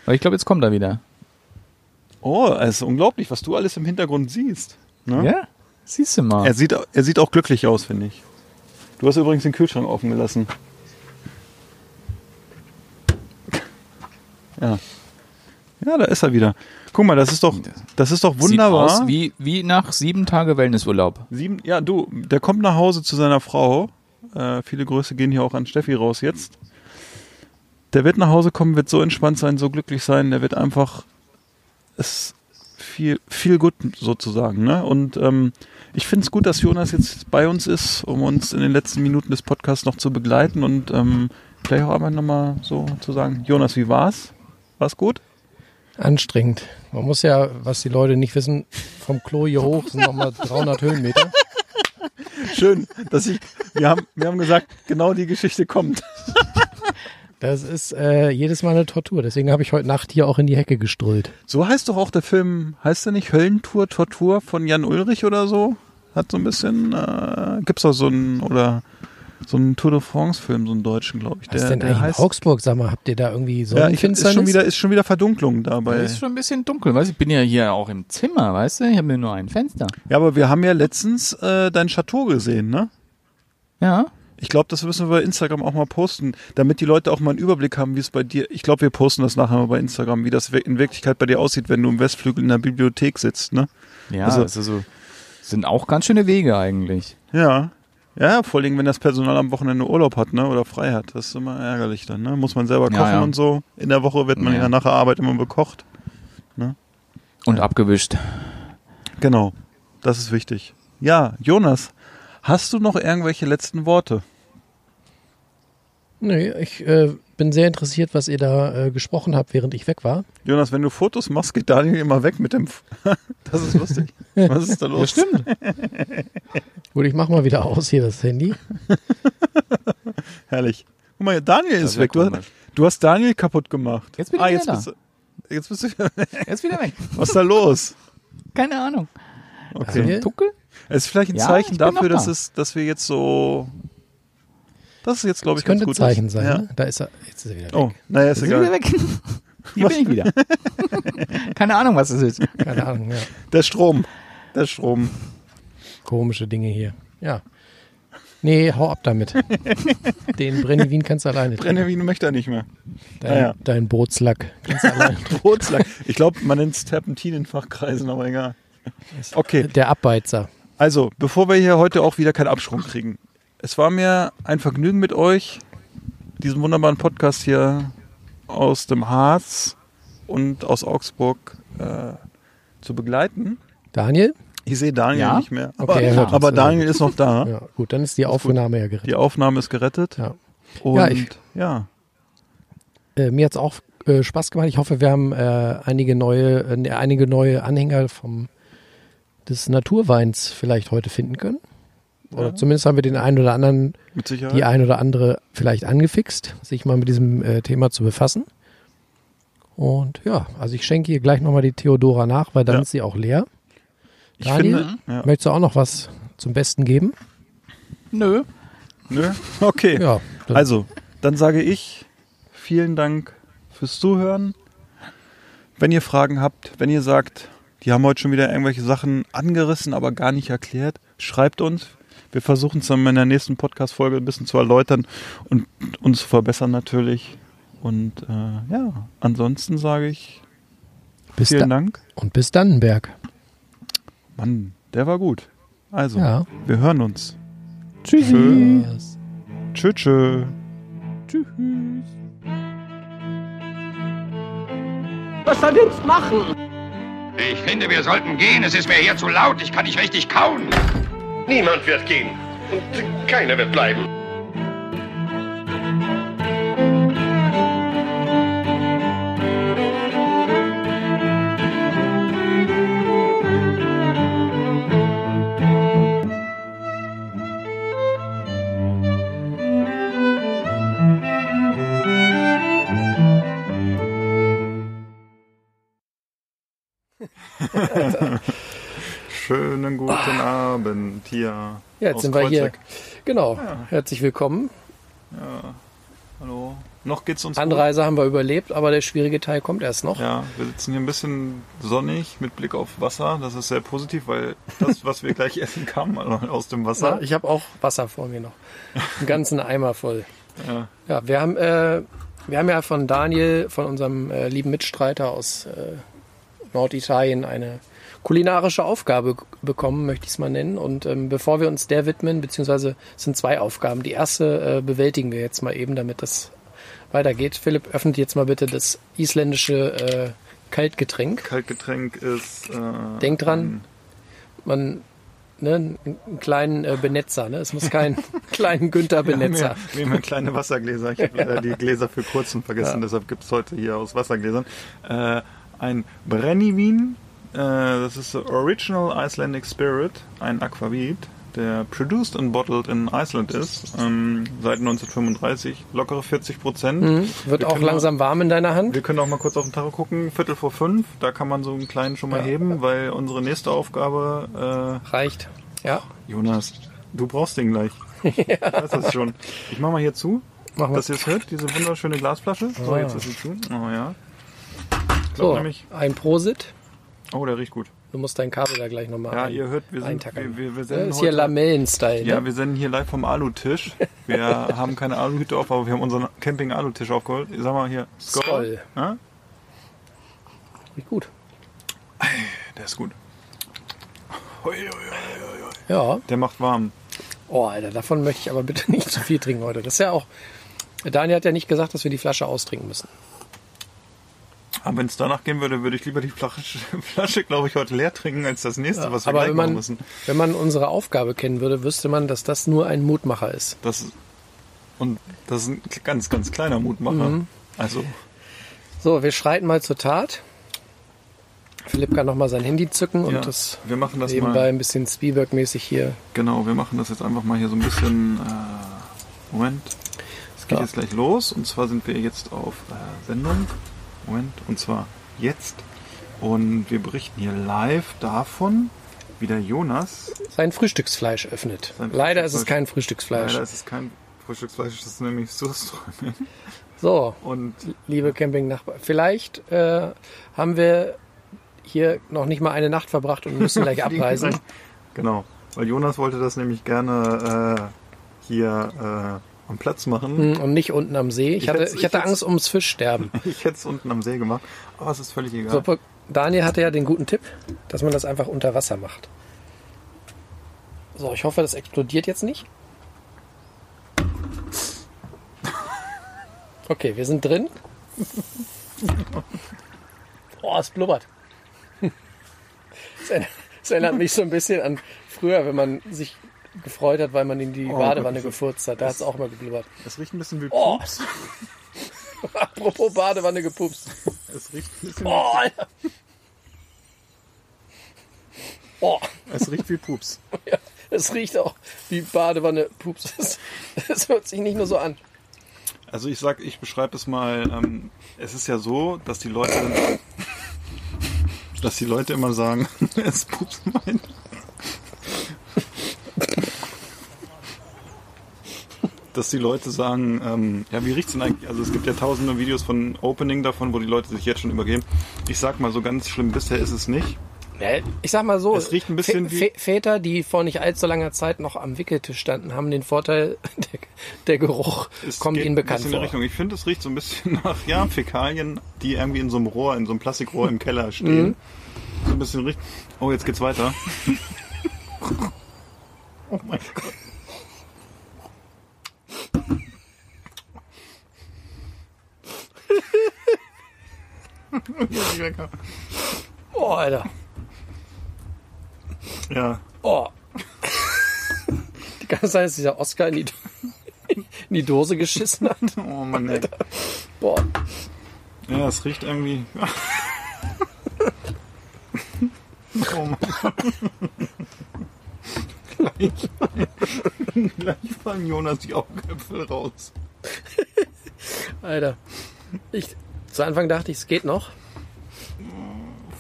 Aber ich glaube, jetzt kommt er wieder. Oh, es ist unglaublich, was du alles im Hintergrund siehst. Ne? Ja? Siehst du mal. Er, sieht, er sieht auch glücklich aus, finde ich. Du hast übrigens den Kühlschrank offen gelassen. Ja. Ja, da ist er wieder. Guck mal, das ist doch, das ist doch wunderbar. Sieht aus wie, wie nach sieben Tage Wellnessurlaub. Sieben, ja, du, der kommt nach Hause zu seiner Frau. Äh, viele Grüße gehen hier auch an Steffi raus jetzt. Der wird nach Hause kommen, wird so entspannt sein, so glücklich sein. Der wird einfach es viel, viel gut sozusagen. Ne? Und ähm, ich finde es gut, dass Jonas jetzt bei uns ist, um uns in den letzten Minuten des Podcasts noch zu begleiten und ähm, vielleicht auch einmal nochmal so zu sagen, Jonas, wie war's? War's gut? Anstrengend. Man muss ja, was die Leute nicht wissen, vom Klo hier hoch sind nochmal 300 Höhenmeter. Schön, dass ich. Wir haben, wir haben gesagt, genau die Geschichte kommt. Das ist äh, jedes Mal eine Tortur. Deswegen habe ich heute Nacht hier auch in die Hecke gestrollt. So heißt doch auch der Film, heißt der nicht Höllentour, Tortur von Jan Ulrich oder so? Hat so ein bisschen, äh, gibt's auch so einen, oder so einen Tour de France-Film, so einen deutschen, glaube ich. Was Der, ist denn der eigentlich heißt. in Augsburg? Sag mal, habt ihr da irgendwie Ja, ich, ist schon wieder, ist schon wieder Verdunklung dabei. Es ist schon ein bisschen dunkel, weißt du? Ich bin ja hier auch im Zimmer, weißt du? Ich habe mir nur ein Fenster. Ja, aber wir haben ja letztens äh, dein Chateau gesehen, ne? Ja. Ich glaube, das müssen wir bei Instagram auch mal posten, damit die Leute auch mal einen Überblick haben, wie es bei dir. Ich glaube, wir posten das nachher mal bei Instagram, wie das in Wirklichkeit bei dir aussieht, wenn du im Westflügel in der Bibliothek sitzt, ne? Ja, Also- also, so sind auch ganz schöne Wege eigentlich. Ja. Ja, vor allem, wenn das Personal am Wochenende Urlaub hat, ne? Oder frei hat. Das ist immer ärgerlich dann, ne? Muss man selber Ja, kochen ja. und so. In der Woche wird man Ja. ja nach der Arbeit immer bekocht. Und abgewischt. Genau. Das ist wichtig. Ja, Jonas, hast du noch irgendwelche letzten Worte? Nee, ich äh, bin sehr interessiert, was ihr da äh, gesprochen habt, während ich weg war. Jonas, wenn du Fotos machst, geht Daniel immer weg mit dem. F das ist lustig. Was ist da los? stimmt. Gut, ich mach mal wieder aus hier das Handy. Herrlich. Guck mal, Daniel Das ist wär weg. Du, komisch. du hast Daniel kaputt gemacht. Jetzt bin ich ah, wieder jetzt da. bist du. Jetzt bist du wieder. Er ist wieder weg. Was ist da los? Keine Ahnung. Okay. Daniel? Tuckel? Es ist vielleicht ein Ja, Zeichen dafür, noch dass, da. es, dass wir jetzt so. Das ist jetzt, glaube ich, Das könnte ganz gut. Zeichen ist. sein. Ja. Ne? Da ist er. Jetzt ist er wieder weg. Oh, naja, ist Ist er wieder egal. weg? Hier bin ich wieder. Keine Ahnung, was es ist. Keine Ahnung, ja. Der Strom. Der Strom. Komische Dinge hier. Ja. Nee, hau ab damit. Den Brennivin kannst du alleine trinken. Brennewin möchte er nicht mehr. Dein, Ah, ja. dein Bootslack kannst du alleine. Rotslack. Ich glaube, man nennt es Terpentin in Fachkreisen, aber egal. Okay. Der Abbeizer. Also, bevor wir hier heute auch wieder keinen Absprung kriegen. Es war mir ein Vergnügen mit euch, diesen wunderbaren Podcast hier aus dem Harz und aus Augsburg äh, zu begleiten. Daniel? Ich sehe Daniel Ja? nicht mehr, aber, Okay, er aber. Daniel ist noch da. Ja, gut, dann ist die Aufnahme ja gerettet. Die Aufnahme ist gerettet. Ja. Und Ja, ich- ja, Äh, mir hat's auch äh, Spaß gemacht. Ich hoffe, wir haben äh, einige neue, äh, einige neue Anhänger vom des Naturweins vielleicht heute finden können. Oder zumindest haben wir den einen oder anderen, die ein oder andere vielleicht angefixt, sich mal mit diesem äh, Thema zu befassen. Und ja, also ich schenke hier gleich nochmal die Theodora nach, weil dann Ja. ist sie auch leer. ich Daniel? finde, ja. Möchtest du auch noch was zum Besten geben? Nö. Nö? Okay. Ja. dann- Also, dann sage ich vielen Dank fürs Zuhören. Wenn ihr Fragen habt, wenn ihr sagt, die haben heute schon wieder irgendwelche Sachen angerissen, aber gar nicht erklärt, schreibt uns. Wir versuchen es dann in der nächsten Podcast-Folge ein bisschen zu erläutern und uns zu verbessern natürlich. Und äh, ja, ansonsten sage ich bis vielen da Dank. Und bis Dannenberg. Mann, der war gut. Also, Ja. wir hören uns. Tschüss. Tschö, tschö. Was soll jetzt machen? Ich finde, wir sollten gehen. Es ist mir hier zu laut. Ich kann nicht richtig kauen. Niemand wird gehen. Und keiner wird bleiben. Schönen guten Abend hier. Ja, jetzt aus sind wir hier. Kreuzberg. Genau. Herzlich willkommen. Hallo. Noch geht's uns Anreise haben wir überlebt, aber der schwierige Teil kommt erst noch. gut. Ja, wir sitzen hier ein bisschen sonnig mit Blick auf Wasser. Das ist sehr positiv, weil das, was wir gleich essen, kam aus dem Ja, Wasser. ich habe auch Wasser vor mir noch. Einen ganzen Eimer voll. Ja. Ja, wir haben, äh, wir haben ja von Daniel, von unserem äh, lieben Mitstreiter aus äh, Norditalien, eine kulinarische Aufgabe bekommen, möchte ich es mal nennen. Und ähm, bevor wir uns der widmen, beziehungsweise es sind zwei Aufgaben. Die erste äh, bewältigen wir jetzt mal eben, damit das weitergeht. Philipp, öffnet jetzt mal bitte das isländische äh, Kaltgetränk. Kaltgetränk ist. Äh, Denk dran, man, ne, einen kleinen äh, Benetzer, ne? Es muss kein kleinen Günther Benetzer. wir haben ja kleine Wassergläser. Ich habe leider die Gläser für kurzen vergessen, Ja. deshalb gibt es heute hier aus Wassergläsern. Äh, ein Brennivin. Äh, das ist the Original Icelandic Spirit, ein Aquavit, der produced and bottled in Iceland ist, ähm, seit 1935, lockere 40 Prozent. Mhm. Wird auch langsam warm in deiner Hand. Wir können auch mal kurz auf den Tacho gucken, Viertel vor fünf, da kann man so einen kleinen schon mal Ja. heben, weil unsere nächste Aufgabe, Reicht. Ja. äh, Jonas, du brauchst den gleich. Ich weiß das schon. Ich mach mal hier zu, Mach mal. dass ihr es hört, diese wunderschöne Glasflasche. So, Ah. jetzt ist sie zu. Oh ja. Ich glaub So, nämlich, ein Prosit. Oh, der riecht gut. Du musst dein Kabel da gleich nochmal Ja, ein, ihr hört, wir sind, wir, wir, wir Das senden ist hier Lamellen-Style. ja, ne? wir senden hier live vom Alutisch. Wir haben keine Aluhüte auf, aber wir haben unseren Camping-Alutisch aufgeholt. Sag mal hier, Skoll. Ja? Riecht gut. Der ist gut. Hui, hui, hui. Ja. Der macht warm. Oh, Alter, davon möchte ich aber bitte nicht zu viel trinken heute. Das ist ja auch. Daniel hat ja nicht gesagt, dass wir die Flasche austrinken müssen. Aber wenn es danach gehen würde, würde ich lieber die Flasche, Flasche glaube ich, heute leer trinken, als das nächste, was wir aber gleich wenn machen man, müssen. wenn man unsere Aufgabe kennen würde, wüsste man, dass das nur ein Mutmacher ist. Das, und das ist ein ganz, ganz kleiner Mutmacher. Mhm. Also, So, wir schreiten mal zur Tat. Philipp kann nochmal sein Handy zücken und Ja, das wir machen das nebenbei mal. ein bisschen Spielberg-mäßig hier. genau, wir machen das jetzt einfach mal hier so ein bisschen. Äh, Moment. Es geht Ja. jetzt gleich los. Und zwar sind wir jetzt auf äh, Sendung. Moment. Und zwar jetzt. Und wir berichten hier live davon, wie der Jonas. Sein Frühstücksfleisch öffnet. Sein Leider ist es kein Frühstücksfleisch. Leider ist es kein Frühstücksfleisch, das ist nämlich Surströmming. So, Und liebe Campingnachbarn, vielleicht äh, haben wir hier noch nicht mal eine Nacht verbracht und müssen gleich abreisen. Genau, weil Jonas wollte das nämlich gerne äh, hier am Platz machen. Hm, Und nicht unten am See. Ich, Ich hatte, ich ich hatte hätt's- Angst ums Fischsterben. Ich hätte es unten am See gemacht, aber es ist völlig egal. So, Daniel hatte ja den guten Tipp, dass man das einfach unter Wasser macht. So, ich hoffe, das explodiert jetzt nicht. Okay, wir sind drin. Oh, es blubbert. Es erinnert mich so ein bisschen an früher, wenn man sich gefreut hat, weil man in die Oh Badewanne Gott. gefurzt hat. Da hat es auch mal geblubbert. Es riecht ein bisschen wie Oh. Pups. Apropos Badewanne gepupst. Es riecht ein bisschen Oh, Alter. Oh, Es riecht wie Pups. ja, es riecht auch wie Badewanne Pups. Es- hört sich nicht nur so an. Also ich sag, ich beschreibe es mal, ähm, es ist ja so, dass die Leute dass die Leute immer sagen, es Pups meint. Dass die Leute sagen, ähm, ja, wie riecht's denn eigentlich? Also es gibt ja tausende Videos von Opening davon, wo die Leute sich jetzt schon übergeben. Ich sag mal, so ganz schlimm bisher ist es nicht. Ich sag mal so, Es riecht ein bisschen Vä- Väter, die vor nicht allzu langer Zeit noch am Wickeltisch standen, haben den Vorteil, der, der Geruch Es kommt ihnen bekannt vor. Richtung. Ich finde, es riecht so ein bisschen nach ja, Fäkalien, die irgendwie in so einem Rohr, in so einem Plastikrohr im Keller stehen. Mhm. So ein bisschen riecht. Oh, jetzt geht's weiter. oh mein Gott. Oh, Alter. Ja, Oh. Die es sein, dass dieser Oscar in die, in die Dose geschissen hat. oh Mann, ey. Boah. Ja, es riecht irgendwie. oh Mann. Gleich, gleich fallen Jonas die Augäpfel raus. Alter. Ich, zu Anfang dachte ich, es geht noch. Ich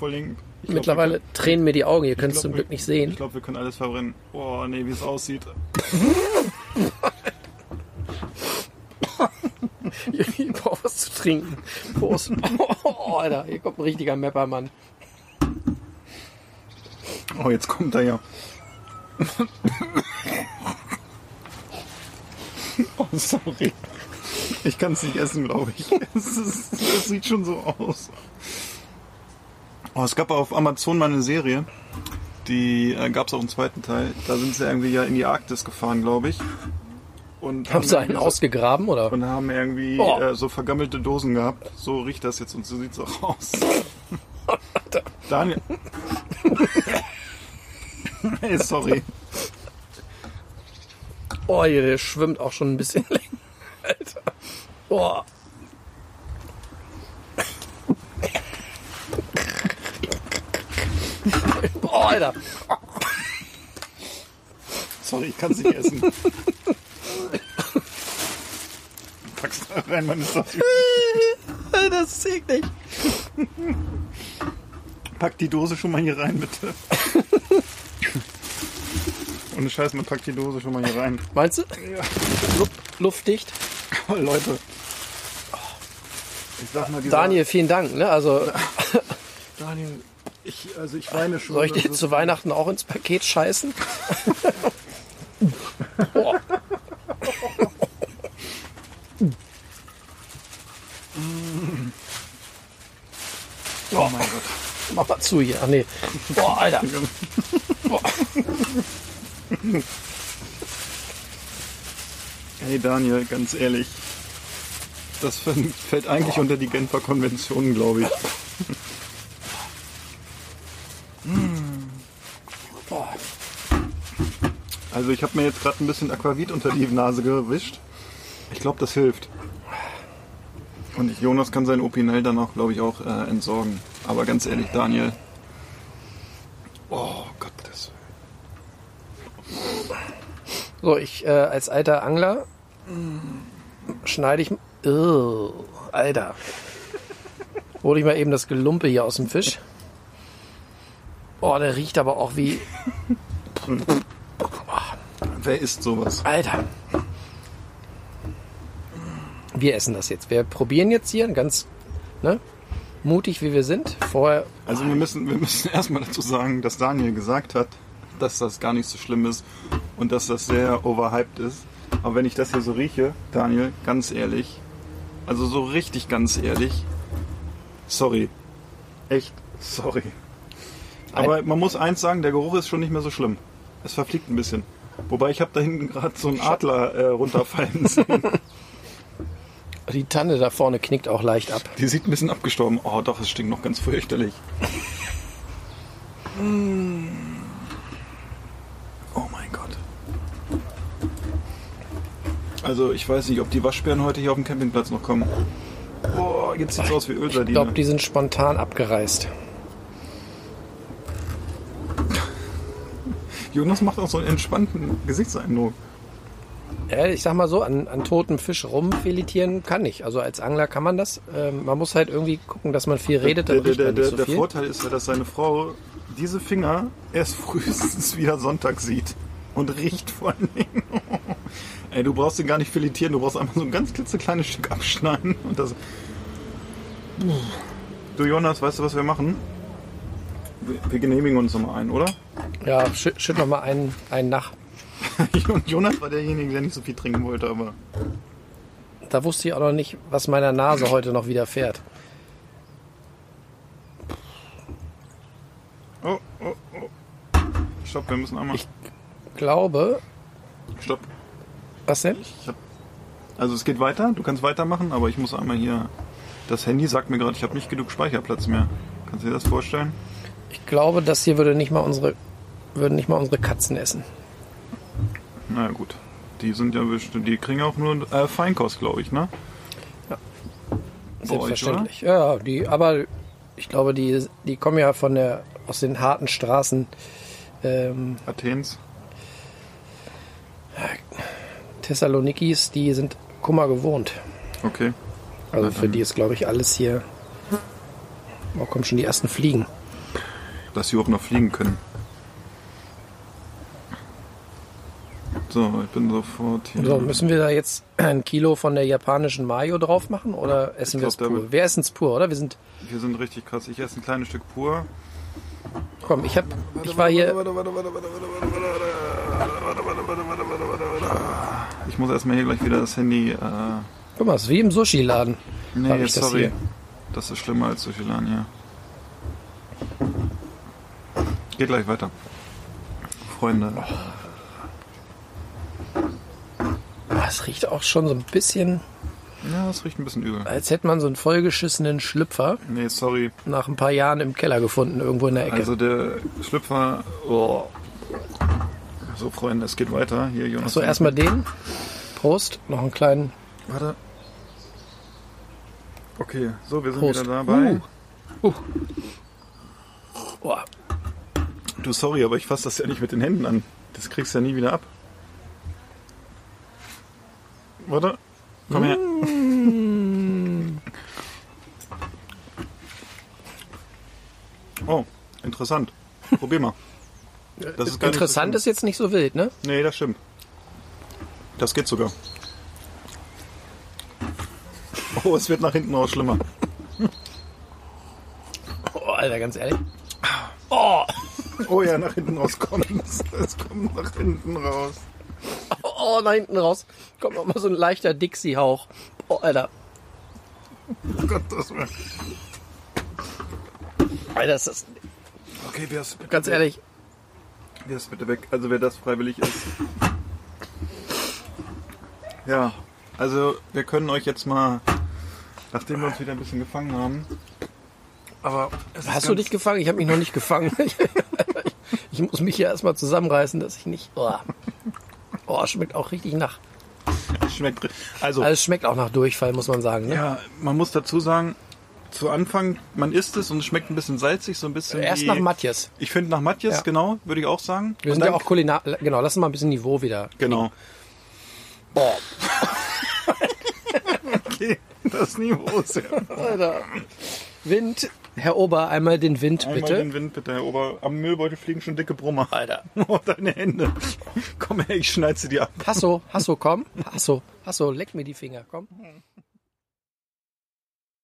glaub, Mittlerweile wir tränen mir die Augen. Ihr können- könnt es zum Glück nicht sehen. Ich glaube, wir können alles verbrennen. Oh, nee, wie es aussieht. Ich brauche was zu trinken. Prost. Oh, Alter, hier kommt ein richtiger Meppermann. Oh, jetzt kommt er ja. oh, sorry. Ich kann es nicht essen, glaube ich. Es, ist, es sieht schon so aus. Oh, es gab auf Amazon mal eine Serie. Die äh, gab es auch im zweiten Teil. Da sind sie irgendwie ja in die Arktis gefahren, glaube ich. Und Haben sie einen so- ausgegraben, oder? Und haben irgendwie Oh. äh, so vergammelte Dosen gehabt. So riecht das jetzt und so sieht's auch aus. Daniel. hey, sorry. Oh, hier, der schwimmt auch schon ein bisschen länger. Alter. Oh. Boah, Alter. Sorry, ich kann es nicht essen. Pack's da rein, ist doch Das ist eklig. Pack die Dose schon mal hier rein, bitte. Ohne Scheiß, man packt die Dose schon mal hier rein. Meinst du? Ja. Lu- Luftdicht. Oh, Leute. Ich sag mal, Daniel, vielen Dank. Ne? Also Daniel, ich, also ich weine schon. soll ich dir zu Weihnachten auch ins Paket scheißen? Boah. Oh mein Gott. Mach mal zu hier. Ach nee. Boah, Alter. Hey Daniel, ganz ehrlich. Das fällt eigentlich unter die Genfer Konvention, glaube ich. Boah. Also ich habe mir jetzt gerade ein bisschen Aquavit unter die Nase gewischt. Ich glaube, das hilft. Und ich, Jonas kann sein Opinel dann auch, glaube ich, auch äh, entsorgen. Aber ganz ehrlich, Daniel. Oh Gott, das. So, ich äh, als alter Angler schneide ich. Ugh, Alter. Hol ich mal eben das Gelumpe hier aus dem Fisch. Oh, der riecht aber auch wie. Wer isst sowas? Alter. Wir essen das jetzt. Wir probieren jetzt hier ganz ne, mutig, wie wir sind. Vorher. Also wir müssen, wir müssen erstmal dazu sagen, dass Daniel gesagt hat, dass das gar nicht so schlimm ist und dass das sehr overhyped ist. Aber wenn ich das hier so rieche, Daniel, ganz ehrlich, also so richtig ganz ehrlich, sorry. Echt, sorry. Aber man muss eins sagen, der Geruch ist schon nicht mehr so schlimm. Es verfliegt ein bisschen. Wobei ich habe da hinten gerade so einen Adler äh, runterfallen sehen. Die Tanne da vorne knickt auch leicht ab. Die sieht ein bisschen abgestorben. Oh doch, es stinkt noch ganz fürchterlich. Oh mein Gott. Also ich weiß nicht, ob die Waschbären heute hier auf dem Campingplatz noch kommen. Boah, jetzt sieht's aus wie Ich Ölsardine. glaube, die sind spontan abgereist. Jonas macht auch so einen entspannten Gesichtseindruck. Ja, ich sag mal so, an, an totem Fisch rumfiletieren kann ich. Also als Angler kann man das. Ähm, man muss halt irgendwie gucken, dass man viel redet, der, der, der, der, so der viel. Vorteil ist ja, dass seine Frau diese Finger erst frühestens wieder Sonntag sieht und riecht vor allen Dingen. Ey, du brauchst den gar nicht filetieren, du brauchst einfach so ein ganz klitzekleines Stück abschneiden und das. Du Jonas, weißt du, was wir machen? Wir, wir genehmigen uns nochmal ein, oder? Ja, schütt, schütt noch mal einen, einen nach. Und Jonas war derjenige, der nicht so viel trinken wollte, aber. Da wusste ich auch noch nicht, was meiner Nase heute noch widerfährt. Oh, oh, oh. Stopp, wir müssen einmal. Ich glaube. Stopp. Was denn? Ich hab, also es geht weiter, du kannst weitermachen, aber ich muss einmal hier. Das Handy sagt mir gerade, ich habe nicht genug Speicherplatz mehr. Kannst du dir das vorstellen? Ich glaube, das hier würde nicht mal unsere, würden nicht mal unsere Katzen essen. Na gut. Die sind ja bestimmt, die kriegen auch nur äh, Feinkost, glaube ich, ne? Ja. Bei euch, Selbstverständlich. ja, die, aber ich glaube, die, die kommen ja von der, aus den harten Straßen ähm, Athens. Thessalonikis, die sind Kummer gewohnt. Okay. Also für die ist, glaube ich, alles hier. Oh, kommen schon die ersten Fliegen. Dass sie überhaupt noch fliegen können. So, ich bin sofort hier. So, müssen wir da jetzt ein Kilo von der japanischen Mayo drauf machen oder essen wir es pur? Wir essen es pur, oder? Wir sind. Wir sind richtig krass. Ich esse ein kleines Stück pur. Komm, ich hab. Ich war hier. Ich muss erstmal hier gleich wieder das Handy. Äh, Guck mal, es ist wie im Sushi-Laden. nee, das sorry. hier. Das ist schlimmer als Sushilan hier. Geht gleich weiter. Freunde. Ah, Es riecht auch schon so ein bisschen, Ja, das riecht ein bisschen übel. als hätte man so einen vollgeschissenen Schlüpfer Nee, sorry. nach ein paar Jahren im Keller gefunden, irgendwo in der Ecke. Also der Schlüpfer. Oh. So, Freunde, es geht weiter. Hier, Jonas. Achso, erstmal den. Prost. Noch einen kleinen. Warte. Okay, so, wir sind Prost. wieder dabei. Uh. Uh. Boah. Du, sorry, aber ich fasse das ja nicht mit den Händen an. Das kriegst du ja nie wieder ab. Warte. Komm her. Oh, interessant. Probier mal. Das ist Interessant ist jetzt nicht so wild, ne? Nee, das stimmt. Das geht sogar. Oh, es wird nach hinten raus schlimmer. Oh, Alter, ganz ehrlich. Oh, Oh ja, nach hinten raus kommt es. Es kommt nach hinten raus. oh, nach hinten raus kommt noch mal so ein leichter Dixie-Hauch. Oh, Alter. Oh Gott, das war... Alter, ist das, Okay, ist, ganz ehrlich. Ist bitte weg? Also wer das freiwillig ist. Ja, also wir können euch jetzt mal, nachdem wir uns wieder ein bisschen gefangen haben, aber Hast du dich gefangen? Ich habe mich noch nicht gefangen. ich muss mich hier erstmal zusammenreißen, dass ich nicht. Oh, oh schmeckt auch richtig nach. schmeckt. Also, Also es schmeckt auch nach Durchfall, muss man sagen. Ne? ja, man muss dazu sagen, zu Anfang, man isst es und es schmeckt ein bisschen salzig, so ein bisschen Erst wie, nach Matthias. Ich finde nach Matthias, Ja. genau, würde ich auch sagen. Wir Und sind ja auch Kulinar. Genau, lass uns mal ein bisschen Niveau wieder. Genau. Boah, Okay, das Niveau ist ja. Alter. Wind. Herr Ober, einmal den Wind, Einmal bitte. den Wind bitte, Herr Ober. Am Müllbeutel fliegen schon dicke Brummer. Alter. Oh, deine Hände. Komm her, ich schneide sie dir ab. Hasso, Hasso, komm. Hasso, Hasso, leck mir die Finger, komm.